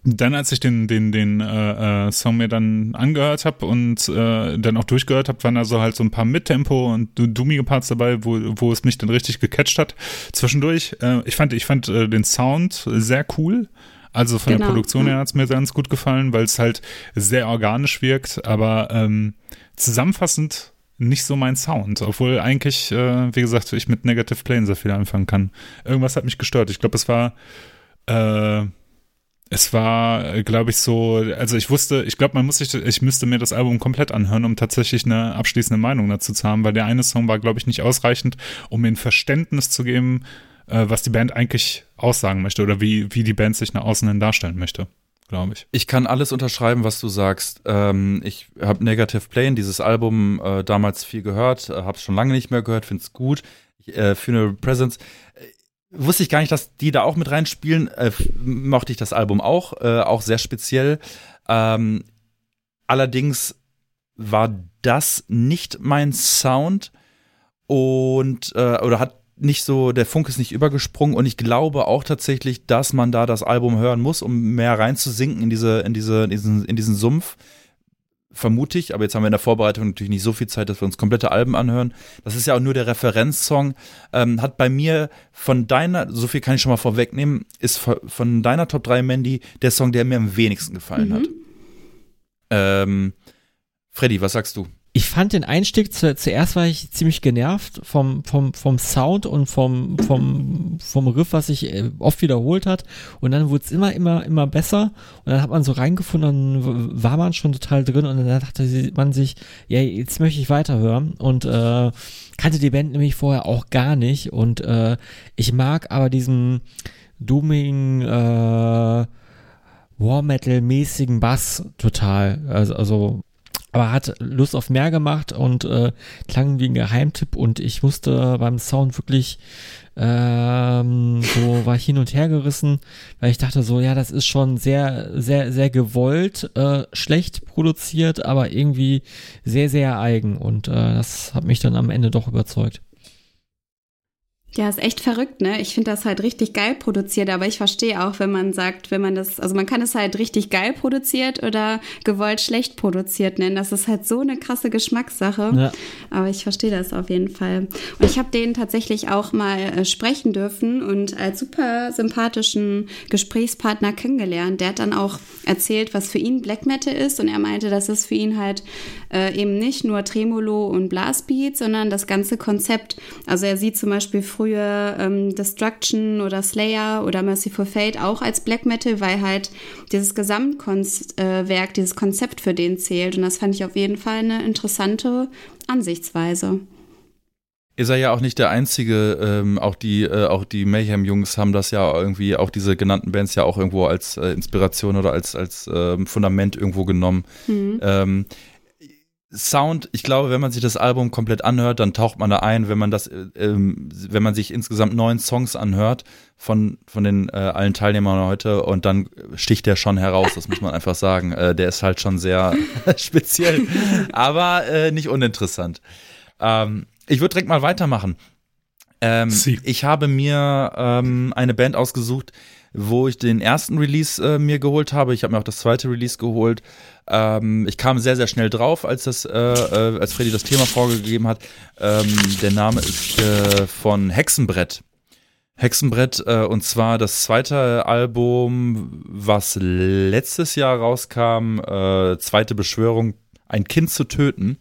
dann, als ich den, den, den äh, äh, Song mir dann angehört habe und äh, dann auch durchgehört habe, waren da so halt so ein paar Mittempo und dummige Parts dabei, wo, wo es mich dann richtig gecatcht hat. Zwischendurch, äh, ich fand, ich fand äh, den Sound sehr cool. Also von genau. der Produktion her hat es mir ganz gut gefallen, weil es halt sehr organisch wirkt, aber ähm, zusammenfassend nicht so mein Sound, obwohl eigentlich, äh, wie gesagt, ich mit Negative Plane sehr viel anfangen kann. Irgendwas hat mich gestört. Ich glaube, es war, es war, glaube ich, so, also ich wusste, ich glaube, man muss sich, ich müsste mir das Album komplett anhören, um tatsächlich eine abschließende Meinung dazu zu haben, weil der eine Song war, glaube ich, nicht ausreichend, um mir ein Verständnis zu geben, äh, was die Band eigentlich aussagen möchte oder wie, wie die Band sich nach außen hin darstellen möchte glaube ich. Ich kann alles unterschreiben, was du sagst. Ähm, ich habe Negative Plane, dieses Album, äh, damals viel gehört, äh, habe es schon lange nicht mehr gehört, finde es gut. Äh, Funeral Presence. Wusste ich gar nicht, dass die da auch mit reinspielen. Äh, mochte ich das Album auch, äh, auch sehr speziell. Ähm, allerdings war das nicht mein Sound und äh, oder hat nicht so, der Funk ist nicht übergesprungen und ich glaube auch tatsächlich, dass man da das Album hören muss, um mehr reinzusinken in diese, in diese, in diesen, in diesen Sumpf. Vermute ich, aber jetzt haben wir in der Vorbereitung natürlich nicht so viel Zeit, dass wir uns komplette Alben anhören. Das ist ja auch nur der Referenzsong. Ähm, hat bei mir von deiner, so viel kann ich schon mal vorwegnehmen, ist von deiner Top 3 Mandy der Song, der mir am wenigsten gefallen mhm. hat. Ähm, Freddy, was sagst du? Ich fand den Einstieg zu, zuerst war ich ziemlich genervt vom, vom, vom Sound und vom, vom, vom Riff, was sich äh, oft wiederholt hat. Und dann wurde es immer, immer, immer besser. Und dann hat man so reingefunden, dann war man schon total drin und dann dachte man sich, ja, jetzt möchte ich weiterhören. Und äh, kannte die Band nämlich vorher auch gar nicht. Und äh, ich mag aber diesen Dooming, äh, War Metal mäßigen Bass total. Also, also aber hat Lust auf mehr gemacht und äh, klang wie ein Geheimtipp und ich musste beim Sound wirklich ähm, so war ich hin und her gerissen, weil ich dachte so, ja, das ist schon sehr, sehr, sehr gewollt, äh, schlecht produziert, aber irgendwie sehr, sehr eigen und äh, das hat mich dann am Ende doch überzeugt. Ja, ist echt verrückt, ne? Ich finde das halt richtig geil produziert, aber ich verstehe auch, wenn man sagt, wenn man das, also man kann es halt richtig geil produziert oder gewollt schlecht produziert nennen. Das ist halt so eine krasse Geschmackssache. Ja. Aber ich verstehe das auf jeden Fall. Und ich habe den tatsächlich auch mal äh, sprechen dürfen und als super sympathischen Gesprächspartner kennengelernt. Der hat dann auch erzählt, was für ihn Black Metal ist und er meinte, das ist für ihn halt äh, eben nicht nur Tremolo und Blastbeat, sondern das ganze Konzept. Also er sieht zum Beispiel früher ähm, Destruction oder Slayer oder Merciful Fate auch als Black Metal, weil halt dieses Gesamtwerk, äh, dieses Konzept für den zählt. Und das fand ich auf jeden Fall eine interessante Ansichtsweise. Ist er ja auch nicht der Einzige, ähm, auch die, äh, auch die Mayhem-Jungs haben das ja irgendwie, auch diese genannten Bands ja auch irgendwo als äh, Inspiration oder als, als ähm, Fundament irgendwo genommen. Mhm. Ähm, Sound, ich glaube, wenn man sich das Album komplett anhört, dann taucht man da ein, wenn man das, äh, ähm, wenn man sich insgesamt neun Songs anhört von, von den äh, allen Teilnehmern heute und dann sticht der schon heraus, das muss man einfach sagen. Äh, der ist halt schon sehr speziell, aber äh, nicht uninteressant. Ähm, ich würde direkt mal weitermachen. Ähm, ich habe mir ähm, eine Band ausgesucht, wo ich den ersten Release äh, mir geholt habe. Ich habe mir auch das zweite Release geholt. Ähm, ich kam sehr, sehr schnell drauf, als das, äh, äh, als Freddy das Thema vorgegeben hat. Ähm, der Name ist äh, von Hexenbrett. Hexenbrett, äh, und zwar das zweite Album, was letztes Jahr rauskam, äh, Zweite Beschwörung, ein Kind zu töten.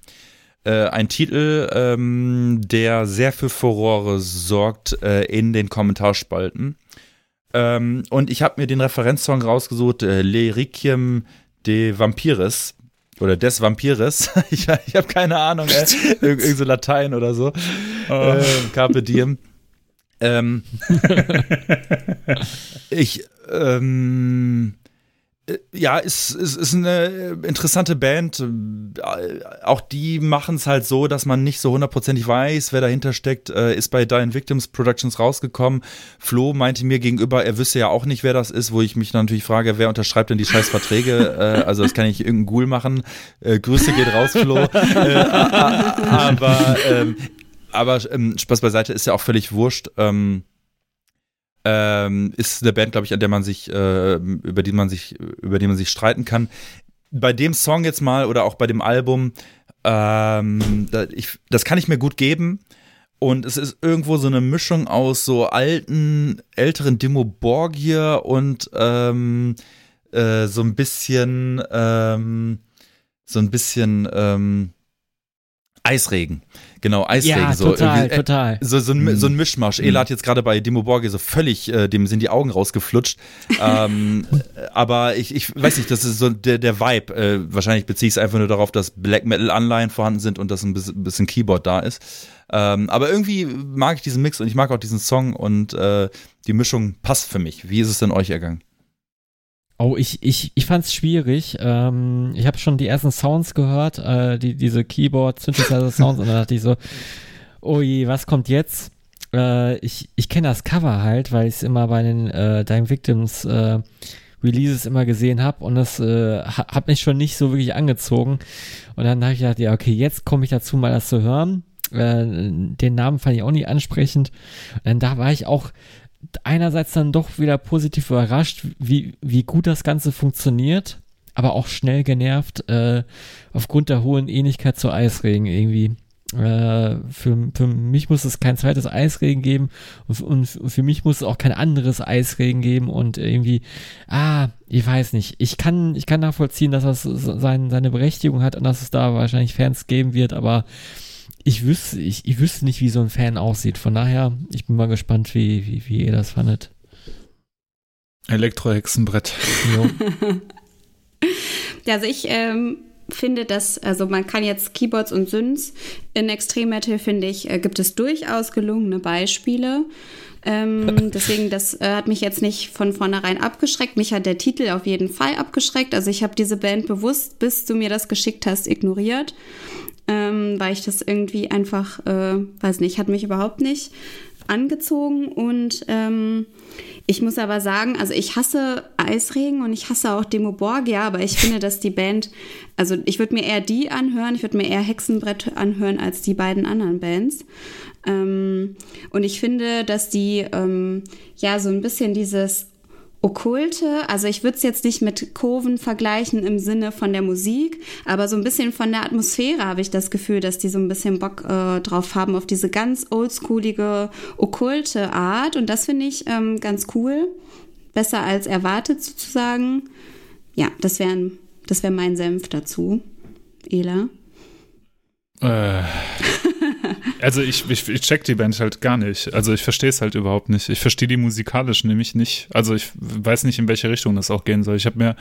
Ein Titel, ähm, der sehr für Furore sorgt äh, in den Kommentarspalten. Ähm, und ich habe mir den Referenzsong rausgesucht, äh, Lyriciem de Vampires oder des Vampires. ich ich habe keine Ahnung, äh, irgendwie so Latein oder so. Oh. Äh, Carpe diem. Ähm, ich ähm, äh, ja, ist, ist, ist eine interessante Band. Auch die machen es halt so, dass man nicht so hundertprozentig weiß, wer dahinter steckt. Äh, ist bei Dying Victims Productions rausgekommen. Flo meinte mir gegenüber, er wüsste ja auch nicht, wer das ist, wo ich mich natürlich frage, wer unterschreibt denn die scheiß Verträge? Äh, also das kann ich irgendein Ghoul machen. Grüße geht raus, Flo. aber ähm, aber ähm, Spaß beiseite ist ja auch völlig wurscht. Ähm, ähm, ist eine Band, glaube ich, an der man sich, äh, über die man sich, über die man sich streiten kann. Bei dem Song jetzt mal oder auch bei dem Album, ähm, da, ich, das kann ich mir gut geben. Und es ist irgendwo so eine Mischung aus so alten, älteren Dimo Borgir und ähm, äh, so ein bisschen, ähm, so ein bisschen, ähm, Eisregen. Genau, Eisregen. Ja, so, total, äh, total. So, so, ein, so ein Mischmasch. Ela hat jetzt gerade bei Dimo Borge so völlig, äh, dem sind die Augen rausgeflutscht. ähm, aber ich, ich weiß nicht, das ist so der, der Vibe. Äh, wahrscheinlich beziehe ich es einfach nur darauf, dass Black Metal-Anleihen vorhanden sind und dass ein bisschen, bisschen Keyboard da ist. Ähm, aber irgendwie mag ich diesen Mix und ich mag auch diesen Song und äh, die Mischung passt für mich. Wie ist es denn euch ergangen? Oh, ich, ich, ich fand's schwierig. Ähm, ich habe schon die ersten Sounds gehört, äh, die, diese Keyboard-Synthesizer-Sounds, und dann dachte ich so, oh je, was kommt jetzt? Äh, ich ich kenne das Cover halt, weil ich es immer bei den äh, Dying Victims äh, Releases immer gesehen habe und das äh, hat mich schon nicht so wirklich angezogen. Und dann habe ich gedacht, ja, okay, jetzt komme ich dazu, mal das zu hören. Äh, den Namen fand ich auch nicht ansprechend. Und dann da war ich auch einerseits dann doch wieder positiv überrascht, wie, wie gut das Ganze funktioniert, aber auch schnell genervt äh, aufgrund der hohen Ähnlichkeit zu Eisregen irgendwie. Äh, für, für mich muss es kein zweites Eisregen geben und, und für mich muss es auch kein anderes Eisregen geben und irgendwie, ah, ich weiß nicht. Ich kann, ich kann nachvollziehen, dass das sein, seine Berechtigung hat und dass es da wahrscheinlich Fans geben wird, aber ich wüsste, ich, ich wüsste nicht, wie so ein Fan aussieht. Von daher, ich bin mal gespannt, wie, wie, wie ihr das fandet. Elektrohexenbrett. ja, also ich ähm, finde, dass, also man kann jetzt Keyboards und Synths in Extreme Metal, finde ich, äh, gibt es durchaus gelungene Beispiele. Ähm, deswegen, das äh, hat mich jetzt nicht von vornherein abgeschreckt. Mich hat der Titel auf jeden Fall abgeschreckt. Also ich habe diese Band bewusst, bis du mir das geschickt hast, ignoriert ähm, weil ich das irgendwie einfach, äh, weiß nicht, hat mich überhaupt nicht angezogen und ähm, ich muss aber sagen, also ich hasse Eisregen und ich hasse auch Demo Borgia, aber ich finde, dass die Band, also ich würde mir eher die anhören, ich würde mir eher Hexenbrett anhören als die beiden anderen Bands. Ähm, und ich finde, dass die ähm, ja so ein bisschen dieses Okkulte, also ich würde es jetzt nicht mit Kurven vergleichen im Sinne von der Musik, aber so ein bisschen von der Atmosphäre habe ich das Gefühl, dass die so ein bisschen Bock äh, drauf haben, auf diese ganz oldschoolige, okkulte Art. Und das finde ich ähm, ganz cool. Besser als erwartet sozusagen. Ja, das wäre das wär mein Senf dazu. Ela. Äh. Also ich, ich, ich check die Band halt gar nicht. Also ich verstehe es halt überhaupt nicht. Ich verstehe die musikalisch nämlich nicht. Also ich weiß nicht, in welche Richtung das auch gehen soll. Ich habe mir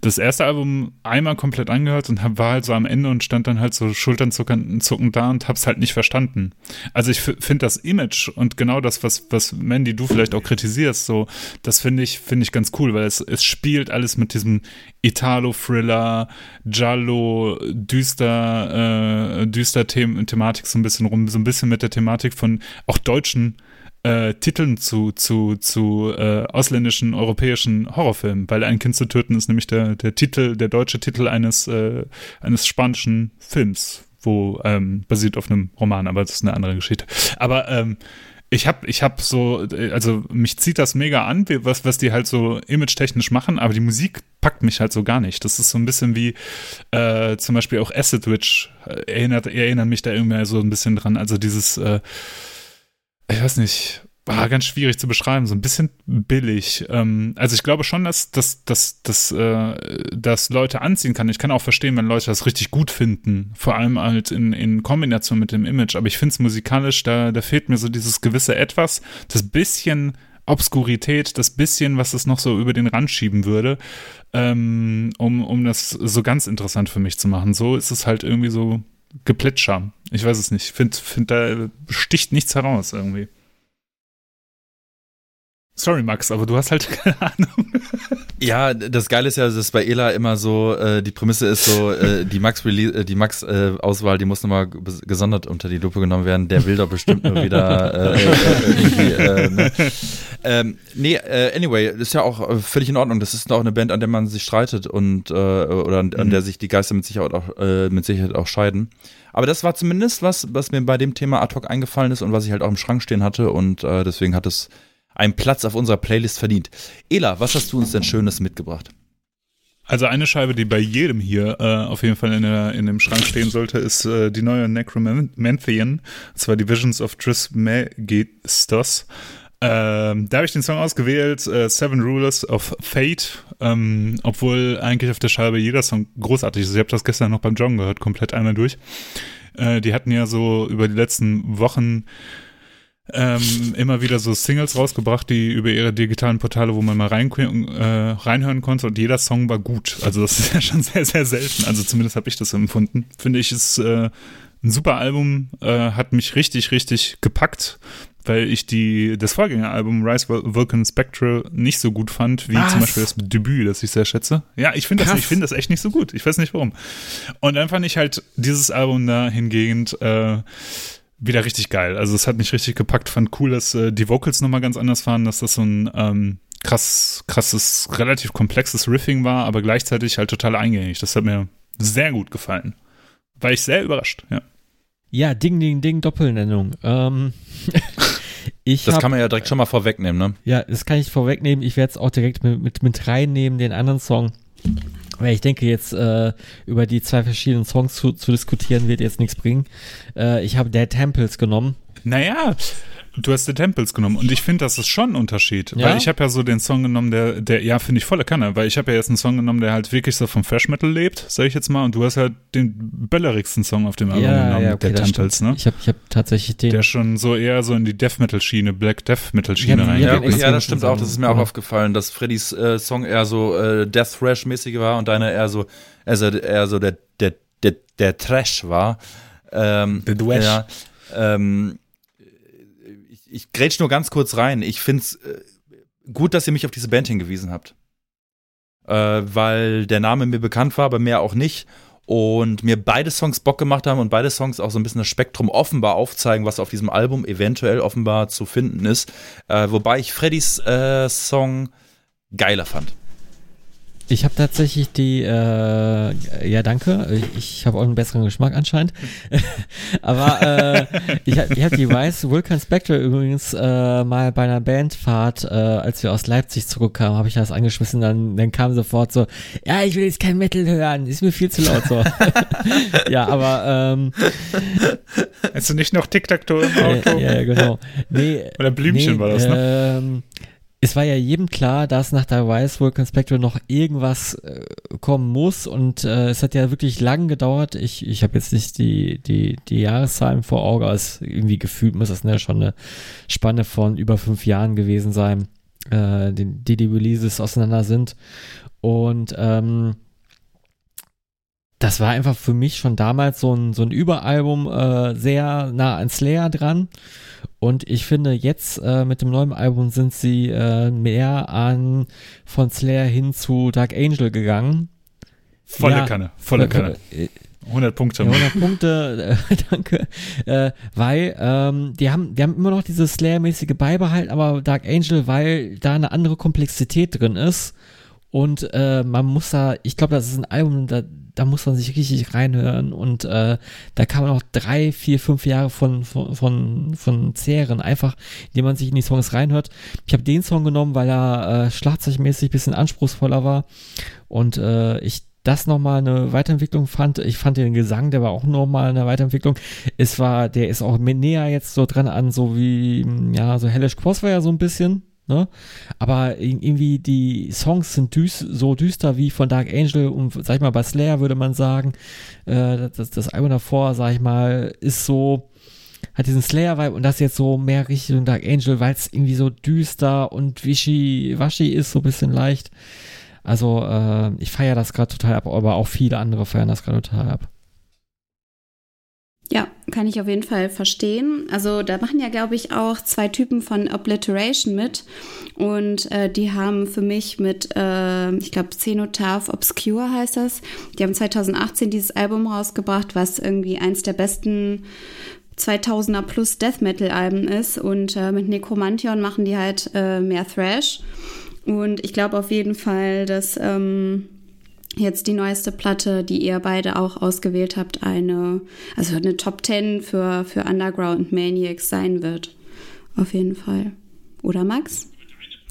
das erste Album einmal komplett angehört und hab, war halt so am Ende und stand dann halt so schulternzuckend zuckend da und hab's halt nicht verstanden. Also ich finde das Image und genau das, was, was Mandy, du vielleicht auch kritisierst, so, das finde ich, finde ich ganz cool, weil es, es spielt alles mit diesem Italo-Thriller, Giallo, düster, äh, düster The Thematik so ein bisschen rum, so ein bisschen mit der Thematik von auch deutschen äh, Titeln zu, zu, zu äh, ausländischen europäischen Horrorfilmen, weil ein Kind zu töten ist nämlich der, der Titel, der deutsche Titel eines, äh, eines spanischen Films, wo ähm, basiert auf einem Roman, aber das ist eine andere Geschichte. Aber ähm, ich habe ich hab so, also mich zieht das mega an, was, was die halt so image-technisch machen, aber die Musik packt mich halt so gar nicht. Das ist so ein bisschen wie äh, zum Beispiel auch Acid Witch, äh, erinnert, erinnern mich da irgendwie so ein bisschen dran. Also dieses äh, ich weiß nicht, war ganz schwierig zu beschreiben, so ein bisschen billig. Ähm, also ich glaube schon, dass, dass, dass, dass äh, das Leute anziehen kann. Ich kann auch verstehen, wenn Leute das richtig gut finden, vor allem halt in, in Kombination mit dem Image. Aber ich finde es musikalisch, da, da fehlt mir so dieses gewisse Etwas, das bisschen Obskurität, das bisschen, was es noch so über den Rand schieben würde, ähm, um, um das so ganz interessant für mich zu machen. So ist es halt irgendwie so Geplitscher. Ich weiß es nicht. Finde, find, da sticht nichts heraus irgendwie. Sorry, Max, aber du hast halt keine Ahnung. Ja, das Geile ist ja, dass bei Ela immer so, äh, die Prämisse ist so, äh, die Max äh, die Max äh, Auswahl, die muss nochmal gesondert unter die Lupe genommen werden. Der will doch bestimmt nur wieder äh, äh, äh, ne? ähm, nee, äh, anyway, ist ja auch völlig in Ordnung. Das ist auch eine Band, an der man sich streitet und äh, oder an, an mhm. der sich die Geister mit Sicherheit auch äh, mit Sicherheit auch scheiden. Aber das war zumindest was, was mir bei dem Thema ad hoc eingefallen ist und was ich halt auch im Schrank stehen hatte und äh, deswegen hat es einen Platz auf unserer Playlist verdient. Ela, was hast du uns denn Schönes mitgebracht? Also eine Scheibe, die bei jedem hier äh, auf jeden Fall in, der, in dem Schrank stehen sollte, ist äh, die neue Necromanthean, und zwar die Visions of Trismegistos. Ähm, da habe ich den Song ausgewählt, äh, Seven Rulers of Fate, ähm, obwohl eigentlich auf der Scheibe jeder Song großartig ist. Ich habe das gestern noch beim Joggen gehört, komplett einmal durch. Äh, die hatten ja so über die letzten Wochen ähm, immer wieder so Singles rausgebracht, die über ihre digitalen Portale, wo man mal rein, äh, reinhören konnte und jeder Song war gut. Also das ist ja schon sehr, sehr selten. Also zumindest habe ich das empfunden. Finde ich, ist äh, ein super Album, äh, hat mich richtig, richtig gepackt, weil ich die, das Vorgängeralbum Rise Vulcan Spectral nicht so gut fand, wie Was? zum Beispiel das Debüt, das ich sehr schätze. Ja, ich finde das, ich finde das echt nicht so gut. Ich weiß nicht warum. Und dann fand ich halt dieses Album da hingegen äh, wieder richtig geil. Also es hat mich richtig gepackt. Fand cool, dass äh, die Vocals nochmal ganz anders waren, dass das so ein ähm, krass, krasses, relativ komplexes Riffing war, aber gleichzeitig halt total eingängig. Das hat mir sehr gut gefallen. War ich sehr überrascht, ja. Ja, Ding, Ding, Ding, Doppelnennung. Ähm, ich das hab, kann man ja direkt schon mal vorwegnehmen, ne? Ja, das kann ich vorwegnehmen. Ich werde es auch direkt mit, mit, mit reinnehmen, den anderen Song. Weil ich denke, jetzt äh, über die zwei verschiedenen Songs zu, zu diskutieren wird jetzt nichts bringen. Äh, ich habe Dead Temples genommen. Naja, Du hast The Temples genommen und ich finde, das ist schon ein Unterschied. Ja? Weil ich habe ja so den Song genommen, der, der ja, finde ich volle Kanne, weil ich habe ja jetzt einen Song genommen, der halt wirklich so vom Fresh Metal lebt, sag ich jetzt mal, und du hast halt den böllerigsten Song auf dem Album ja, genommen, ja, okay, der Temples, ne? Ich habe ich hab tatsächlich den. Der schon so eher so in die Death Metal Schiene, Black Death Metal Schiene rein. Ja, ja, ja, das stimmt auch, das ist mir auch aufgefallen, dass Freddys äh, Song eher so äh, Death Thrash mäßig war und deiner eher so, also eher so der, der, der, der Trash war. Ähm, der Dwesh. Ja, ähm, ich grätsch nur ganz kurz rein. Ich find's äh, gut, dass ihr mich auf diese Band hingewiesen habt. Äh, weil der Name mir bekannt war, aber mehr auch nicht. Und mir beide Songs Bock gemacht haben und beide Songs auch so ein bisschen das Spektrum offenbar aufzeigen, was auf diesem Album eventuell offenbar zu finden ist. Äh, wobei ich Freddys äh, Song geiler fand. Ich habe tatsächlich die, äh, ja danke, ich, ich habe auch einen besseren Geschmack anscheinend. Aber äh, ich, ich habe die Weiß Vulcan Spectre übrigens äh, mal bei einer Bandfahrt, äh, als wir aus Leipzig zurückkamen, habe ich das angeschmissen, dann, dann kam sofort so, ja, ich will jetzt kein Metal hören, ist mir viel zu laut so. ja, aber ähm, Hast du nicht noch Tic-Tac-Toe im Auto? Ja, ja, genau. Nee, Oder Blümchen nee, war das, ne? Ähm, es war ja jedem klar, dass nach der Rise Work Inspector noch irgendwas äh, kommen muss und äh, es hat ja wirklich lang gedauert. Ich, ich habe jetzt nicht die, die, die Jahreszahlen vor Auge, aber es irgendwie gefühlt muss das ne, schon eine Spanne von über fünf Jahren gewesen sein, äh, die, die die Releases auseinander sind. Und ähm, das war einfach für mich schon damals so ein, so ein Überalbum äh, sehr nah an Slayer dran. Und ich finde, jetzt äh, mit dem neuen Album sind sie äh, mehr an von Slayer hin zu Dark Angel gegangen. Volle ja, Kanne, volle Kanne. 100 Punkte. 100 Punkte, äh, danke. Äh, weil ähm, die haben, die haben immer noch dieses Slayer-mäßige beibehalten, aber Dark Angel, weil da eine andere Komplexität drin ist. Und äh, man muss da, ich glaube, das ist ein Album, da, da muss man sich richtig reinhören und äh, da kann man auch drei, vier, fünf Jahre von, von, von, von zehren, einfach indem man sich in die Songs reinhört. Ich habe den Song genommen, weil er äh, schlagzeugmäßig bisschen anspruchsvoller war und äh, ich das nochmal eine Weiterentwicklung fand. Ich fand den Gesang, der war auch nochmal eine Weiterentwicklung. Es war, der ist auch näher jetzt so dran an, so wie, ja, so Hellish Cross war ja so ein bisschen, Ne? Aber irgendwie die Songs sind düst, so düster wie von Dark Angel und sag ich mal bei Slayer würde man sagen, äh, das, das Album davor, sag ich mal, ist so, hat diesen Slayer-Vibe und das jetzt so mehr Richtung Dark Angel, weil es irgendwie so düster und wischi-waschi ist, so ein bisschen leicht. Also äh, ich feiere das gerade total ab, aber auch viele andere feiern das gerade total ab. Ja, kann ich auf jeden Fall verstehen. Also da machen ja, glaube ich, auch zwei Typen von Obliteration mit. Und äh, die haben für mich mit, äh, ich glaube, Cenotaph Obscure heißt das. Die haben 2018 dieses Album rausgebracht, was irgendwie eins der besten 2000er plus Death Metal Alben ist. Und äh, mit Necromantion machen die halt äh, mehr Thrash. Und ich glaube auf jeden Fall, dass... Ähm, jetzt die neueste Platte, die ihr beide auch ausgewählt habt, eine, also eine Top 10 für, für Underground Maniacs sein wird. Auf jeden Fall. Oder Max?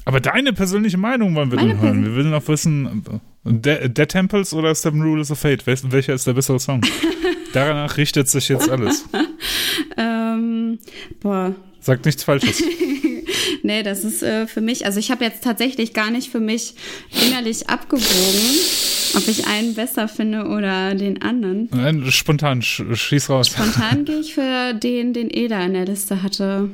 Aber deine persönliche Meinung wollen wir Meine denn hören. Wir wollen noch wissen, Dead De Temples oder Seven Rules of Fate? Welcher ist der bessere Song? Danach richtet sich jetzt alles. ähm, boah. Sagt nichts Falsches. nee, das ist äh, für mich, also ich habe jetzt tatsächlich gar nicht für mich innerlich abgewogen ob ich einen besser finde oder den anderen. Nein, spontan, sch schieß raus. Spontan gehe ich für den, den Eda in der Liste hatte.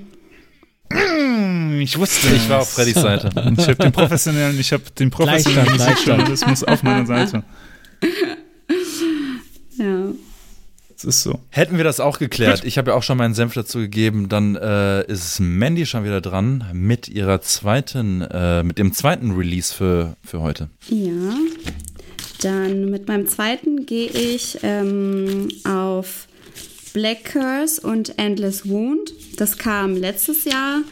Hm, ich wusste Ich war auf Freddys Seite. Ich habe den professionellen, ich habe den professionellen Musikjournalismus auf meiner Seite. Ja. Das ist so. Hätten wir das auch geklärt, ich habe ja auch schon meinen Senf dazu gegeben, dann äh, ist Mandy schon wieder dran mit ihrer zweiten, äh, mit dem zweiten Release für, für heute. Ja. Dann mit meinem zweiten gehe ich ähm, auf Black Curse und Endless Wound. Das kam letztes Jahr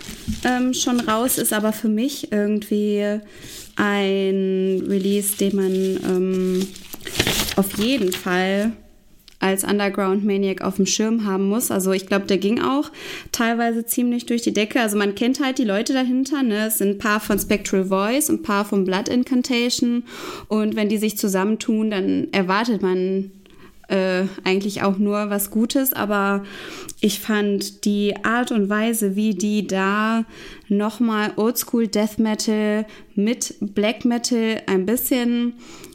ähm, schon raus, ist aber für mich irgendwie ein Release, den man ähm, auf jeden Fall als Underground Maniac auf dem Schirm haben muss. Also ich glaube, der ging auch teilweise ziemlich durch die Decke. Also man kennt halt die Leute dahinter. Ne? Es sind ein paar von Spectral Voice, ein paar von Blood Incantation. Und wenn die sich zusammentun, dann erwartet man äh, eigentlich auch nur was Gutes, aber ich fand die Art und Weise, wie die da nochmal Oldschool Death Metal mit Black Metal ein bisschen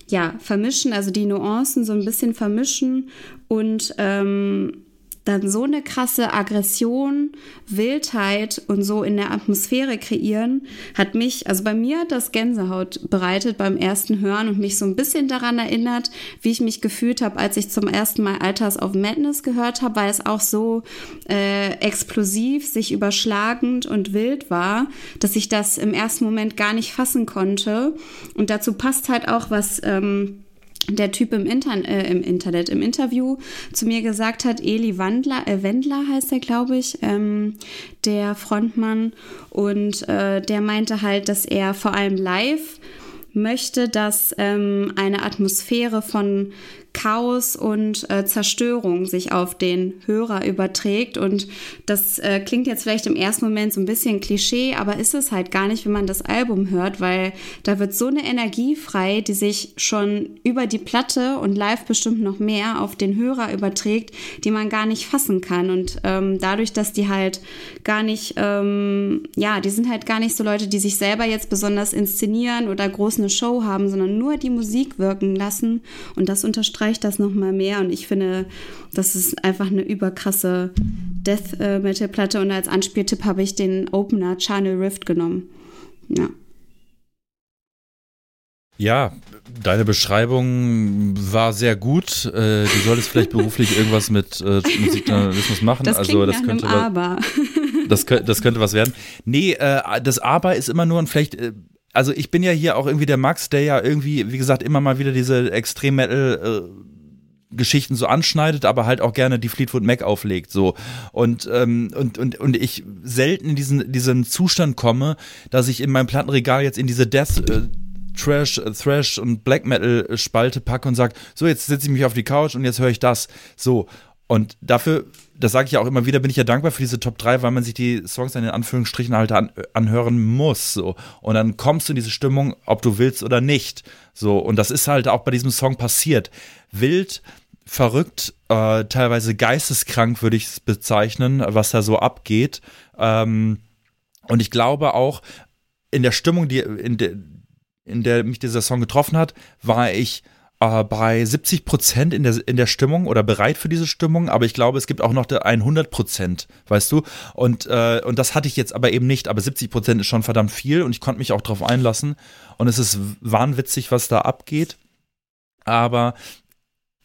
ja, vermischen, also die Nuancen so ein bisschen vermischen und ähm, dann so eine krasse Aggression, Wildheit und so in der Atmosphäre kreieren, hat mich, also bei mir das Gänsehaut bereitet beim ersten Hören und mich so ein bisschen daran erinnert, wie ich mich gefühlt habe, als ich zum ersten Mal Alters of Madness gehört habe, weil es auch so äh, explosiv, sich überschlagend und wild war, dass ich das im ersten Moment gar nicht fassen konnte. Und dazu passt halt auch was. Ähm, der Typ im, Inter äh, im Internet, im Interview zu mir gesagt hat, Eli Wandler, äh, Wendler heißt er, glaube ich, ähm, der Frontmann. Und äh, der meinte halt, dass er vor allem live möchte, dass ähm, eine Atmosphäre von Chaos und äh, Zerstörung sich auf den Hörer überträgt. Und das äh, klingt jetzt vielleicht im ersten Moment so ein bisschen Klischee, aber ist es halt gar nicht, wenn man das Album hört, weil da wird so eine Energie frei, die sich schon über die Platte und live bestimmt noch mehr auf den Hörer überträgt, die man gar nicht fassen kann. Und ähm, dadurch, dass die halt gar nicht, ähm, ja, die sind halt gar nicht so Leute, die sich selber jetzt besonders inszenieren oder groß eine Show haben, sondern nur die Musik wirken lassen. Und das unterstreicht unterstreicht das nochmal mehr und ich finde, das ist einfach eine überkrasse Death Metal Platte und als Anspieltipp habe ich den Opener Channel Rift genommen. Ja. Ja, deine Beschreibung war sehr gut. Äh, du solltest vielleicht beruflich irgendwas mit äh, Musikjournalismus machen. Das also das könnte Aber. das, das könnte was werden. Nee, äh, das Aber ist immer nur ein vielleicht. Also ich bin ja hier auch irgendwie der Max, der ja irgendwie, wie gesagt, immer mal wieder diese Extrem-Metal äh, so anschneidet, aber halt auch gerne die Fleetwood Mac auflegt, so. Und, ähm, und, und, und ich selten in diesen, diesen Zustand komme, dass ich in meinem Plattenregal jetzt in diese Death, äh, Trash, äh, Thrash und Black Metal Spalte packe und sag, so, jetzt setze ich mich auf die Couch und jetzt höre ich das. So. Und dafür, das sage ich ja auch immer wieder, bin ich ja dankbar für diese Top 3, weil man sich die Songs in den Anführungsstrichen halt an, anhören muss. So. Und dann kommst du in diese Stimmung, ob du willst oder nicht. So. Und das ist halt auch bei diesem Song passiert. Wild, verrückt, äh, teilweise geisteskrank würde ich es bezeichnen, was da so abgeht. Ähm, und ich glaube auch, in der Stimmung, die, in, der, in der mich dieser Song getroffen hat, war ich äh, bei 70 Prozent in der, in der Stimmung oder bereit für diese Stimmung, aber ich glaube, es gibt auch noch 100 Prozent, weißt du? Und, äh, und das hatte ich jetzt aber eben nicht, aber 70 Prozent ist schon verdammt viel und ich konnte mich auch drauf einlassen und es ist wahnwitzig, was da abgeht. Aber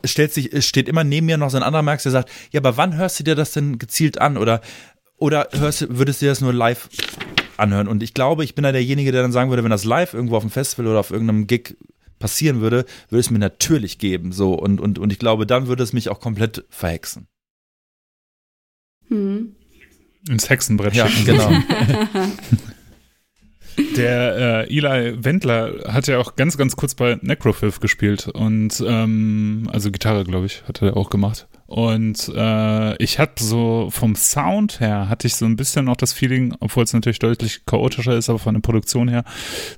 es stellt sich, es steht immer neben mir noch so ein anderer Max, der sagt, ja, aber wann hörst du dir das denn gezielt an? Oder, oder hörst, würdest du dir das nur live anhören? Und ich glaube, ich bin da derjenige, der dann sagen würde, wenn das live irgendwo auf dem Festival oder auf irgendeinem Gig passieren würde, würde es mir natürlich geben. So, und, und, und ich glaube, dann würde es mich auch komplett verhexen. Hm. Ins Hexenbrett Ja, schicken. genau. Der äh, Eli Wendler hat ja auch ganz, ganz kurz bei Necrofilth gespielt und ähm, also Gitarre, glaube ich, hat er auch gemacht. Und äh, ich hatte so vom Sound her hatte ich so ein bisschen auch das Feeling, obwohl es natürlich deutlich chaotischer ist, aber von der Produktion her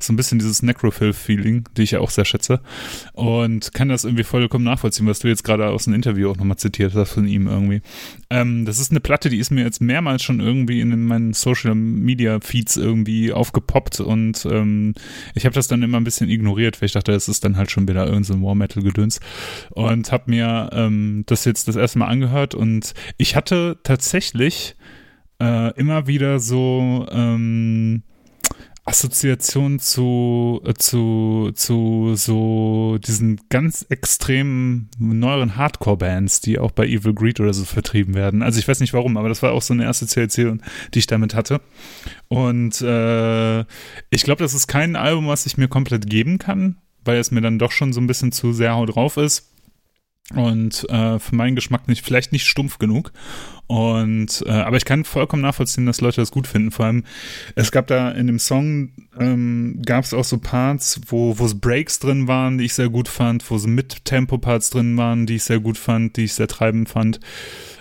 so ein bisschen dieses Necrophil-Feeling, die ich ja auch sehr schätze. Und kann das irgendwie vollkommen nachvollziehen, was du jetzt gerade aus dem Interview auch nochmal zitiert hast von ihm irgendwie. Ähm, das ist eine Platte, die ist mir jetzt mehrmals schon irgendwie in meinen Social Media Feeds irgendwie aufgepoppt und ähm, ich habe das dann immer ein bisschen ignoriert, weil ich dachte, es ist dann halt schon wieder irgendein so War Metal Gedöns und habe mir ähm, das jetzt das erste Mal angehört und ich hatte tatsächlich äh, immer wieder so ähm, Assoziation zu, äh, zu, zu so diesen ganz extremen neueren Hardcore-Bands, die auch bei Evil Greed oder so vertrieben werden. Also ich weiß nicht warum, aber das war auch so eine Assoziation, die ich damit hatte. Und äh, ich glaube, das ist kein Album, was ich mir komplett geben kann, weil es mir dann doch schon so ein bisschen zu sehr drauf ist und äh, für meinen Geschmack nicht vielleicht nicht stumpf genug und äh, aber ich kann vollkommen nachvollziehen, dass Leute das gut finden. Vor allem es gab da in dem Song ähm, gab es auch so Parts, wo wo es Breaks drin waren, die ich sehr gut fand, wo so mit Tempo Parts drin waren, die ich sehr gut fand, die ich sehr treibend fand.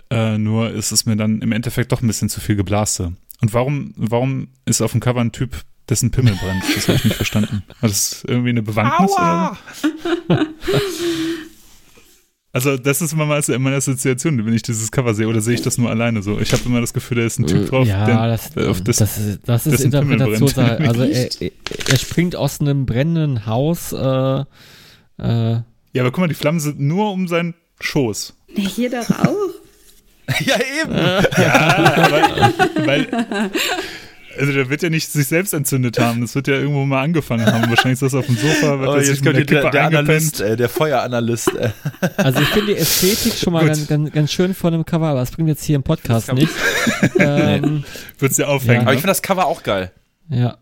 Äh, nur ist es mir dann im Endeffekt doch ein bisschen zu viel geblaste. Und warum warum ist auf dem Cover ein Typ dessen Pimmel brennt. Das habe ich nicht verstanden. War das irgendwie eine Bewandtnis? Aua! Oder? Also das ist immer mal meine Assoziation, wenn ich dieses Cover sehe, oder sehe ich das nur alleine so? Ich habe immer das Gefühl, da ist ein Typ drauf, ja, der, das, auf das, das ist, das ist Interpretationssache. Also er, er, springt aus einem brennenden Haus. Äh, äh. Ja, aber guck mal, die Flammen sind nur um seinen Schoß. Nee, hier doch auch. ja, eben. ja, weil, weil also der wird ja nicht sich selbst entzündet haben. Das wird ja irgendwo mal angefangen haben. Wahrscheinlich ist das auf dem Sofa. Oh, jetzt kommt der, der Analyst, äh, der Feueranalyst. Äh. Also ich finde die Ästhetik schon mal ganz, ganz, ganz, schön von dem Cover, aber das bringt jetzt hier im Podcast nicht. ähm, Wird's ja aufhängen. Ja. Aber ich finde das Cover auch geil. Ja.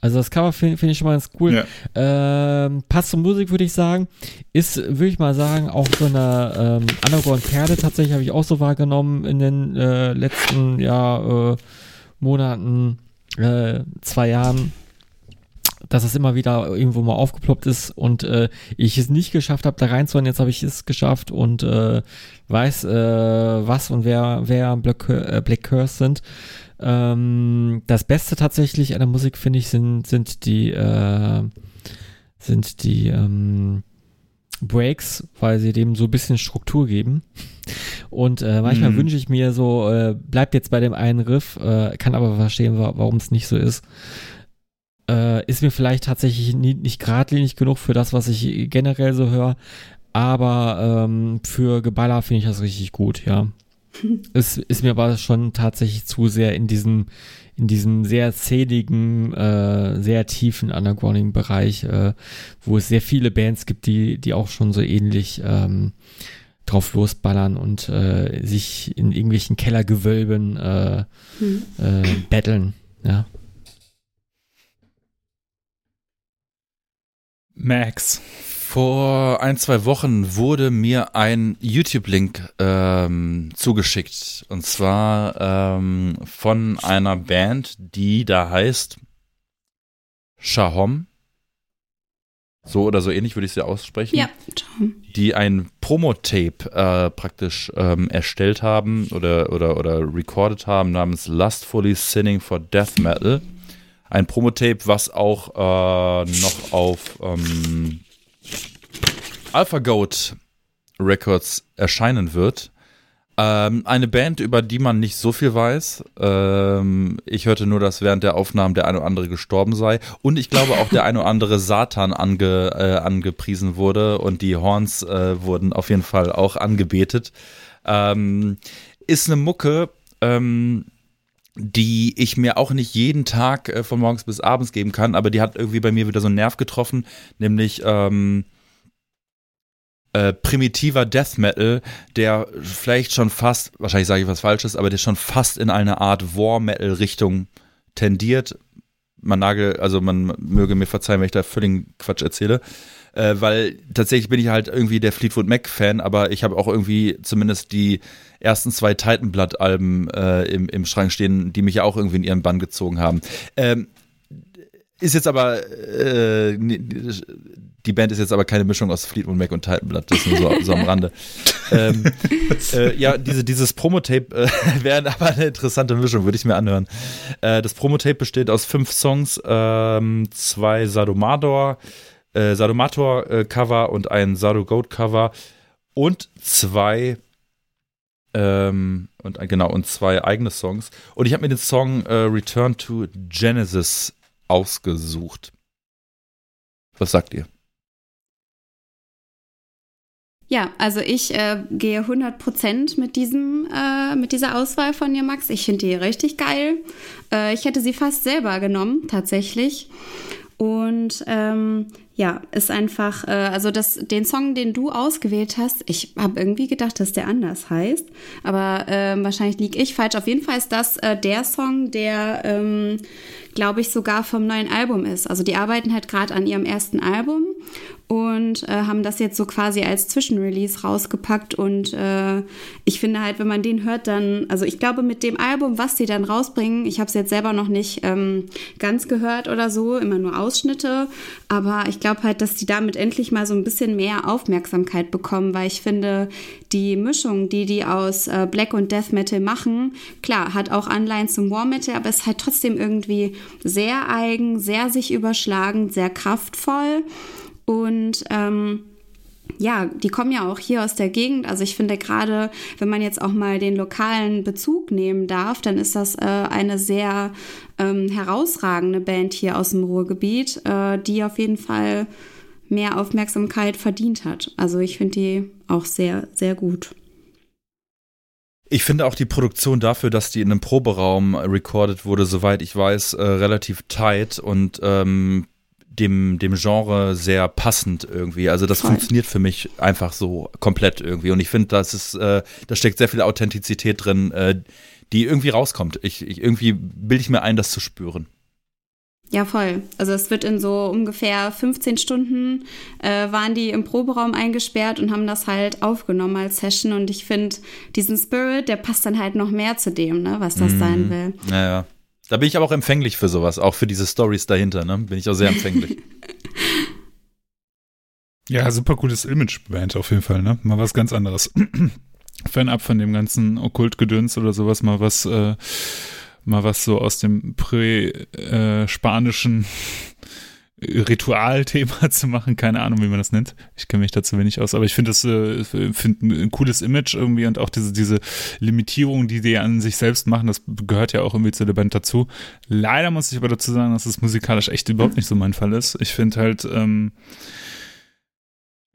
Also das Cover finde find ich schon mal ganz cool. Ja. Ähm, passt zur Musik, würde ich sagen. Ist, würde ich mal sagen, auch so eine ähm, Underground-Perle tatsächlich habe ich auch so wahrgenommen in den äh, letzten ja, äh, Monaten äh, zwei Jahren, dass es immer wieder irgendwo mal aufgeploppt ist und äh, ich es nicht geschafft habe, da reinzuhören. Jetzt habe ich es geschafft und äh, weiß, äh, was und wer, wer Black, äh, Black Curse sind. Ähm, das Beste tatsächlich an der Musik, finde ich, sind, sind die, äh, sind die, ähm, Breaks, weil sie dem so ein bisschen Struktur geben. Und äh, manchmal mhm. wünsche ich mir so, äh, bleibt jetzt bei dem einen Riff, äh, kann aber verstehen, wa warum es nicht so ist. Äh, ist mir vielleicht tatsächlich nie, nicht geradlinig genug für das, was ich generell so höre. Aber ähm, für Geballer finde ich das richtig gut, ja. es ist mir aber schon tatsächlich zu sehr in diesem, in diesem sehr zähligen, äh, sehr tiefen Undergrounding-Bereich, äh, wo es sehr viele Bands gibt, die, die auch schon so ähnlich ähm, drauf losballern und äh, sich in irgendwelchen Kellergewölben äh, hm. äh, battlen, ja. Max. Vor ein, zwei Wochen wurde mir ein YouTube-Link ähm, zugeschickt. Und zwar ähm, von einer Band, die da heißt Shahom. So oder so ähnlich würde ich sie aussprechen. Ja, Die ein Promo-Tape äh, praktisch ähm, erstellt haben oder, oder, oder recorded haben namens Lustfully Sinning for Death Metal. Ein Promo-Tape, was auch äh, noch auf ähm, AlphaGoat Records erscheinen wird. Ähm, eine Band, über die man nicht so viel weiß. Ähm, ich hörte nur, dass während der Aufnahmen der eine oder andere gestorben sei. Und ich glaube auch der eine oder andere Satan ange, äh, angepriesen wurde und die Horns äh, wurden auf jeden Fall auch angebetet. Ähm, ist eine Mucke, ähm, die ich mir auch nicht jeden Tag äh, von morgens bis abends geben kann, aber die hat irgendwie bei mir wieder so einen Nerv getroffen, nämlich ähm, äh, primitiver Death Metal, der vielleicht schon fast, wahrscheinlich sage ich was Falsches, aber der schon fast in eine Art War Metal Richtung tendiert. Man nagel, also man möge mir verzeihen, wenn ich da völligen Quatsch erzähle. Äh, weil tatsächlich bin ich halt irgendwie der Fleetwood Mac-Fan, aber ich habe auch irgendwie zumindest die ersten zwei Titanblatt-Alben äh, im, im Schrank stehen, die mich ja auch irgendwie in ihren Bann gezogen haben. Ähm, Ist jetzt aber, äh, die Band ist jetzt aber keine Mischung aus Fleetwood Mac und Titan Blood, das ist nur so, so am Rande. ähm, äh, ja, diese, dieses Promotape äh, wäre aber eine interessante Mischung, würde ich mir anhören. Äh, das Promotape besteht aus fünf Songs, ähm, zwei Sadomador, äh, Sadomator-Cover äh, und ein Sado Goat-Cover und zwei ähm, und genau und zwei eigene Songs und ich habe mir den Song äh, Return to Genesis ausgesucht. Was sagt ihr? Ja, also ich äh, gehe 100% mit diesem äh, mit dieser Auswahl von dir, Max. Ich finde die richtig geil. Äh, ich hätte sie fast selber genommen, tatsächlich. Und ähm, ja, ist einfach, äh, also das, den Song, den du ausgewählt hast, ich habe irgendwie gedacht, dass der anders heißt, aber äh, wahrscheinlich liege ich falsch. Auf jeden Fall ist das äh, der Song, der, ähm, glaube ich, sogar vom neuen Album ist. Also die arbeiten halt gerade an ihrem ersten Album und äh, haben das jetzt so quasi als Zwischenrelease rausgepackt. Und äh, ich finde halt, wenn man den hört, dann, also ich glaube, mit dem Album, was die dann rausbringen, ich habe es jetzt selber noch nicht ähm, ganz gehört oder so, immer nur Ausschnitte, aber ich glaube halt, dass die damit endlich mal so ein bisschen mehr Aufmerksamkeit bekommen, weil ich finde, die Mischung, die die aus äh, Black und Death Metal machen, klar, hat auch Anleihen zum War Metal, aber ist halt trotzdem irgendwie sehr eigen, sehr sich überschlagend, sehr kraftvoll. Und ähm, ja, die kommen ja auch hier aus der Gegend. Also ich finde gerade, wenn man jetzt auch mal den lokalen Bezug nehmen darf, dann ist das äh, eine sehr ähm, herausragende Band hier aus dem Ruhrgebiet, äh, die auf jeden Fall mehr Aufmerksamkeit verdient hat. Also ich finde die auch sehr, sehr gut. Ich finde auch die Produktion dafür, dass die in einem Proberaum recorded wurde, soweit ich weiß, äh, relativ tight und ähm, dem, dem Genre sehr passend irgendwie. Also das Voll. funktioniert für mich einfach so komplett irgendwie. Und ich finde, das ist, äh, da steckt sehr viel Authentizität drin, äh, die irgendwie rauskommt. Ich, ich irgendwie bilde ich mir ein, das zu spüren. Ja, voll. Also es wird in so ungefähr 15 Stunden äh, waren die im Proberaum eingesperrt und haben das halt aufgenommen als Session. Und ich finde, diesen Spirit, der passt dann halt noch mehr zu dem, ne, was das mhm. sein will. Naja. Da bin ich aber auch empfänglich für sowas, auch für diese Stories dahinter, ne? Bin ich auch sehr empfänglich. ja, super cooles Image-Band auf jeden Fall, ne? Mal was ganz anderes. Fernab von dem ganzen Okkultgedöns oder sowas, mal was, äh, mal was so aus dem prä-spanischen äh, Ritualthema zu machen, keine Ahnung, wie man das nennt. Ich kenne mich dazu wenig aus, aber ich finde das äh, find ein cooles Image irgendwie und auch diese, diese Limitierung, die die an sich selbst machen, das gehört ja auch irgendwie zu der Band dazu. Leider muss ich aber dazu sagen, dass es musikalisch echt überhaupt nicht so mein Fall ist. Ich finde halt, ähm,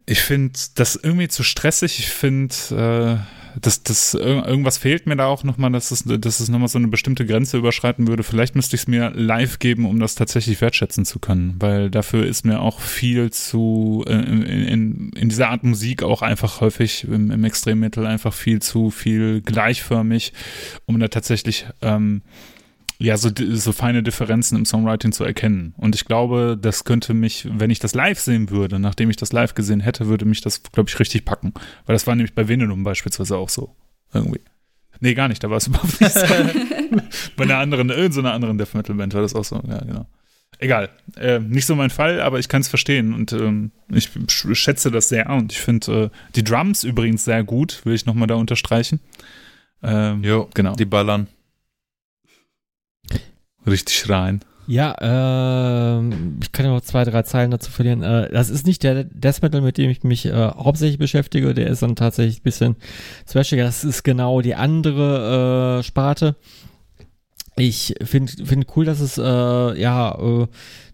ich finde das irgendwie zu stressig. Ich finde, äh, das, das, irgendwas fehlt mir da auch nochmal, dass es, dass es nochmal so eine bestimmte Grenze überschreiten würde. Vielleicht müsste ich es mir live geben, um das tatsächlich wertschätzen zu können, weil dafür ist mir auch viel zu, äh, in, in, in dieser Art Musik auch einfach häufig im, im Extremmetal einfach viel zu viel gleichförmig, um da tatsächlich ähm, ja, so, so feine Differenzen im Songwriting zu erkennen. Und ich glaube, das könnte mich, wenn ich das live sehen würde, nachdem ich das live gesehen hätte, würde mich das, glaube ich, richtig packen. Weil das war nämlich bei Venenum beispielsweise auch so. Irgendwie. Nee, gar nicht, da war es überhaupt nicht so. bei einer anderen, irgendeiner so anderen Death Metal Band war das auch so, ja, genau. Egal, äh, nicht so mein Fall, aber ich kann es verstehen und ähm, ich schätze das sehr und ich finde äh, die Drums übrigens sehr gut, will ich nochmal da unterstreichen. Ähm, jo, genau. Die ballern. Richtig schreien. Ja, äh, ich kann ja noch zwei, drei Zeilen dazu verlieren. Äh, das ist nicht der Death Metal, mit dem ich mich äh, hauptsächlich beschäftige. Der ist dann tatsächlich ein bisschen thrashiger. Das ist genau die andere äh, Sparte. Ich finde find cool, dass es äh, ja äh,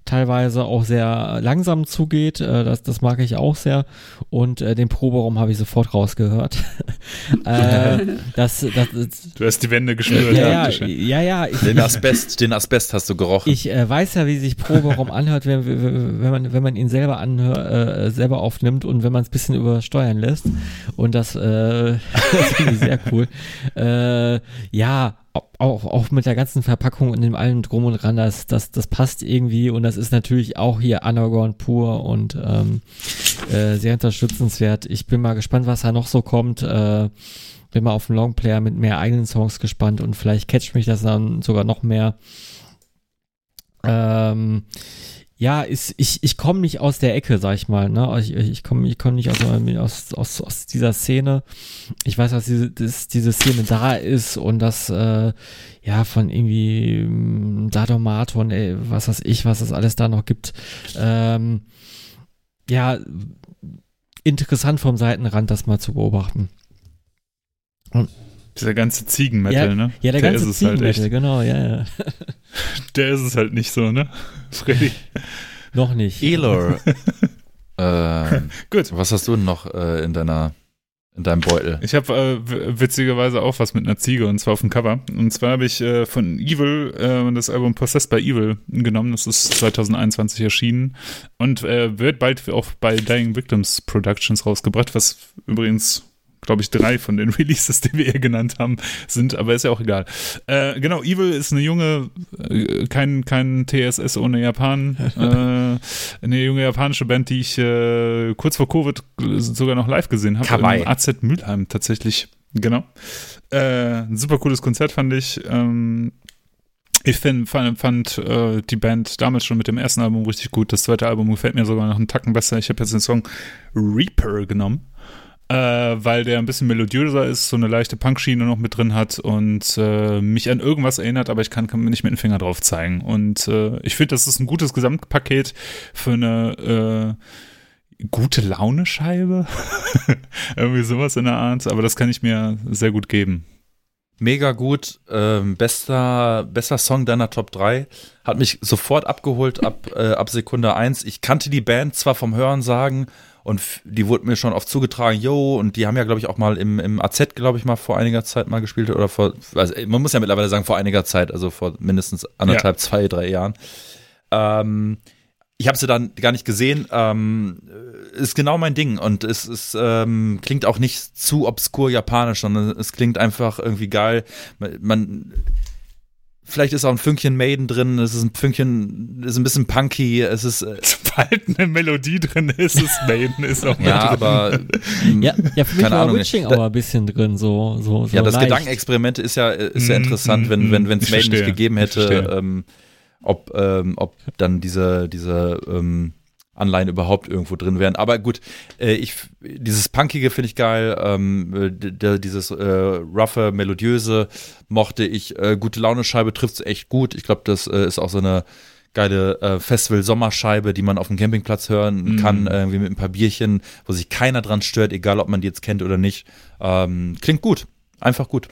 teilweise auch sehr langsam zugeht. Äh, das, das mag ich auch sehr. Und äh, den Proberaum habe ich sofort rausgehört. äh, das, das, du hast die Wände geschnürt. Ja, ja, ja, ja ich, den Asbest, den Asbest hast du gerochen. Ich äh, weiß ja, wie sich Proberaum anhört, wenn, wenn, man, wenn man ihn selber anhört, äh, selber aufnimmt und wenn man es ein bisschen übersteuern lässt. Und das, äh, das finde ich sehr cool. Äh, ja, auch, auch mit der ganzen Verpackung und dem allem drum und dran, das, das, das passt irgendwie und das ist natürlich auch hier Underground pur und ähm, äh, sehr unterstützenswert. Ich bin mal gespannt, was da noch so kommt. Äh, bin mal auf den Longplayer mit mehr eigenen Songs gespannt und vielleicht catcht mich das dann sogar noch mehr. ähm, ja, ist, ich, ich komme nicht aus der Ecke, sag ich mal. Ne? Ich, ich komme ich komm nicht aus, aus, aus, aus dieser Szene. Ich weiß, dass diese, dass diese Szene da ist und dass, äh, ja, von irgendwie ähm, Sadomato und ey, was weiß ich, was es alles da noch gibt. Ähm, ja, interessant vom Seitenrand, das mal zu beobachten. Und dieser ganze Ziegenmetal, ja, ne? Ja, der, der ganze halt Ziegenmetal, halt genau, ja, ja. der ist es halt nicht so, ne? Freddy. noch nicht. Elor. äh, Gut. Was hast du noch äh, in deiner in deinem Beutel? Ich habe äh, witzigerweise auch was mit einer Ziege und zwar auf dem Cover. Und zwar habe ich äh, von Evil äh, das Album Possessed by Evil genommen. Das ist 2021 erschienen und äh, wird bald auch bei Dying Victims Productions rausgebracht, was übrigens glaube ich, drei von den Releases, die wir hier genannt haben, sind, aber ist ja auch egal. Äh, genau, Evil ist eine junge, äh, kein, kein TSS ohne Japan, äh, eine junge japanische Band, die ich äh, kurz vor Covid sogar noch live gesehen habe. Im AZ Mülheim tatsächlich. Genau. Äh, ein super cooles Konzert fand ich. Ähm, ich find, fand, fand äh, die Band damals schon mit dem ersten Album richtig gut. Das zweite Album gefällt mir sogar noch einen Tacken besser. Ich habe jetzt den Song Reaper genommen äh, weil der ein bisschen melodiöser ist, so eine leichte Punkschiene noch mit drin hat und äh, mich an irgendwas erinnert, aber ich kann, kann mir nicht mit dem Finger drauf zeigen. Und äh, ich finde, das ist ein gutes Gesamtpaket für eine äh, gute Laune-Scheibe. Irgendwie sowas in der Art, aber das kann ich mir sehr gut geben. Mega gut, ähm, bester, bester Song deiner Top 3. Hat mich sofort abgeholt ab, äh, ab Sekunde 1. Ich kannte die Band zwar vom Hören sagen, und die wurde mir schon oft zugetragen, yo, und die haben ja, glaube ich, auch mal im, im AZ, glaube ich, mal vor einiger Zeit mal gespielt oder vor, also man muss ja mittlerweile sagen, vor einiger Zeit, also vor mindestens anderthalb, ja. zwei, drei Jahren. Ähm, ich habe sie dann gar nicht gesehen. Ähm, ist genau mein Ding und es ist, ähm, klingt auch nicht zu obskur japanisch, sondern es klingt einfach irgendwie geil. Man, Vielleicht ist auch ein Fünkchen Maiden drin, es ist ein Fünkchen, ist ein bisschen punky, es ist. Äh Sobald eine Melodie drin ist, ist Maiden ist auch Ja, drin. aber. ja, ja, für mich keine war Ahnung, Witching aber ein bisschen drin, so. so, so ja, das Gedankenexperiment ist ja, ist ja mhm, interessant, mm, wenn, wenn, wenn es Maiden nicht gegeben hätte, ähm, ob, ähm, ob dann diese, diese, ähm, Anleihen überhaupt irgendwo drin wären. Aber gut, äh, ich, dieses Punkige finde ich geil, ähm, dieses äh, roughe, melodiöse mochte ich. Äh, gute Laune-Scheibe trifft es echt gut. Ich glaube, das äh, ist auch so eine geile äh, Festival-Sommerscheibe, die man auf dem Campingplatz hören kann, mm. irgendwie mit ein paar Bierchen, wo sich keiner dran stört, egal ob man die jetzt kennt oder nicht. Ähm, klingt gut. Einfach gut.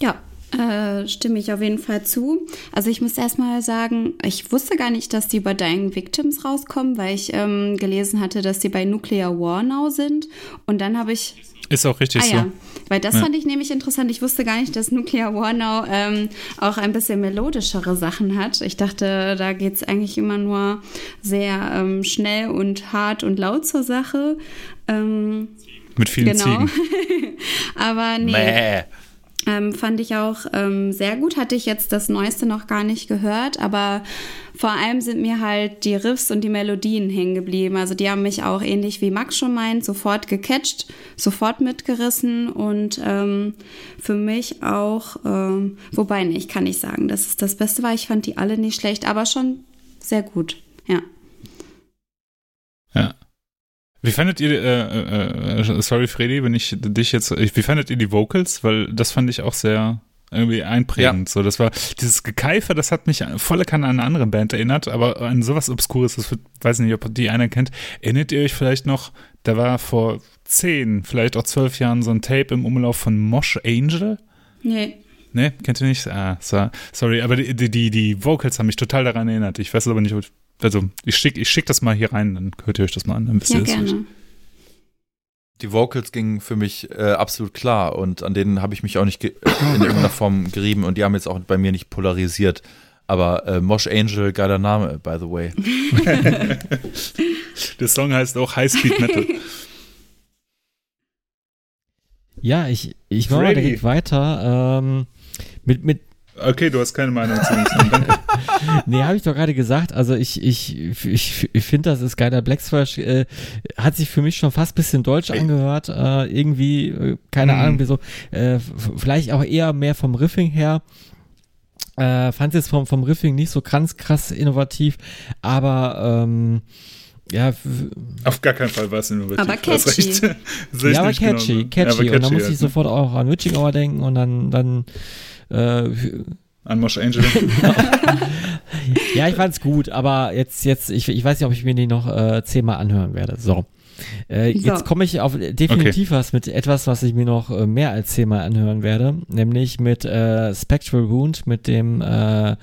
Ja, äh, stimme ich auf jeden Fall zu. Also ich muss erstmal sagen, ich wusste gar nicht, dass die bei Dying Victims rauskommen, weil ich ähm, gelesen hatte, dass die bei Nuclear War Now sind. Und dann habe ich. Ist auch richtig ah, so. Ja. Weil das ja. fand ich nämlich interessant. Ich wusste gar nicht, dass Nuclear War Now ähm, auch ein bisschen melodischere Sachen hat. Ich dachte, da geht es eigentlich immer nur sehr ähm, schnell und hart und laut zur Sache. Ähm, Mit vielen genau. Ziegen. Aber nee. Mäh. Ähm, fand ich auch ähm, sehr gut. Hatte ich jetzt das Neueste noch gar nicht gehört, aber vor allem sind mir halt die Riffs und die Melodien hängen geblieben. Also die haben mich auch ähnlich wie Max schon meint, sofort gecatcht, sofort mitgerissen und ähm, für mich auch, ähm, wobei nicht, kann ich sagen, dass es das Beste war. Ich fand die alle nicht schlecht, aber schon sehr gut. Ja. Wie fandet ihr, äh, äh, sorry Freddy, wenn ich dich jetzt, wie fandet ihr die Vocals? Weil das fand ich auch sehr irgendwie einprägend. Ja. So, das war dieses Gekeifer, das hat mich volle Kanne an eine andere Band erinnert, aber an sowas Obskures, das wird, weiß nicht, ob die einer kennt. Erinnert ihr euch vielleicht noch, da war vor zehn, vielleicht auch zwölf Jahren so ein Tape im Umlauf von Mosh Angel? Nee. Nee, kennt ihr nicht? Ah, sorry, aber die, die, die Vocals haben mich total daran erinnert. Ich weiß aber nicht, also ich schicke ich schick das mal hier rein, dann hört ihr euch das mal an. Dann wisst ja, ihr gerne. Das. Die Vocals gingen für mich äh, absolut klar und an denen habe ich mich auch nicht in irgendeiner Form gerieben und die haben jetzt auch bei mir nicht polarisiert. Aber äh, Mosh Angel, geiler Name, by the way. Der Song heißt auch High Speed Metal. Ja, ich, ich mache direkt weiter. Ähm, mit, mit Okay, du hast keine Meinung zu danke. nee, habe ich doch gerade gesagt. Also ich, ich, ich, ich finde, das ist geiler Black Thrash. Äh, hat sich für mich schon fast bisschen deutsch angehört. Äh, irgendwie, äh, keine mhm. Ahnung, wieso. Äh, vielleicht auch eher mehr vom Riffing her. Äh, Fand es jetzt vom, vom Riffing nicht so ganz krass innovativ, aber ähm, ja, auf gar keinen Fall war es innovativ. Aber catchy. ja, aber catchy, catchy. Ja, aber catchy. Und dann muss ich sofort auch an Witching Hour denken und dann, dann äh, an Mosh Angel. ja, ich fand's gut, aber jetzt, jetzt, ich, ich weiß nicht, ob ich mir die noch äh, zehnmal anhören werde. So. Äh, so. Jetzt komme ich auf definitiv okay. was mit etwas, was ich mir noch äh, mehr als zehnmal anhören werde, nämlich mit äh, Spectral Wound, mit dem äh,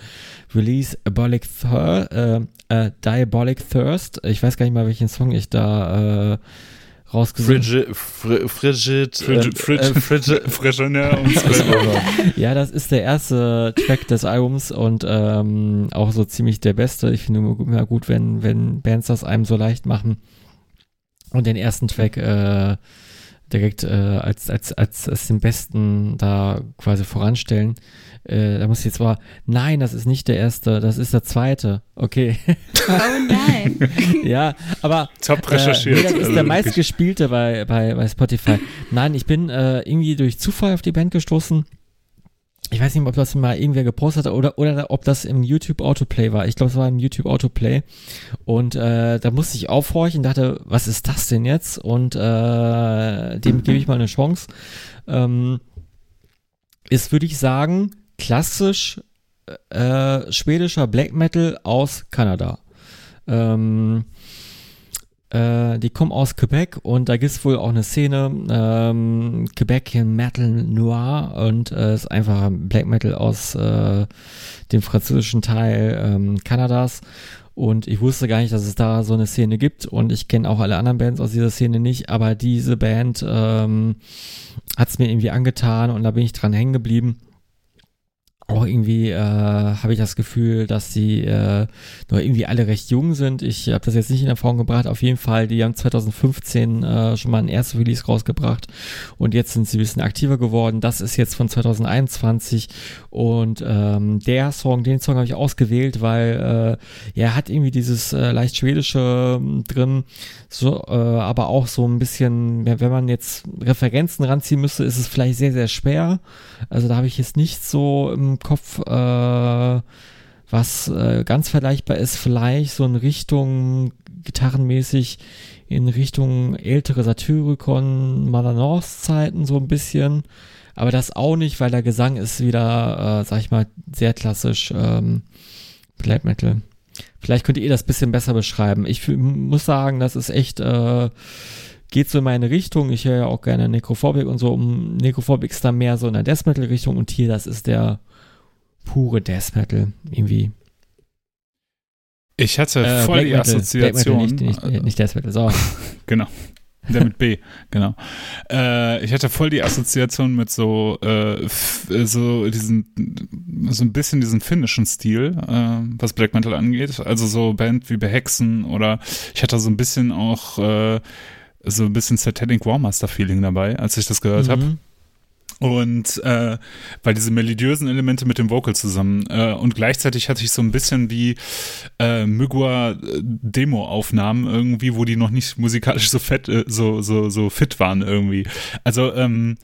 Release Abolic Thir äh, äh, Diabolic Thirst. Ich weiß gar nicht mal, welchen Song ich da äh, rausgesucht. Frigid, fr frigid, frigid, frigid, frigid, Frigid und Ja, das ist der erste Track des Albums und ähm, auch so ziemlich der beste. Ich finde immer gut, wenn, wenn Bands das einem so leicht machen und den ersten Track äh, direkt äh, als, als, als, als den besten da quasi voranstellen. Äh, da muss ich jetzt mal, nein, das ist nicht der erste, das ist der zweite. Okay. Oh nein. ja, aber. Top recherchiert. Äh, nee, das ist der also meistgespielte bei, bei, bei Spotify. Nein, ich bin äh, irgendwie durch Zufall auf die Band gestoßen ich weiß nicht, ob das mal irgendwer gepostet hat oder, oder ob das im YouTube Autoplay war. Ich glaube, es war im YouTube Autoplay. Und äh, da musste ich aufhorchen dachte, was ist das denn jetzt? Und äh, dem gebe ich mal eine Chance. Ähm, ist, würde ich sagen, klassisch äh, schwedischer Black Metal aus Kanada. Ähm, äh, die kommen aus Quebec und da gibt es wohl auch eine Szene, ähm, Quebec Metal Noir und äh, ist einfach Black Metal aus äh, dem französischen Teil ähm, Kanadas. Und ich wusste gar nicht, dass es da so eine Szene gibt. Und ich kenne auch alle anderen Bands aus dieser Szene nicht. Aber diese Band ähm, hat es mir irgendwie angetan und da bin ich dran hängen geblieben auch irgendwie äh, habe ich das Gefühl, dass sie äh, nur irgendwie alle recht jung sind. Ich habe das jetzt nicht in Erfahrung gebracht. Auf jeden Fall, die haben 2015 äh, schon mal ein erstes Release rausgebracht und jetzt sind sie ein bisschen aktiver geworden. Das ist jetzt von 2021 und ähm, der Song, den Song habe ich ausgewählt, weil äh, er hat irgendwie dieses äh, leicht schwedische äh, drin, so, äh, aber auch so ein bisschen, wenn man jetzt Referenzen ranziehen müsste, ist es vielleicht sehr, sehr schwer. Also da habe ich jetzt nicht so im Kopf, äh, was äh, ganz vergleichbar ist, vielleicht so in Richtung gitarrenmäßig in Richtung ältere Satyricon, Malanor's Zeiten so ein bisschen. Aber das auch nicht, weil der Gesang ist wieder, äh, sag ich mal, sehr klassisch ähm, Black Metal. Vielleicht könnt ihr das bisschen besser beschreiben. Ich muss sagen, das ist echt, äh, geht so in meine Richtung. Ich höre ja auch gerne Necrophobic und so. Um Necrophobic ist da mehr so in der Death Metal Richtung und hier, das ist der pure Death Metal irgendwie. Ich hatte äh, voll Black die Metal, Assoziation. Metal, nicht, nicht, nicht Death Metal, so. genau. Der mit B, genau. Äh, ich hatte voll die Assoziation mit so, äh, so diesen, so ein bisschen diesen finnischen Stil, äh, was Black Metal angeht. Also so Band wie Behexen oder ich hatte so ein bisschen auch äh, so ein bisschen Satanic Warmaster Feeling dabei, als ich das gehört mhm. habe. Und äh, weil diese melodiösen Elemente mit dem Vocal zusammen äh, und gleichzeitig hatte ich so ein bisschen wie äh, Mygua äh, irgendwie, wo die noch nicht musikalisch so fett, äh, so, so, so fit waren irgendwie. Also, ähm,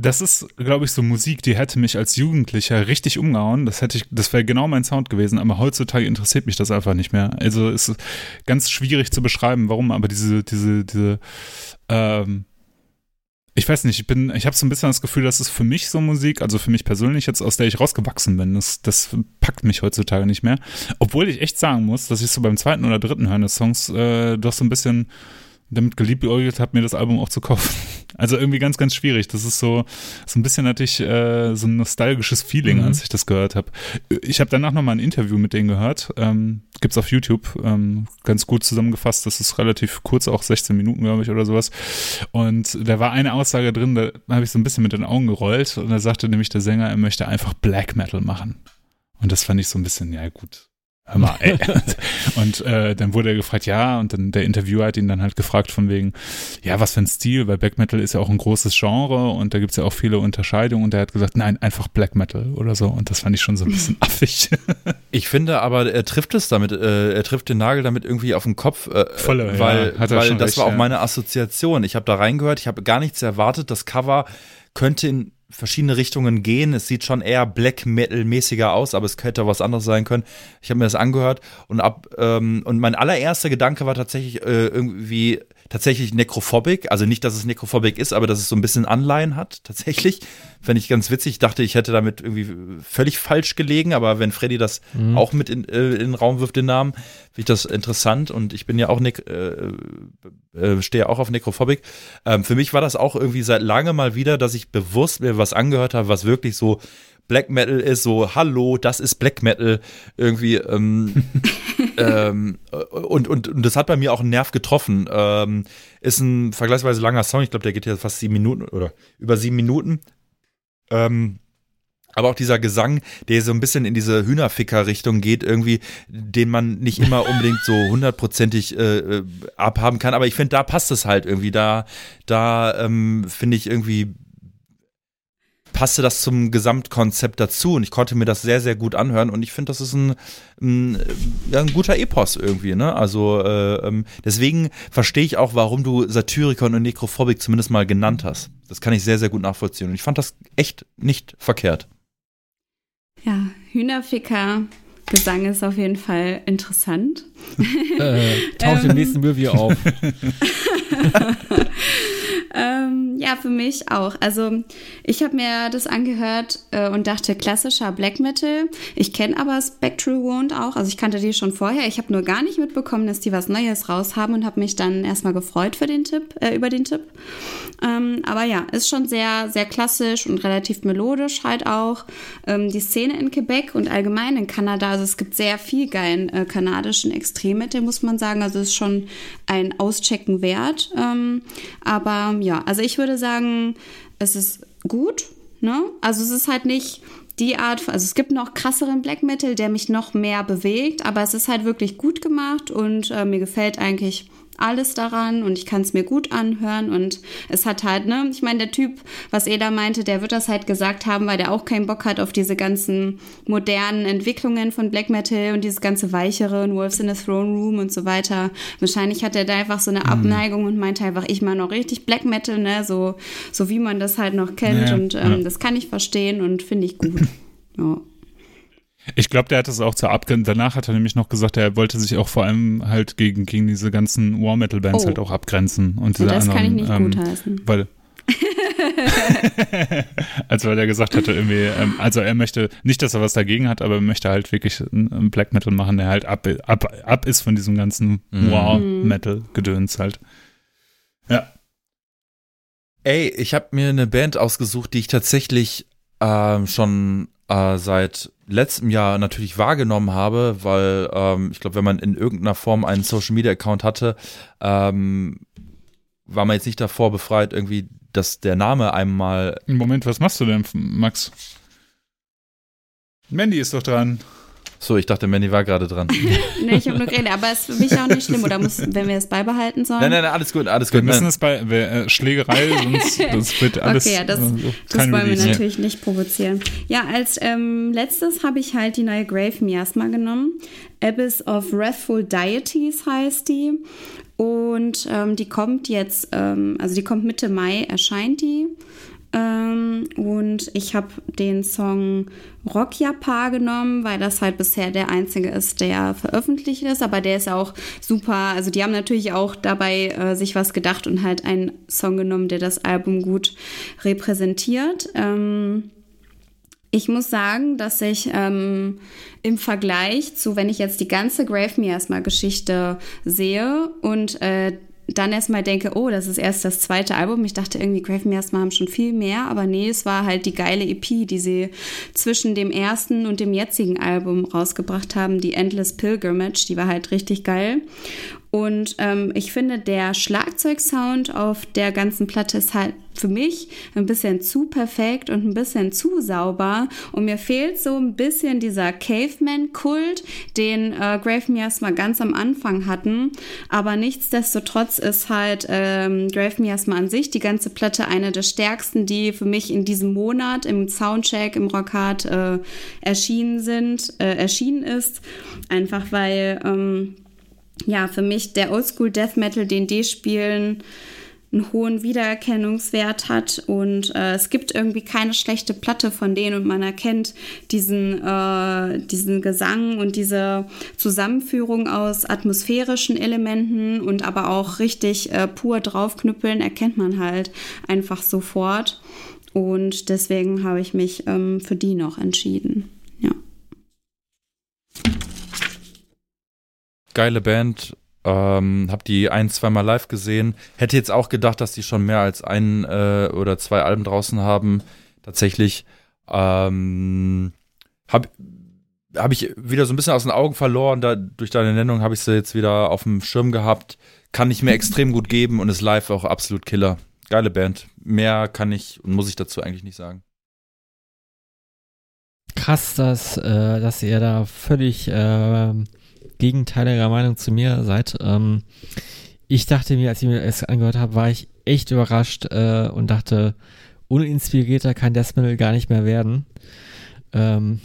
das ist, glaube ich, so Musik, die hätte mich als Jugendlicher richtig umgehauen. Das hätte ich, das wäre genau mein Sound gewesen, aber heutzutage interessiert mich das einfach nicht mehr. Also ist ganz schwierig zu beschreiben, warum, aber diese, diese, diese, ähm, ich weiß nicht, ich bin, ich habe so ein bisschen das Gefühl, das ist für mich so Musik, also für mich persönlich jetzt, aus der ich rausgewachsen bin. Das, das packt mich heutzutage nicht mehr. Obwohl ich echt sagen muss, dass ich so beim zweiten oder dritten Hören des Songs äh, doch so ein bisschen damit geliebäugelt habe, mir das Album auch zu kaufen. Also irgendwie ganz, ganz schwierig. Das ist so, so ein bisschen hatte ich äh, so ein nostalgisches Feeling, mhm. als ich das gehört habe. Ich habe danach nochmal ein Interview mit denen gehört. Ähm, gibt's auf YouTube. Ähm, ganz gut zusammengefasst. Das ist relativ kurz, auch 16 Minuten, glaube ich, oder sowas. Und da war eine Aussage drin, da habe ich so ein bisschen mit den Augen gerollt. Und da sagte nämlich der Sänger, er möchte einfach Black Metal machen. Und das fand ich so ein bisschen, ja gut, hör mal, ey. und äh, dann wurde er gefragt, ja, und dann der Interviewer hat ihn dann halt gefragt von wegen, ja, was für ein Stil, weil Black Metal ist ja auch ein großes Genre und da gibt's ja auch viele Unterscheidungen und er hat gesagt, nein, einfach Black Metal oder so und das fand ich schon so ein bisschen affig. ich finde aber, er trifft es damit, äh, er trifft den Nagel damit irgendwie auf den Kopf, äh, Volle, weil, ja, weil das recht, war auch ja. meine Assoziation. Ich habe da reingehört, ich habe gar nichts erwartet, das Cover könnte in verschiedene Richtungen gehen. Es sieht schon eher Black Metal-mäßiger aus, aber es könnte was anderes sein können. Ich habe mir das angehört und ab ähm, und mein allererster Gedanke war tatsächlich äh, irgendwie tatsächlich Necrophobic. Also nicht, dass es Necrophobic ist, aber dass es so ein bisschen Anleihen hat, tatsächlich. Fände ich ganz witzig. Ich dachte, ich hätte damit irgendwie völlig falsch gelegen, aber wenn Freddy das mhm. auch mit in, äh, in, den Raum wirft, den Namen, finde ich das interessant und ich bin ja auch, ne äh, äh, stehe auch auf Necrophobic. Ähm, für mich war das auch irgendwie seit lange mal wieder, dass ich bewusst mir was angehört habe, was wirklich so Black Metal ist, so, hallo, das ist Black Metal, irgendwie, ähm, ähm, und, und, und das hat bei mir auch einen Nerv getroffen. Ähm, ist ein vergleichsweise langer Song, ich glaube, der geht ja fast sieben Minuten oder über sieben Minuten. Ähm, aber auch dieser Gesang, der so ein bisschen in diese Hühnerficker-Richtung geht, irgendwie, den man nicht immer unbedingt so hundertprozentig äh, äh abhaben kann. Aber ich finde, da passt es halt irgendwie. Da, da ähm, finde ich irgendwie passte das zum Gesamtkonzept dazu und ich konnte mir das sehr, sehr gut anhören und ich finde, das ist ein, ein, ein guter Epos irgendwie, ne? Also äh, ähm, deswegen verstehe ich auch, warum du Satyricon und Necrophobik zumindest mal genannt hast. Das kann ich sehr, sehr gut nachvollziehen und ich fand das echt nicht verkehrt. Ja, Hühnerficker. Gesang ist auf jeden Fall interessant. Äh, taucht im nächsten Review auf. ähm, ja, für mich auch. Also ich habe mir das angehört äh, und dachte, klassischer Black Metal. Ich kenne aber Spectral Wound auch. Also ich kannte die schon vorher. Ich habe nur gar nicht mitbekommen, dass die was Neues raus haben und habe mich dann erstmal gefreut für den Tipp, äh, über den Tipp. Ähm, aber ja, ist schon sehr, sehr klassisch und relativ melodisch halt auch. Ähm, die Szene in Quebec und allgemein in Kanada, also es gibt sehr viel geilen äh, kanadischen Extremmetal, muss man sagen. Also ist schon ein Auschecken wert. Ähm, aber ja, also ich würde sagen, es ist gut. Ne? Also es ist halt nicht die Art, also es gibt noch krasseren Black Metal, der mich noch mehr bewegt, aber es ist halt wirklich gut gemacht und äh, mir gefällt eigentlich alles daran und ich kann es mir gut anhören und es hat halt, ne, ich meine, der Typ, was Eda meinte, der wird das halt gesagt haben, weil der auch keinen Bock hat auf diese ganzen modernen Entwicklungen von Black Metal und dieses ganze weichere und Wolves in the Throne Room und so weiter. Wahrscheinlich hat er da einfach so eine mhm. Abneigung und meinte einfach, ich mal noch richtig Black Metal, ne, so, so wie man das halt noch kennt ja, und ähm, ja. das kann ich verstehen und finde ich gut. Ja. Ich glaube, der hat das auch zur Abgrenzung. Danach hat er nämlich noch gesagt, er wollte sich auch vor allem halt gegen, gegen diese ganzen War Metal Bands oh. halt auch abgrenzen. Und diese das anderen, kann ich nicht ähm, gutheißen. Weil, also weil er gesagt hatte, irgendwie, ähm, also er möchte, nicht, dass er was dagegen hat, aber er möchte halt wirklich einen Black Metal machen, der halt ab, ab, ab ist von diesem ganzen mhm. War-Metal-Gedöns halt. Ja. Ey, ich habe mir eine Band ausgesucht, die ich tatsächlich ähm, schon äh, seit letztem Jahr natürlich wahrgenommen habe, weil ähm, ich glaube, wenn man in irgendeiner Form einen Social Media Account hatte, ähm, war man jetzt nicht davor befreit, irgendwie, dass der Name einmal. Moment, was machst du denn, Max? Mandy ist doch dran. So, ich dachte, Manny war gerade dran. nee, ich habe nur geredet, aber es ist für mich auch nicht schlimm, oder muss, wenn wir es beibehalten sollen? Nein, nein, nein, alles gut, alles gut. Wir müssen es bei äh, Schlägerei, sonst, sonst wird alles. Okay, ja, das, äh, das wollen wir natürlich nicht provozieren. Ja, als ähm, letztes habe ich halt die neue Grave Miasma genommen. Abyss of Wrathful Deities heißt die. Und ähm, die kommt jetzt, ähm, also die kommt Mitte Mai, erscheint die. Ähm, und ich habe den Song Rock Japan genommen, weil das halt bisher der einzige ist, der veröffentlicht ist. Aber der ist auch super. Also die haben natürlich auch dabei äh, sich was gedacht und halt einen Song genommen, der das Album gut repräsentiert. Ähm, ich muss sagen, dass ich ähm, im Vergleich zu, wenn ich jetzt die ganze Grave Miasma Geschichte sehe und äh, dann erstmal denke, oh, das ist erst das zweite Album. Ich dachte irgendwie, Grave Me erstmal haben schon viel mehr, aber nee, es war halt die geile EP, die sie zwischen dem ersten und dem jetzigen Album rausgebracht haben, die Endless Pilgrimage, die war halt richtig geil. Und ähm, ich finde, der Schlagzeugsound auf der ganzen Platte ist halt für mich ein bisschen zu perfekt und ein bisschen zu sauber. Und mir fehlt so ein bisschen dieser Caveman-Kult, den äh, Grave Miasma ganz am Anfang hatten. Aber nichtsdestotrotz ist halt ähm, Grave Miasma an sich, die ganze Platte, eine der stärksten, die für mich in diesem Monat im Soundcheck, im Rockhard äh, erschienen sind, äh, erschienen ist. Einfach weil. Ähm, ja, für mich der Oldschool Death Metal, den die spielen, einen hohen Wiedererkennungswert hat. Und äh, es gibt irgendwie keine schlechte Platte von denen. Und man erkennt diesen, äh, diesen Gesang und diese Zusammenführung aus atmosphärischen Elementen und aber auch richtig äh, pur draufknüppeln erkennt man halt einfach sofort. Und deswegen habe ich mich ähm, für die noch entschieden. Geile Band, ähm, hab die ein, zweimal live gesehen. Hätte jetzt auch gedacht, dass die schon mehr als ein äh, oder zwei Alben draußen haben. Tatsächlich. Ähm, hab, ich wieder so ein bisschen aus den Augen verloren. Da, durch deine Nennung habe ich sie jetzt wieder auf dem Schirm gehabt. Kann ich mir extrem gut geben und ist live auch absolut Killer. Geile Band. Mehr kann ich und muss ich dazu eigentlich nicht sagen. Krass, dass, äh, dass ihr da völlig äh, gegenteiliger Meinung zu mir seid. Ähm, ich dachte mir, als ich mir das angehört habe, war ich echt überrascht äh, und dachte, uninspirierter kann Death Metal gar nicht mehr werden. Ähm,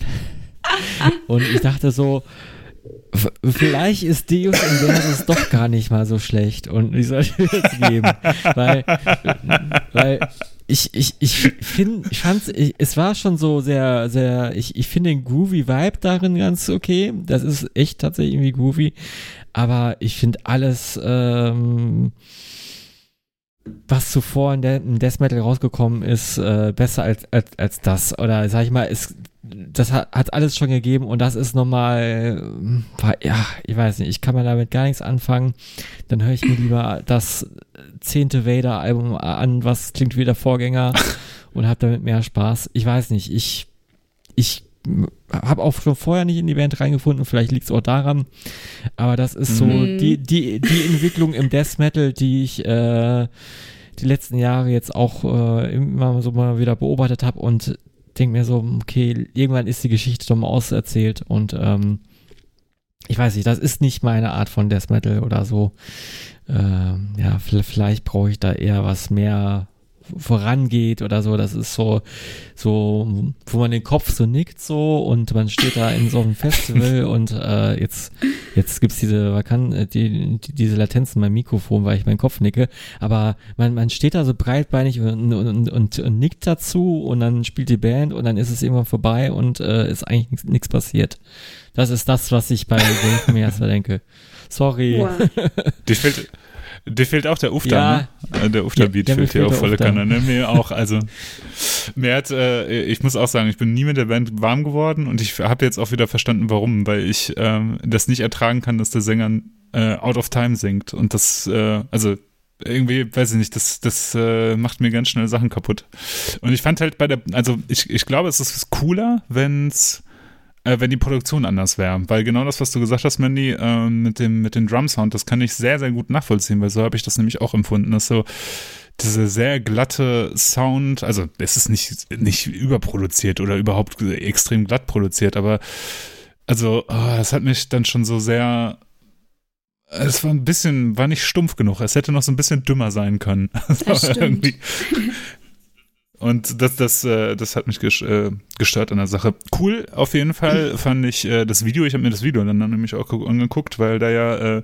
und ich dachte so, vielleicht ist Deus Inversus doch gar nicht mal so schlecht und ich sollte es geben. weil, weil ich, ich, ich finde, ich fand's, ich, es war schon so sehr, sehr, ich, ich finde den groovy Vibe darin ganz okay. Das ist echt tatsächlich irgendwie groovy. Aber ich finde alles, ähm, was zuvor in, der, in Death Metal rausgekommen ist, äh, besser als, als, als das. Oder sag ich mal, es, das hat, hat alles schon gegeben und das ist nochmal, ja, ich weiß nicht, ich kann mir damit gar nichts anfangen. Dann höre ich mir lieber das zehnte Vader-Album an, was klingt wie der Vorgänger und habe damit mehr Spaß. Ich weiß nicht, ich, ich habe auch schon vorher nicht in die Band reingefunden, vielleicht liegt es auch daran, aber das ist so mhm. die, die, die Entwicklung im Death Metal, die ich äh, die letzten Jahre jetzt auch äh, immer so mal wieder beobachtet habe und denke mir so, okay, irgendwann ist die Geschichte doch mal auserzählt und ähm, ich weiß nicht, das ist nicht meine Art von Death Metal oder so. Ähm, ja, vielleicht brauche ich da eher was mehr vorangeht oder so. Das ist so, so, wo man den Kopf so nickt so und man steht da in so einem Festival und äh, jetzt, jetzt gibt's diese Vakan äh, die, die, diese Latenzen beim Mikrofon, weil ich meinen Kopf nicke. Aber man, man steht da so breitbeinig und, und, und, und nickt dazu und dann spielt die Band und dann ist es irgendwann vorbei und äh, ist eigentlich nichts passiert. Das ist das, was ich bei Game erstmal denke. Sorry. Wow. Dir Dir fehlt auch der Ufter, ja, ne? Äh, der Ufter-Beat ja, fehlt dir auch volle Kanne, ne? Mir auch, also mir hat, äh, ich muss auch sagen, ich bin nie mit der Band warm geworden und ich habe jetzt auch wieder verstanden, warum, weil ich ähm, das nicht ertragen kann, dass der Sänger äh, Out of Time singt und das, äh, also irgendwie, weiß ich nicht, das, das äh, macht mir ganz schnell Sachen kaputt. Und ich fand halt bei der, also ich, ich glaube, es ist cooler, wenn es äh, wenn die Produktion anders wäre. Weil genau das, was du gesagt hast, Mandy, äh, mit dem, mit dem Drum-Sound, das kann ich sehr, sehr gut nachvollziehen, weil so habe ich das nämlich auch empfunden, dass so diese sehr glatte Sound, also es ist nicht, nicht überproduziert oder überhaupt extrem glatt produziert, aber also, oh, das hat mich dann schon so sehr es war ein bisschen, war nicht stumpf genug. Es hätte noch so ein bisschen dümmer sein können. Das stimmt. Und das, das, äh, das hat mich äh, gestört an der Sache. Cool, auf jeden Fall fand ich äh, das Video. Ich habe mir das Video dann nämlich auch angeguckt, weil da ja äh,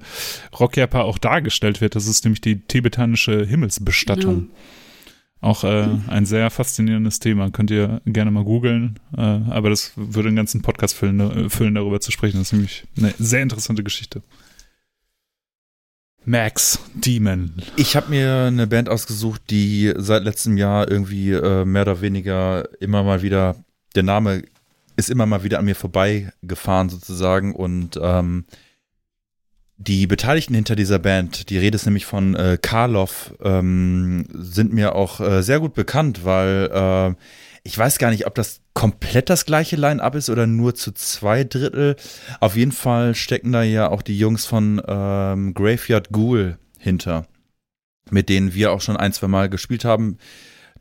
Rockyapa auch dargestellt wird. Das ist nämlich die tibetanische Himmelsbestattung. Ja. Auch äh, ein sehr faszinierendes Thema. Könnt ihr gerne mal googeln. Äh, aber das würde einen ganzen Podcast füllen, füllen, darüber zu sprechen. Das ist nämlich eine sehr interessante Geschichte. Max Demon. Ich habe mir eine Band ausgesucht, die seit letztem Jahr irgendwie äh, mehr oder weniger immer mal wieder, der Name ist immer mal wieder an mir vorbeigefahren sozusagen und ähm, die Beteiligten hinter dieser Band, die Rede ist nämlich von äh, Karloff, ähm, sind mir auch äh, sehr gut bekannt, weil äh, ich weiß gar nicht, ob das komplett das gleiche Line-Up ist oder nur zu zwei Drittel. Auf jeden Fall stecken da ja auch die Jungs von ähm, Graveyard Ghoul hinter, mit denen wir auch schon ein, zwei Mal gespielt haben,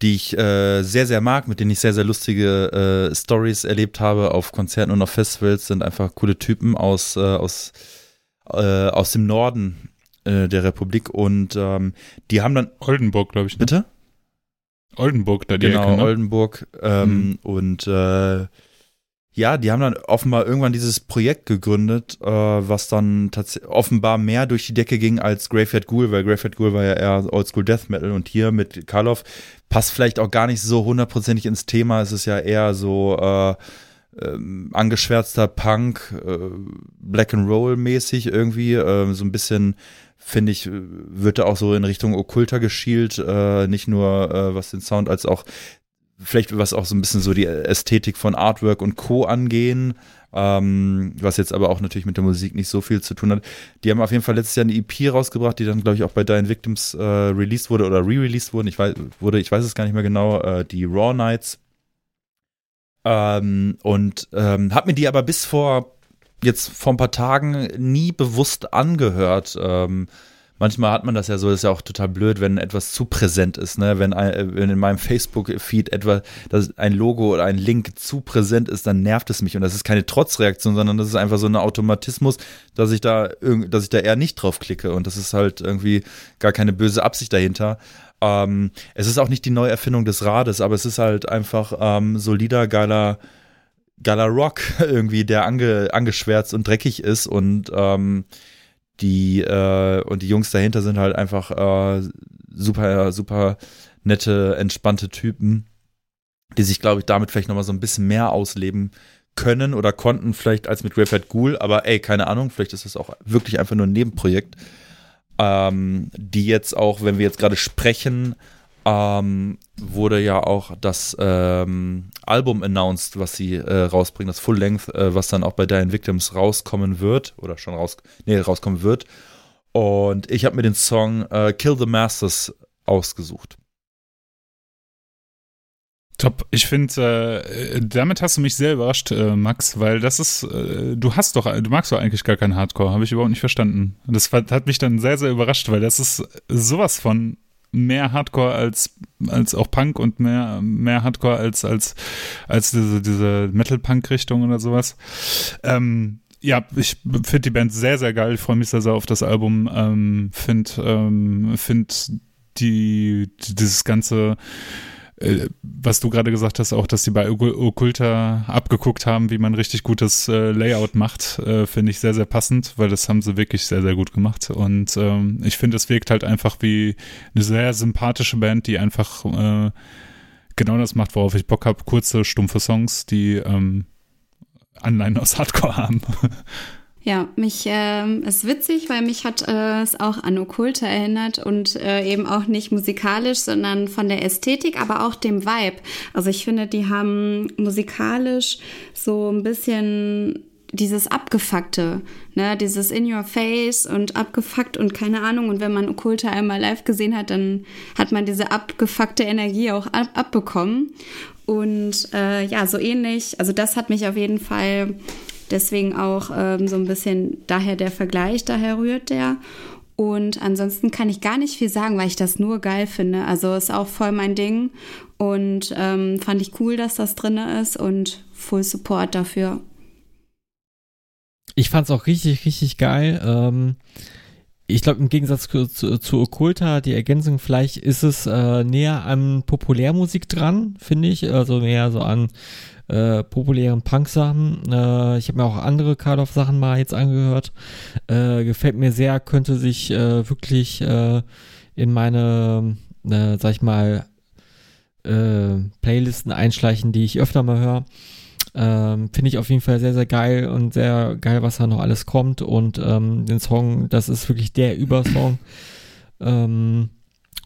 die ich äh, sehr, sehr mag, mit denen ich sehr, sehr lustige äh, Stories erlebt habe auf Konzerten und auf Festivals, sind einfach coole Typen aus, äh, aus, äh, aus dem Norden äh, der Republik und ähm, die haben dann Oldenburg, glaube ich. Ne? Bitte? Oldenburg da die Genau, Ecke, ne? Oldenburg. Ähm, mhm. Und äh, ja, die haben dann offenbar irgendwann dieses Projekt gegründet, äh, was dann offenbar mehr durch die Decke ging als Graveyard Ghoul, weil Graveyard Ghoul war ja eher Oldschool Death Metal und hier mit Karloff passt vielleicht auch gar nicht so hundertprozentig ins Thema. Es ist ja eher so äh, ähm, angeschwärzter Punk, äh, Black and Roll mäßig irgendwie, äh, so ein bisschen finde ich, wird da auch so in Richtung Okkulter geschielt, äh, nicht nur äh, was den Sound als auch vielleicht was auch so ein bisschen so die Ästhetik von Artwork und Co. angehen, ähm, was jetzt aber auch natürlich mit der Musik nicht so viel zu tun hat. Die haben auf jeden Fall letztes Jahr eine EP rausgebracht, die dann, glaube ich, auch bei Dying Victims äh, released wurde oder re-released wurde. Ich weiß, wurde, ich weiß es gar nicht mehr genau, äh, die Raw Nights. Ähm, und ähm, hab mir die aber bis vor jetzt vor ein paar Tagen nie bewusst angehört. Ähm, manchmal hat man das ja so, das ist ja auch total blöd, wenn etwas zu präsent ist, ne? Wenn, ein, wenn in meinem Facebook-Feed etwa dass ein Logo oder ein Link zu präsent ist, dann nervt es mich. Und das ist keine Trotzreaktion, sondern das ist einfach so ein Automatismus, dass ich da dass ich da eher nicht drauf klicke. Und das ist halt irgendwie gar keine böse Absicht dahinter. Ähm, es ist auch nicht die Neuerfindung des Rades, aber es ist halt einfach ähm, solider, geiler, geiler Rock irgendwie, der ange, angeschwärzt und dreckig ist und ähm, die äh, und die Jungs dahinter sind halt einfach äh, super, super nette, entspannte Typen, die sich, glaube ich, damit vielleicht nochmal so ein bisschen mehr ausleben können oder konnten, vielleicht als mit Graveyard Ghoul, aber ey, keine Ahnung, vielleicht ist das auch wirklich einfach nur ein Nebenprojekt ähm, die jetzt auch, wenn wir jetzt gerade sprechen, ähm, wurde ja auch das ähm, Album announced, was sie äh, rausbringen, das Full Length, äh, was dann auch bei Dying Victims rauskommen wird oder schon raus, nee, rauskommen wird. Und ich habe mir den Song äh, Kill the Masters ausgesucht. Top. Ich finde, äh, damit hast du mich sehr überrascht, äh, Max, weil das ist, äh, du hast doch, du magst doch eigentlich gar keinen Hardcore, habe ich überhaupt nicht verstanden. Das hat mich dann sehr, sehr überrascht, weil das ist sowas von mehr Hardcore als, als auch Punk und mehr, mehr Hardcore als, als, als diese, diese Metal-Punk-Richtung oder sowas. Ähm, ja, ich finde die Band sehr, sehr geil. Ich freue mich sehr, sehr auf das Album. Ähm, finde ähm, find die, dieses ganze äh, was du gerade gesagt hast, auch, dass sie bei Okkulta abgeguckt haben, wie man richtig gutes äh, Layout macht, äh, finde ich sehr, sehr passend, weil das haben sie wirklich sehr, sehr gut gemacht. Und ähm, ich finde, es wirkt halt einfach wie eine sehr sympathische Band, die einfach äh, genau das macht, worauf ich Bock habe. Kurze, stumpfe Songs, die ähm, Anleihen aus Hardcore haben. Ja, mich ähm, ist witzig, weil mich hat äh, es auch an Okkulte erinnert und äh, eben auch nicht musikalisch, sondern von der Ästhetik, aber auch dem Vibe. Also ich finde, die haben musikalisch so ein bisschen dieses Abgefuckte, ne, dieses In Your Face und abgefuckt und keine Ahnung. Und wenn man Okkulte einmal live gesehen hat, dann hat man diese abgefuckte Energie auch ab abbekommen. Und äh, ja, so ähnlich. Also das hat mich auf jeden Fall Deswegen auch ähm, so ein bisschen daher der Vergleich, daher rührt der. Und ansonsten kann ich gar nicht viel sagen, weil ich das nur geil finde. Also ist auch voll mein Ding. Und ähm, fand ich cool, dass das drin ist und Full Support dafür. Ich fand es auch richtig, richtig geil. Ähm, ich glaube, im Gegensatz zu, zu, zu Okkulta, die Ergänzung, vielleicht ist es äh, näher an Populärmusik dran, finde ich. Also mehr so an äh, populären Punk-Sachen. Äh, ich habe mir auch andere Karloff-Sachen mal jetzt angehört. Äh, gefällt mir sehr, könnte sich äh, wirklich äh, in meine, sag ich mal, Playlisten einschleichen, die ich öfter mal höre. Ähm, Finde ich auf jeden Fall sehr, sehr geil und sehr geil, was da noch alles kommt. Und ähm, den Song, das ist wirklich der Übersong. ähm,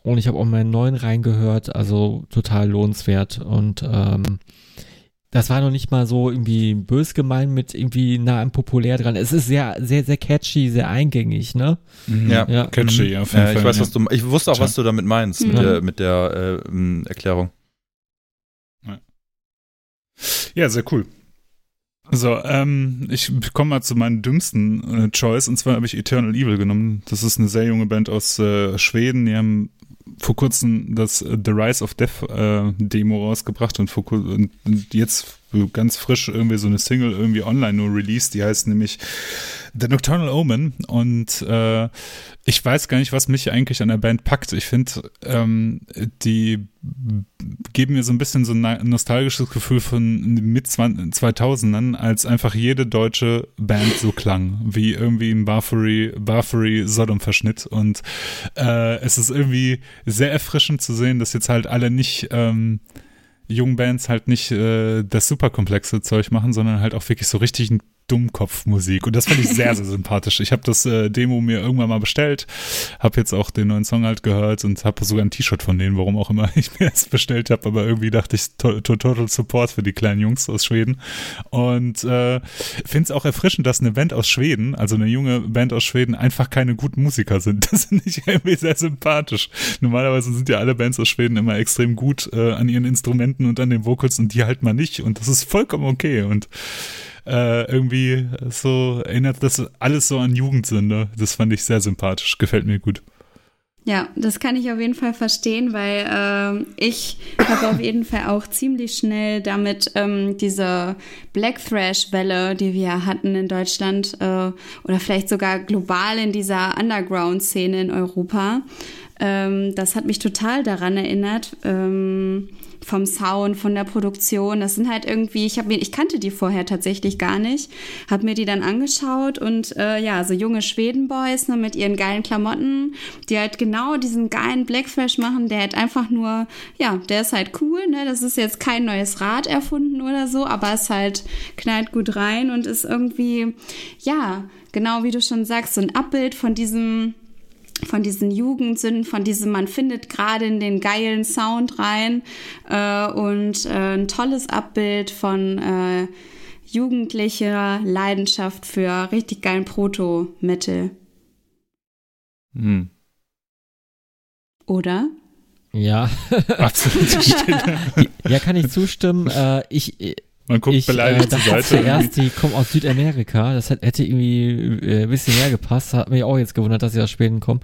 und ich habe auch meinen neuen reingehört, also total lohnenswert. Und ähm, das war noch nicht mal so irgendwie bös gemeint mit irgendwie nah am populär dran. Es ist sehr, sehr, sehr catchy, sehr eingängig, ne? Mhm. Ja, ja, catchy, auf jeden ja, Fall. Ich weiß, was du, ich wusste auch, was du damit meinst, mhm. mit der, mit der äh, Erklärung. Ja, sehr cool. So, ähm, ich komme mal zu meinem dümmsten äh, Choice und zwar habe ich Eternal Evil genommen. Das ist eine sehr junge Band aus äh, Schweden. Die haben vor kurzem das The Rise of Death äh, Demo rausgebracht und, vor, und jetzt ganz frisch irgendwie so eine Single irgendwie online nur released, die heißt nämlich The Nocturnal Omen und äh, ich weiß gar nicht, was mich eigentlich an der Band packt. Ich finde, ähm, die geben mir so ein bisschen so ein nostalgisches Gefühl von mit 2000ern, als einfach jede deutsche Band so klang, wie irgendwie ein Barfurey, Barfurey Sodom-Verschnitt und äh, es ist irgendwie sehr erfrischend zu sehen, dass jetzt halt alle nicht ähm, jungen Bands halt nicht äh, das super komplexe Zeug machen, sondern halt auch wirklich so richtig Dummkopfmusik. Und das fand ich sehr, sehr sympathisch. Ich habe das äh, Demo mir irgendwann mal bestellt, habe jetzt auch den neuen Song halt gehört und habe sogar ein T-Shirt von denen, warum auch immer ich mir das bestellt habe. Aber irgendwie dachte ich, to total Support für die kleinen Jungs aus Schweden. Und äh, finde es auch erfrischend, dass eine Band aus Schweden, also eine junge Band aus Schweden, einfach keine guten Musiker sind. Das finde ich irgendwie sehr sympathisch. Normalerweise sind ja alle Bands aus Schweden immer extrem gut äh, an ihren Instrumenten und an den Vocals und die halt mal nicht. Und das ist vollkommen okay. Und äh, irgendwie so erinnert das alles so an Jugendsünde. Das fand ich sehr sympathisch, gefällt mir gut. Ja, das kann ich auf jeden Fall verstehen, weil äh, ich habe auf jeden Fall auch ziemlich schnell damit ähm, diese Black Thrash-Welle, die wir hatten in Deutschland äh, oder vielleicht sogar global in dieser Underground-Szene in Europa, ähm, das hat mich total daran erinnert. Ähm, vom Sound, von der Produktion. Das sind halt irgendwie, ich habe mir, ich kannte die vorher tatsächlich gar nicht, habe mir die dann angeschaut und äh, ja, so junge Schwedenboys ne, mit ihren geilen Klamotten, die halt genau diesen geilen Blackflash machen, der halt einfach nur, ja, der ist halt cool, ne? Das ist jetzt kein neues Rad erfunden oder so, aber es halt knallt gut rein und ist irgendwie, ja, genau wie du schon sagst, so ein Abbild von diesem von diesen Jugendsünden, von diesem, man findet gerade in den geilen Sound rein äh, und äh, ein tolles Abbild von äh, jugendlicher Leidenschaft für richtig geilen Proto-Metal. Hm. Oder? Ja. Absolut. ja, kann ich zustimmen. Äh, ich, man guckt ich, beleidigt äh, zur Seite. zuerst, die kommen aus Südamerika. Das hätte irgendwie äh, ein bisschen mehr gepasst. Hat mich auch jetzt gewundert, dass sie aus Schweden kommen.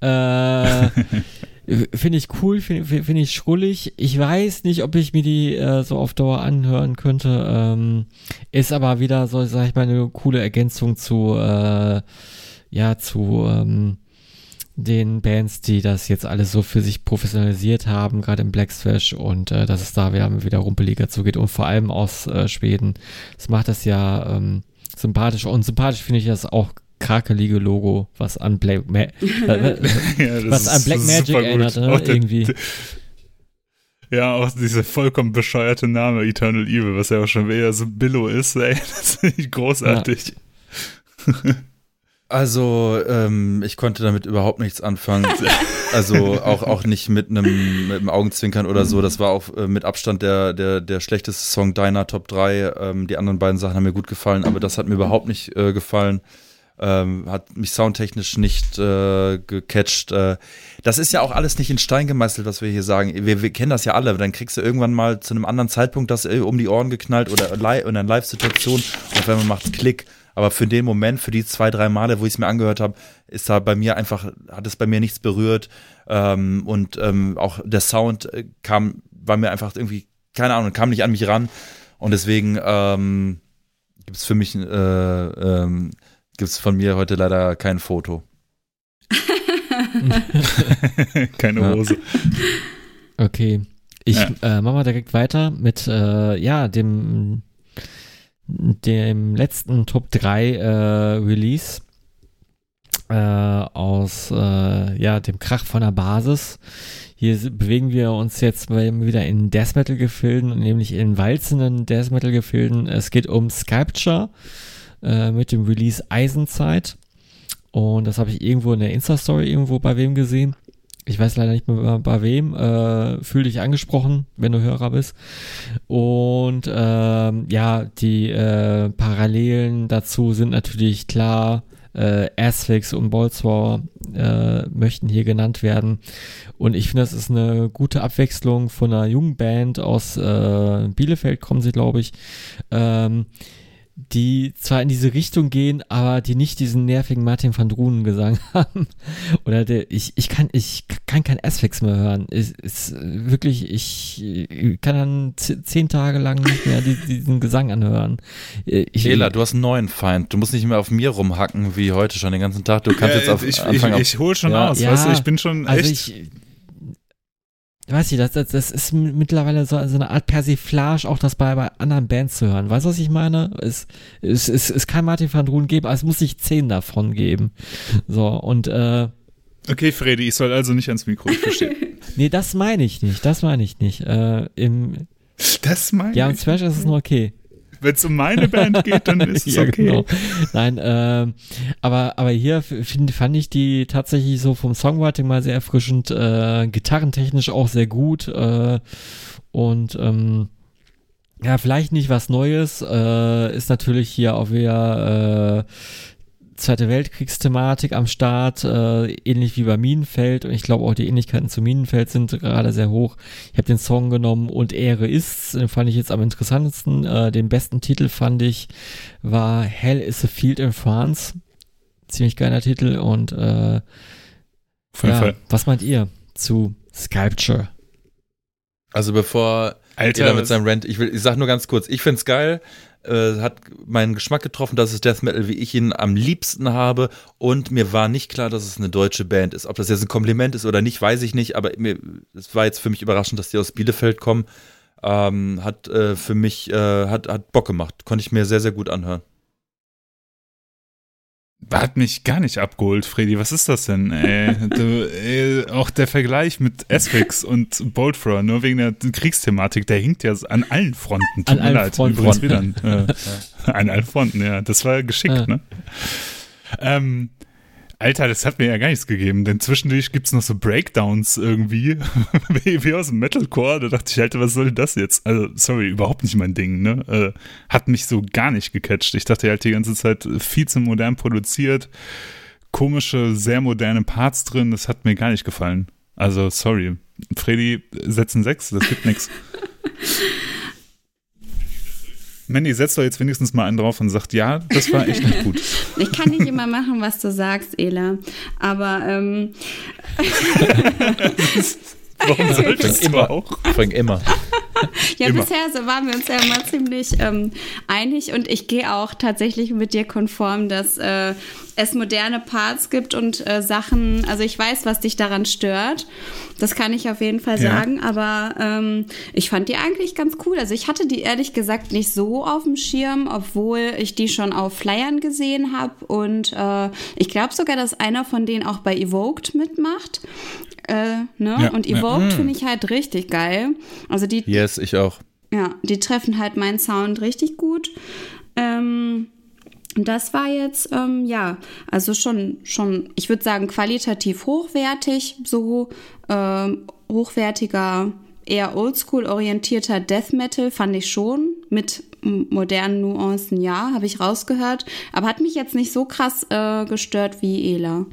Äh, finde ich cool, finde find ich schrullig. Ich weiß nicht, ob ich mir die äh, so auf Dauer anhören könnte. Ähm, ist aber wieder so, sag ich mal, eine coole Ergänzung zu, äh, ja, zu, ähm, den Bands, die das jetzt alles so für sich professionalisiert haben, gerade im Black Thrash und äh, dass es da wieder, wieder rumpeliger zugeht und vor allem aus äh, Schweden. Das macht das ja ähm, sympathisch und sympathisch finde ich das auch krakelige Logo, was an Black, Ma äh, ja, was an Black Magic erinnert, ne? irgendwie. Ja, auch dieser vollkommen bescheuerte Name Eternal Evil, was ja auch schon eher so Billo ist, ey. Das finde ich großartig. Ja. Also, ähm, ich konnte damit überhaupt nichts anfangen. Also auch, auch nicht mit einem, mit einem Augenzwinkern oder so. Das war auch äh, mit Abstand der, der, der schlechteste Song deiner Top 3. Ähm, die anderen beiden Sachen haben mir gut gefallen, aber das hat mir überhaupt nicht äh, gefallen. Ähm, hat mich soundtechnisch nicht äh, gecatcht. Äh, das ist ja auch alles nicht in Stein gemeißelt, was wir hier sagen. Wir, wir kennen das ja alle. Dann kriegst du irgendwann mal zu einem anderen Zeitpunkt das äh, um die Ohren geknallt oder in einer Live-Situation und auf einmal macht's Klick. Aber für den Moment, für die zwei, drei Male, wo ich es mir angehört habe, ist da bei mir einfach, hat es bei mir nichts berührt. Ähm, und ähm, auch der Sound äh, kam, war mir einfach irgendwie, keine Ahnung, kam nicht an mich ran. Und deswegen ähm, gibt es für mich, äh, ähm, gibt es von mir heute leider kein Foto. Keine Hose. Okay. Ich ja. äh, mache mal direkt weiter mit äh, ja dem dem letzten Top 3 äh, Release äh, aus äh, ja, dem Krach von der Basis. Hier bewegen wir uns jetzt wieder in Death Metal Gefilden, nämlich in walzenden Death Metal Gefilden. Es geht um Sculpture äh, mit dem Release Eisenzeit. Und das habe ich irgendwo in der Insta-Story irgendwo bei wem gesehen ich weiß leider nicht mehr bei wem, äh, fühl dich angesprochen, wenn du Hörer bist. Und ähm, ja, die äh, Parallelen dazu sind natürlich klar. Äh, Asphyx und Bolzwar äh, möchten hier genannt werden. Und ich finde, das ist eine gute Abwechslung von einer jungen Band aus äh, Bielefeld, kommen sie, glaube ich. Ähm, die zwar in diese Richtung gehen, aber die nicht diesen nervigen Martin van Drunen Gesang haben. Oder der, ich, ich kann, ich kann kein Asphyx mehr hören. Ist, ist wirklich, ich kann dann zehn Tage lang nicht mehr diesen Gesang anhören. Ich, Ela, du hast einen neuen Feind. Du musst nicht mehr auf mir rumhacken wie heute schon den ganzen Tag. Du kannst ja, jetzt auf ich, Anfang ich, ich, ich hol schon ja, aus, ja, weißt du, ich bin schon also echt. Ich, weiß ich, das, das, das ist mittlerweile so, so eine Art Persiflage, auch das bei, bei anderen Bands zu hören. Weißt du, was ich meine? Es, es, es, es kann Martin van Druun geben, aber es muss sich zehn davon geben. So, und äh, Okay, Freddy, ich soll also nicht ans Mikro, ich verstehe. nee, das meine ich nicht, das meine ich nicht. Äh, im, das meine Ja, im Smash ist es nur okay. Wenn es um meine Band geht, dann ist es ja, okay. Genau. Nein, ähm, aber, aber hier find, fand ich die tatsächlich so vom Songwriting mal sehr erfrischend, äh, gitarrentechnisch auch sehr gut äh, und ähm, ja, vielleicht nicht was Neues, äh, ist natürlich hier auch wieder äh, Zweite Weltkriegsthematik am Start, äh, ähnlich wie bei Minenfeld. Und ich glaube auch die Ähnlichkeiten zu Minenfeld sind gerade sehr hoch. Ich habe den Song genommen und Ehre ist's. Den fand ich jetzt am interessantesten. Äh, den besten Titel fand ich war Hell is a Field in France. Ziemlich geiler Titel. Und äh, ja, was meint ihr zu Sculpture? Also bevor Alter mit seinem Rant, ich will, ich sag nur ganz kurz, ich find's geil äh, hat meinen Geschmack getroffen. Das ist Death Metal, wie ich ihn am liebsten habe. Und mir war nicht klar, dass es eine deutsche Band ist. Ob das jetzt ein Kompliment ist oder nicht, weiß ich nicht. Aber es war jetzt für mich überraschend, dass die aus Bielefeld kommen. Ähm, hat äh, für mich äh, hat, hat Bock gemacht. Konnte ich mir sehr, sehr gut anhören. Hat mich gar nicht abgeholt, Freddy. Was ist das denn? Ey? Du, ey, auch der Vergleich mit Asphyx und Boldthrower, nur wegen der Kriegsthematik, der hinkt ja an allen Fronten. Tut an allen leid, Fronten. Übrigens wieder. Äh, an allen Fronten, ja. Das war geschickt, ja. ne? Ähm, Alter, das hat mir ja gar nichts gegeben, denn zwischendurch gibt es noch so Breakdowns irgendwie, wie aus dem Metalcore. Da dachte ich, Alter, was soll das jetzt? Also, sorry, überhaupt nicht mein Ding, ne? Äh, hat mich so gar nicht gecatcht. Ich dachte halt die ganze Zeit viel zu modern produziert, komische, sehr moderne Parts drin, das hat mir gar nicht gefallen. Also, sorry. Freddy, setzen sechs, das gibt nichts. Mandy, setzt doch jetzt wenigstens mal einen drauf und sagt, ja, das war echt nicht gut. ich kann nicht immer machen, was du sagst, Ela. Aber ähm, Warum solltest du auch? Fang immer. ja, immer. bisher waren wir uns ja immer ziemlich ähm, einig und ich gehe auch tatsächlich mit dir konform, dass äh, es moderne Parts gibt und äh, Sachen, also ich weiß, was dich daran stört. Das kann ich auf jeden Fall ja. sagen, aber ähm, ich fand die eigentlich ganz cool. Also ich hatte die ehrlich gesagt nicht so auf dem Schirm, obwohl ich die schon auf Flyern gesehen habe und äh, ich glaube sogar, dass einer von denen auch bei Evoked mitmacht. Äh, ne? Ja, und Evolved ja. finde ich halt richtig geil. Also die. Yes, ich auch. Ja, die treffen halt meinen Sound richtig gut. Ähm, das war jetzt, ähm, ja, also schon, schon, ich würde sagen, qualitativ hochwertig, so ähm, hochwertiger, eher oldschool orientierter Death Metal fand ich schon, mit modernen Nuancen, ja, habe ich rausgehört, aber hat mich jetzt nicht so krass äh, gestört wie Ela.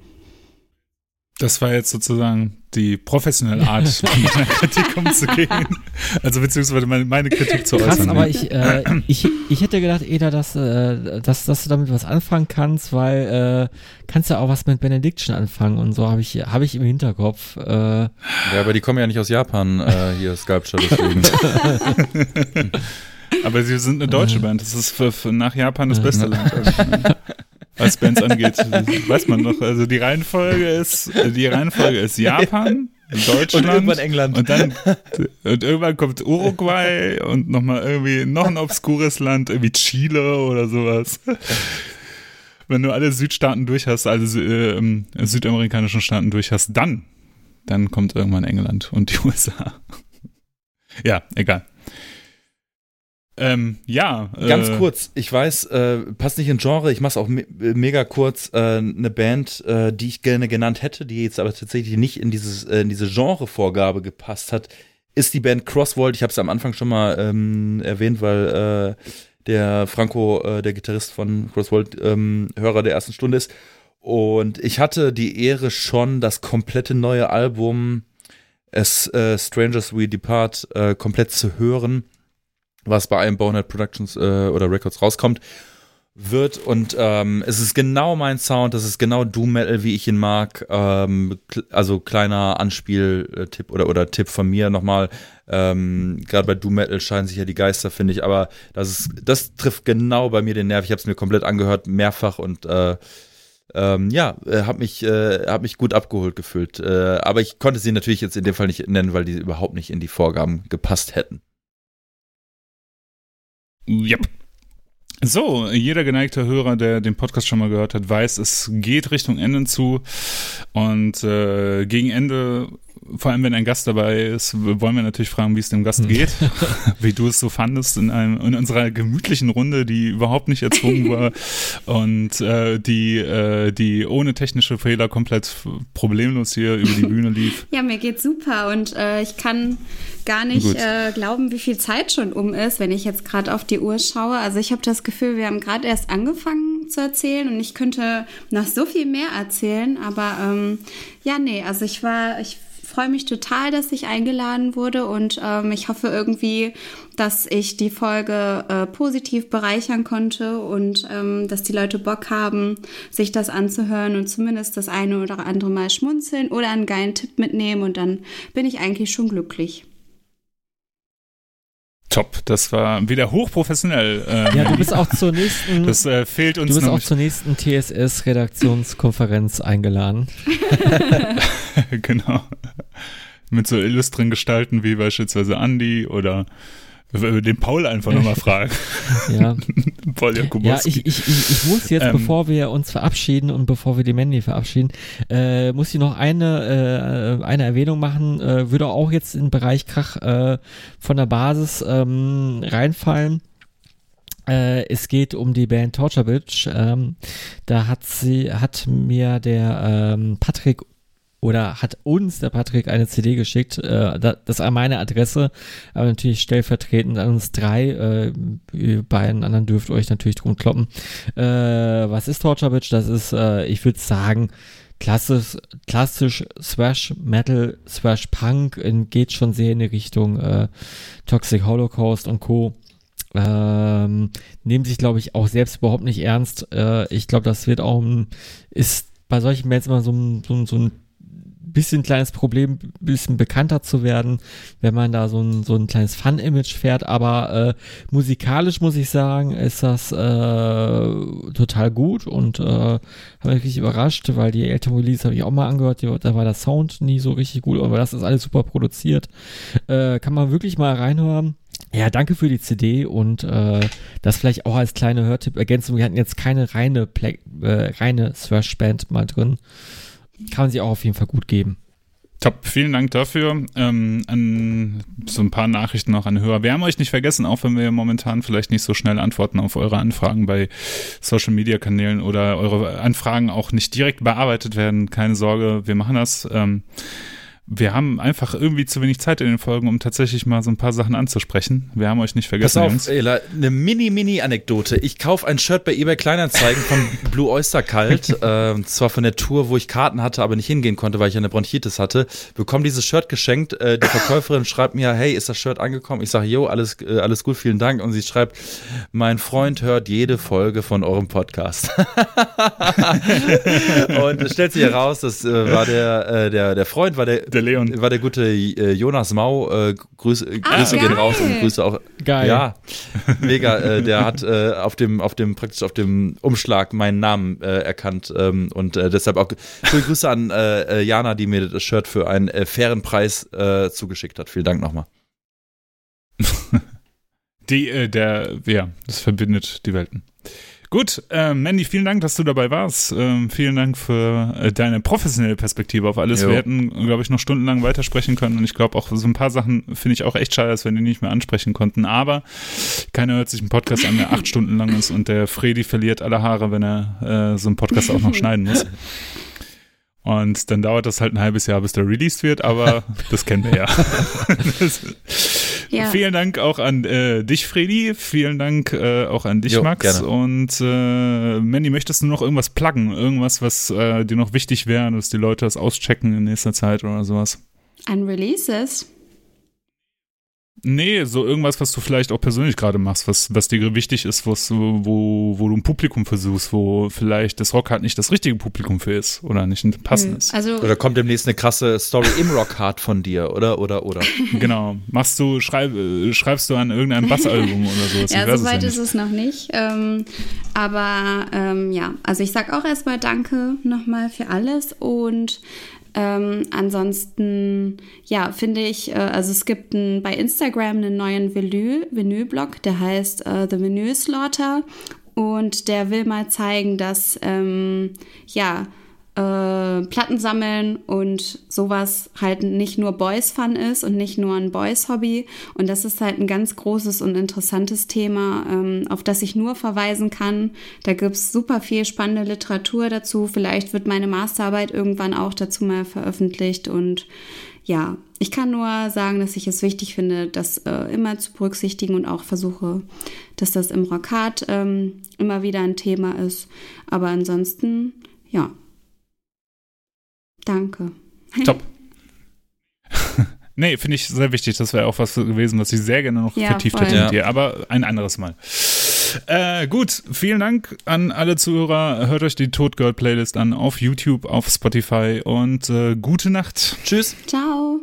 Das war jetzt sozusagen die professionelle Art, mit meiner Kritik umzugehen. Also beziehungsweise meine, meine Kritik zu Krass, äußern. aber ich, äh, ich, ich hätte gedacht, Eda, dass, äh, dass, dass du damit was anfangen kannst, weil äh, kannst ja auch was mit Benediction anfangen und so habe ich, hab ich im Hinterkopf. Äh. Ja, aber die kommen ja nicht aus Japan, äh, hier Sculpture, deswegen. aber sie sind eine deutsche Band. Das ist für, für nach Japan das beste Land. Also, was Bands angeht. weiß man noch. Also die Reihenfolge ist, die Reihenfolge ist Japan, Deutschland und irgendwann England. Und dann und irgendwann kommt Uruguay und nochmal irgendwie noch ein obskures Land, irgendwie Chile oder sowas. Wenn du alle Südstaaten durch hast, also äh, südamerikanischen Staaten durch hast, dann, dann kommt irgendwann England und die USA. ja, egal. Ähm, ja. Ganz äh, kurz, ich weiß, äh, passt nicht in Genre, ich mach's auch me mega kurz. Äh, eine Band, äh, die ich gerne genannt hätte, die jetzt aber tatsächlich nicht in, dieses, äh, in diese Genrevorgabe gepasst hat, ist die Band Crossworld. Ich habe es am Anfang schon mal ähm, erwähnt, weil äh, der Franco, äh, der Gitarrist von Crossworld, ähm, Hörer der ersten Stunde ist. Und ich hatte die Ehre schon, das komplette neue Album As äh, Strangers We Depart äh, komplett zu hören was bei einem Bonehead Productions äh, oder Records rauskommt wird und ähm, es ist genau mein Sound, das ist genau Doom Metal, wie ich ihn mag. Ähm, also kleiner Anspieltipp oder oder Tipp von mir nochmal. Ähm, Gerade bei Doom Metal scheinen sich ja die Geister, finde ich, aber das ist das trifft genau bei mir den Nerv. Ich habe es mir komplett angehört, mehrfach und äh, ähm, ja, äh, mich, äh, hab mich gut abgeholt gefühlt. Äh, aber ich konnte sie natürlich jetzt in dem Fall nicht nennen, weil die überhaupt nicht in die Vorgaben gepasst hätten. Yep. So, jeder geneigte Hörer, der den Podcast schon mal gehört hat, weiß, es geht Richtung Ende zu. Und äh, gegen Ende vor allem wenn ein Gast dabei ist, wollen wir natürlich fragen, wie es dem Gast hm. geht, wie du es so fandest in, einem, in unserer gemütlichen Runde, die überhaupt nicht erzwungen war und äh, die, äh, die ohne technische Fehler komplett problemlos hier über die Bühne lief. Ja, mir geht's super und äh, ich kann gar nicht äh, glauben, wie viel Zeit schon um ist, wenn ich jetzt gerade auf die Uhr schaue. Also ich habe das Gefühl, wir haben gerade erst angefangen zu erzählen und ich könnte noch so viel mehr erzählen, aber ähm, ja, nee, also ich war, ich freue mich total, dass ich eingeladen wurde und ähm, ich hoffe irgendwie, dass ich die Folge äh, positiv bereichern konnte und ähm, dass die Leute Bock haben, sich das anzuhören und zumindest das eine oder andere Mal schmunzeln oder einen geilen Tipp mitnehmen und dann bin ich eigentlich schon glücklich. Top, das war wieder hochprofessionell. Ähm, ja, du bist auch zur nächsten. Das äh, fehlt uns. Du bist auch zur nächsten TSS-Redaktionskonferenz eingeladen. genau. Mit so illustren Gestalten wie beispielsweise Andy oder den Paul einfach nochmal fragen. ja. Paul Ja, ich, ich, ich, ich muss jetzt, ähm, bevor wir uns verabschieden und bevor wir die Mandy verabschieden, äh, muss ich noch eine, äh, eine Erwähnung machen, äh, würde auch jetzt in den Bereich Krach äh, von der Basis ähm, reinfallen. Äh, es geht um die Band Torture Bitch. Ähm, da hat sie, hat mir der ähm, Patrick oder hat uns der Patrick eine CD geschickt. Äh, das ist meine Adresse, aber natürlich stellvertretend an uns drei. Äh, ihr beiden anderen dürft euch natürlich drum kloppen. Äh, was ist Torture Bitch? Das ist, äh, ich würde sagen, klassisch, klassisch Thrash Metal, Thrash Punk, geht schon sehr in die Richtung äh, Toxic Holocaust und Co. Ähm, nehmen sich, glaube ich, auch selbst überhaupt nicht ernst. Äh, ich glaube, das wird auch, ist bei solchen Bands immer so so, so ein bisschen kleines Problem, bisschen bekannter zu werden, wenn man da so ein, so ein kleines Fun-Image fährt. Aber äh, musikalisch muss ich sagen, ist das äh, total gut und äh, habe mich richtig überrascht, weil die älteren Release habe ich auch mal angehört, da war der Sound nie so richtig gut, aber das ist alles super produziert. Äh, kann man wirklich mal reinhören. Ja, danke für die CD und äh, das vielleicht auch als kleine Hörtipp-Ergänzung. Wir hatten jetzt keine reine, Play äh, reine Thrash-Band mal drin kann man sich auch auf jeden Fall gut geben. Top, vielen Dank dafür. Ähm, an so ein paar Nachrichten noch an Hörer. Wir haben euch nicht vergessen, auch wenn wir momentan vielleicht nicht so schnell antworten auf eure Anfragen bei Social Media Kanälen oder eure Anfragen auch nicht direkt bearbeitet werden. Keine Sorge, wir machen das. Ähm, wir haben einfach irgendwie zu wenig Zeit in den Folgen, um tatsächlich mal so ein paar Sachen anzusprechen. Wir haben euch nicht vergessen, Pass auf. Ela, eine Mini-Mini-Anekdote. Ich kaufe ein Shirt bei eBay Kleinanzeigen von Blue Oyster Kalt, äh, zwar von der Tour, wo ich Karten hatte, aber nicht hingehen konnte, weil ich eine Bronchitis hatte. Bekomme dieses Shirt geschenkt. Äh, die Verkäuferin schreibt mir, hey, ist das Shirt angekommen? Ich sage, jo, alles, äh, alles gut, vielen Dank. Und sie schreibt, mein Freund hört jede Folge von eurem Podcast. und es stellt sich heraus, das äh, war der, äh, der, der Freund, war der, der der Leon. War der gute äh, Jonas Mau. Äh, Grüße, ah, Grüße gehen raus und Grüße auch. Geil. Ja, mega. Äh, der hat äh, auf dem, auf dem, praktisch auf dem Umschlag meinen Namen äh, erkannt ähm, und äh, deshalb auch viele Grüße an Jana, die mir das Shirt für einen fairen Preis zugeschickt hat. Vielen Dank nochmal. Die, der, ja, das verbindet die Welten. Gut, äh, Mandy, vielen Dank, dass du dabei warst. Ähm, vielen Dank für äh, deine professionelle Perspektive auf alles. Jo. Wir hätten, glaube ich, noch stundenlang weitersprechen können und ich glaube auch so ein paar Sachen finde ich auch echt schade, dass wir die nicht mehr ansprechen konnten. Aber keiner hört sich einen Podcast an, der acht Stunden lang ist und der Freddy verliert alle Haare, wenn er äh, so einen Podcast auch noch schneiden muss. Und dann dauert das halt ein halbes Jahr, bis der released wird, aber das kennen wir ja. ja. Vielen Dank auch an äh, dich, Freddy. Vielen Dank äh, auch an dich, jo, Max. Gerne. Und äh, Mandy, möchtest du noch irgendwas pluggen? Irgendwas, was äh, dir noch wichtig wäre, dass die Leute das auschecken in nächster Zeit oder sowas? An Releases? Nee, so irgendwas, was du vielleicht auch persönlich gerade machst, was, was dir wichtig ist, was, wo, wo du ein Publikum versuchst, wo vielleicht das Rock halt nicht das richtige Publikum für ist oder nicht ein passendes. Also Oder kommt demnächst eine krasse Story im Rockhard von dir, oder? Oder, oder? genau. Machst du, schreib, schreibst du an irgendeinem Bassalbum oder so weit ja ist nicht. es noch nicht. Ähm, aber ähm, ja, also ich sag auch erstmal Danke nochmal für alles und ähm, ansonsten, ja, finde ich, äh, also es gibt ein, bei Instagram einen neuen Vinylblog, der heißt äh, The Vinyl Slaughter und der will mal zeigen, dass, ähm, ja, äh, Platten sammeln und sowas halt nicht nur Boys Fun ist und nicht nur ein Boys Hobby. Und das ist halt ein ganz großes und interessantes Thema, ähm, auf das ich nur verweisen kann. Da gibt's super viel spannende Literatur dazu. Vielleicht wird meine Masterarbeit irgendwann auch dazu mal veröffentlicht. Und ja, ich kann nur sagen, dass ich es wichtig finde, das äh, immer zu berücksichtigen und auch versuche, dass das im Rockhard ähm, immer wieder ein Thema ist. Aber ansonsten, ja. Danke. Top. nee, finde ich sehr wichtig. Das wäre auch was gewesen, was ich sehr gerne noch Ja, vertieft voll. hätte Ja. mit dir. Aber ein anderes Mal. Äh, gut, vielen Dank an alle Zuhörer. Hört euch die Tod Girl Playlist an auf YouTube, auf Spotify und äh, gute Nacht. Tschüss. Ciao.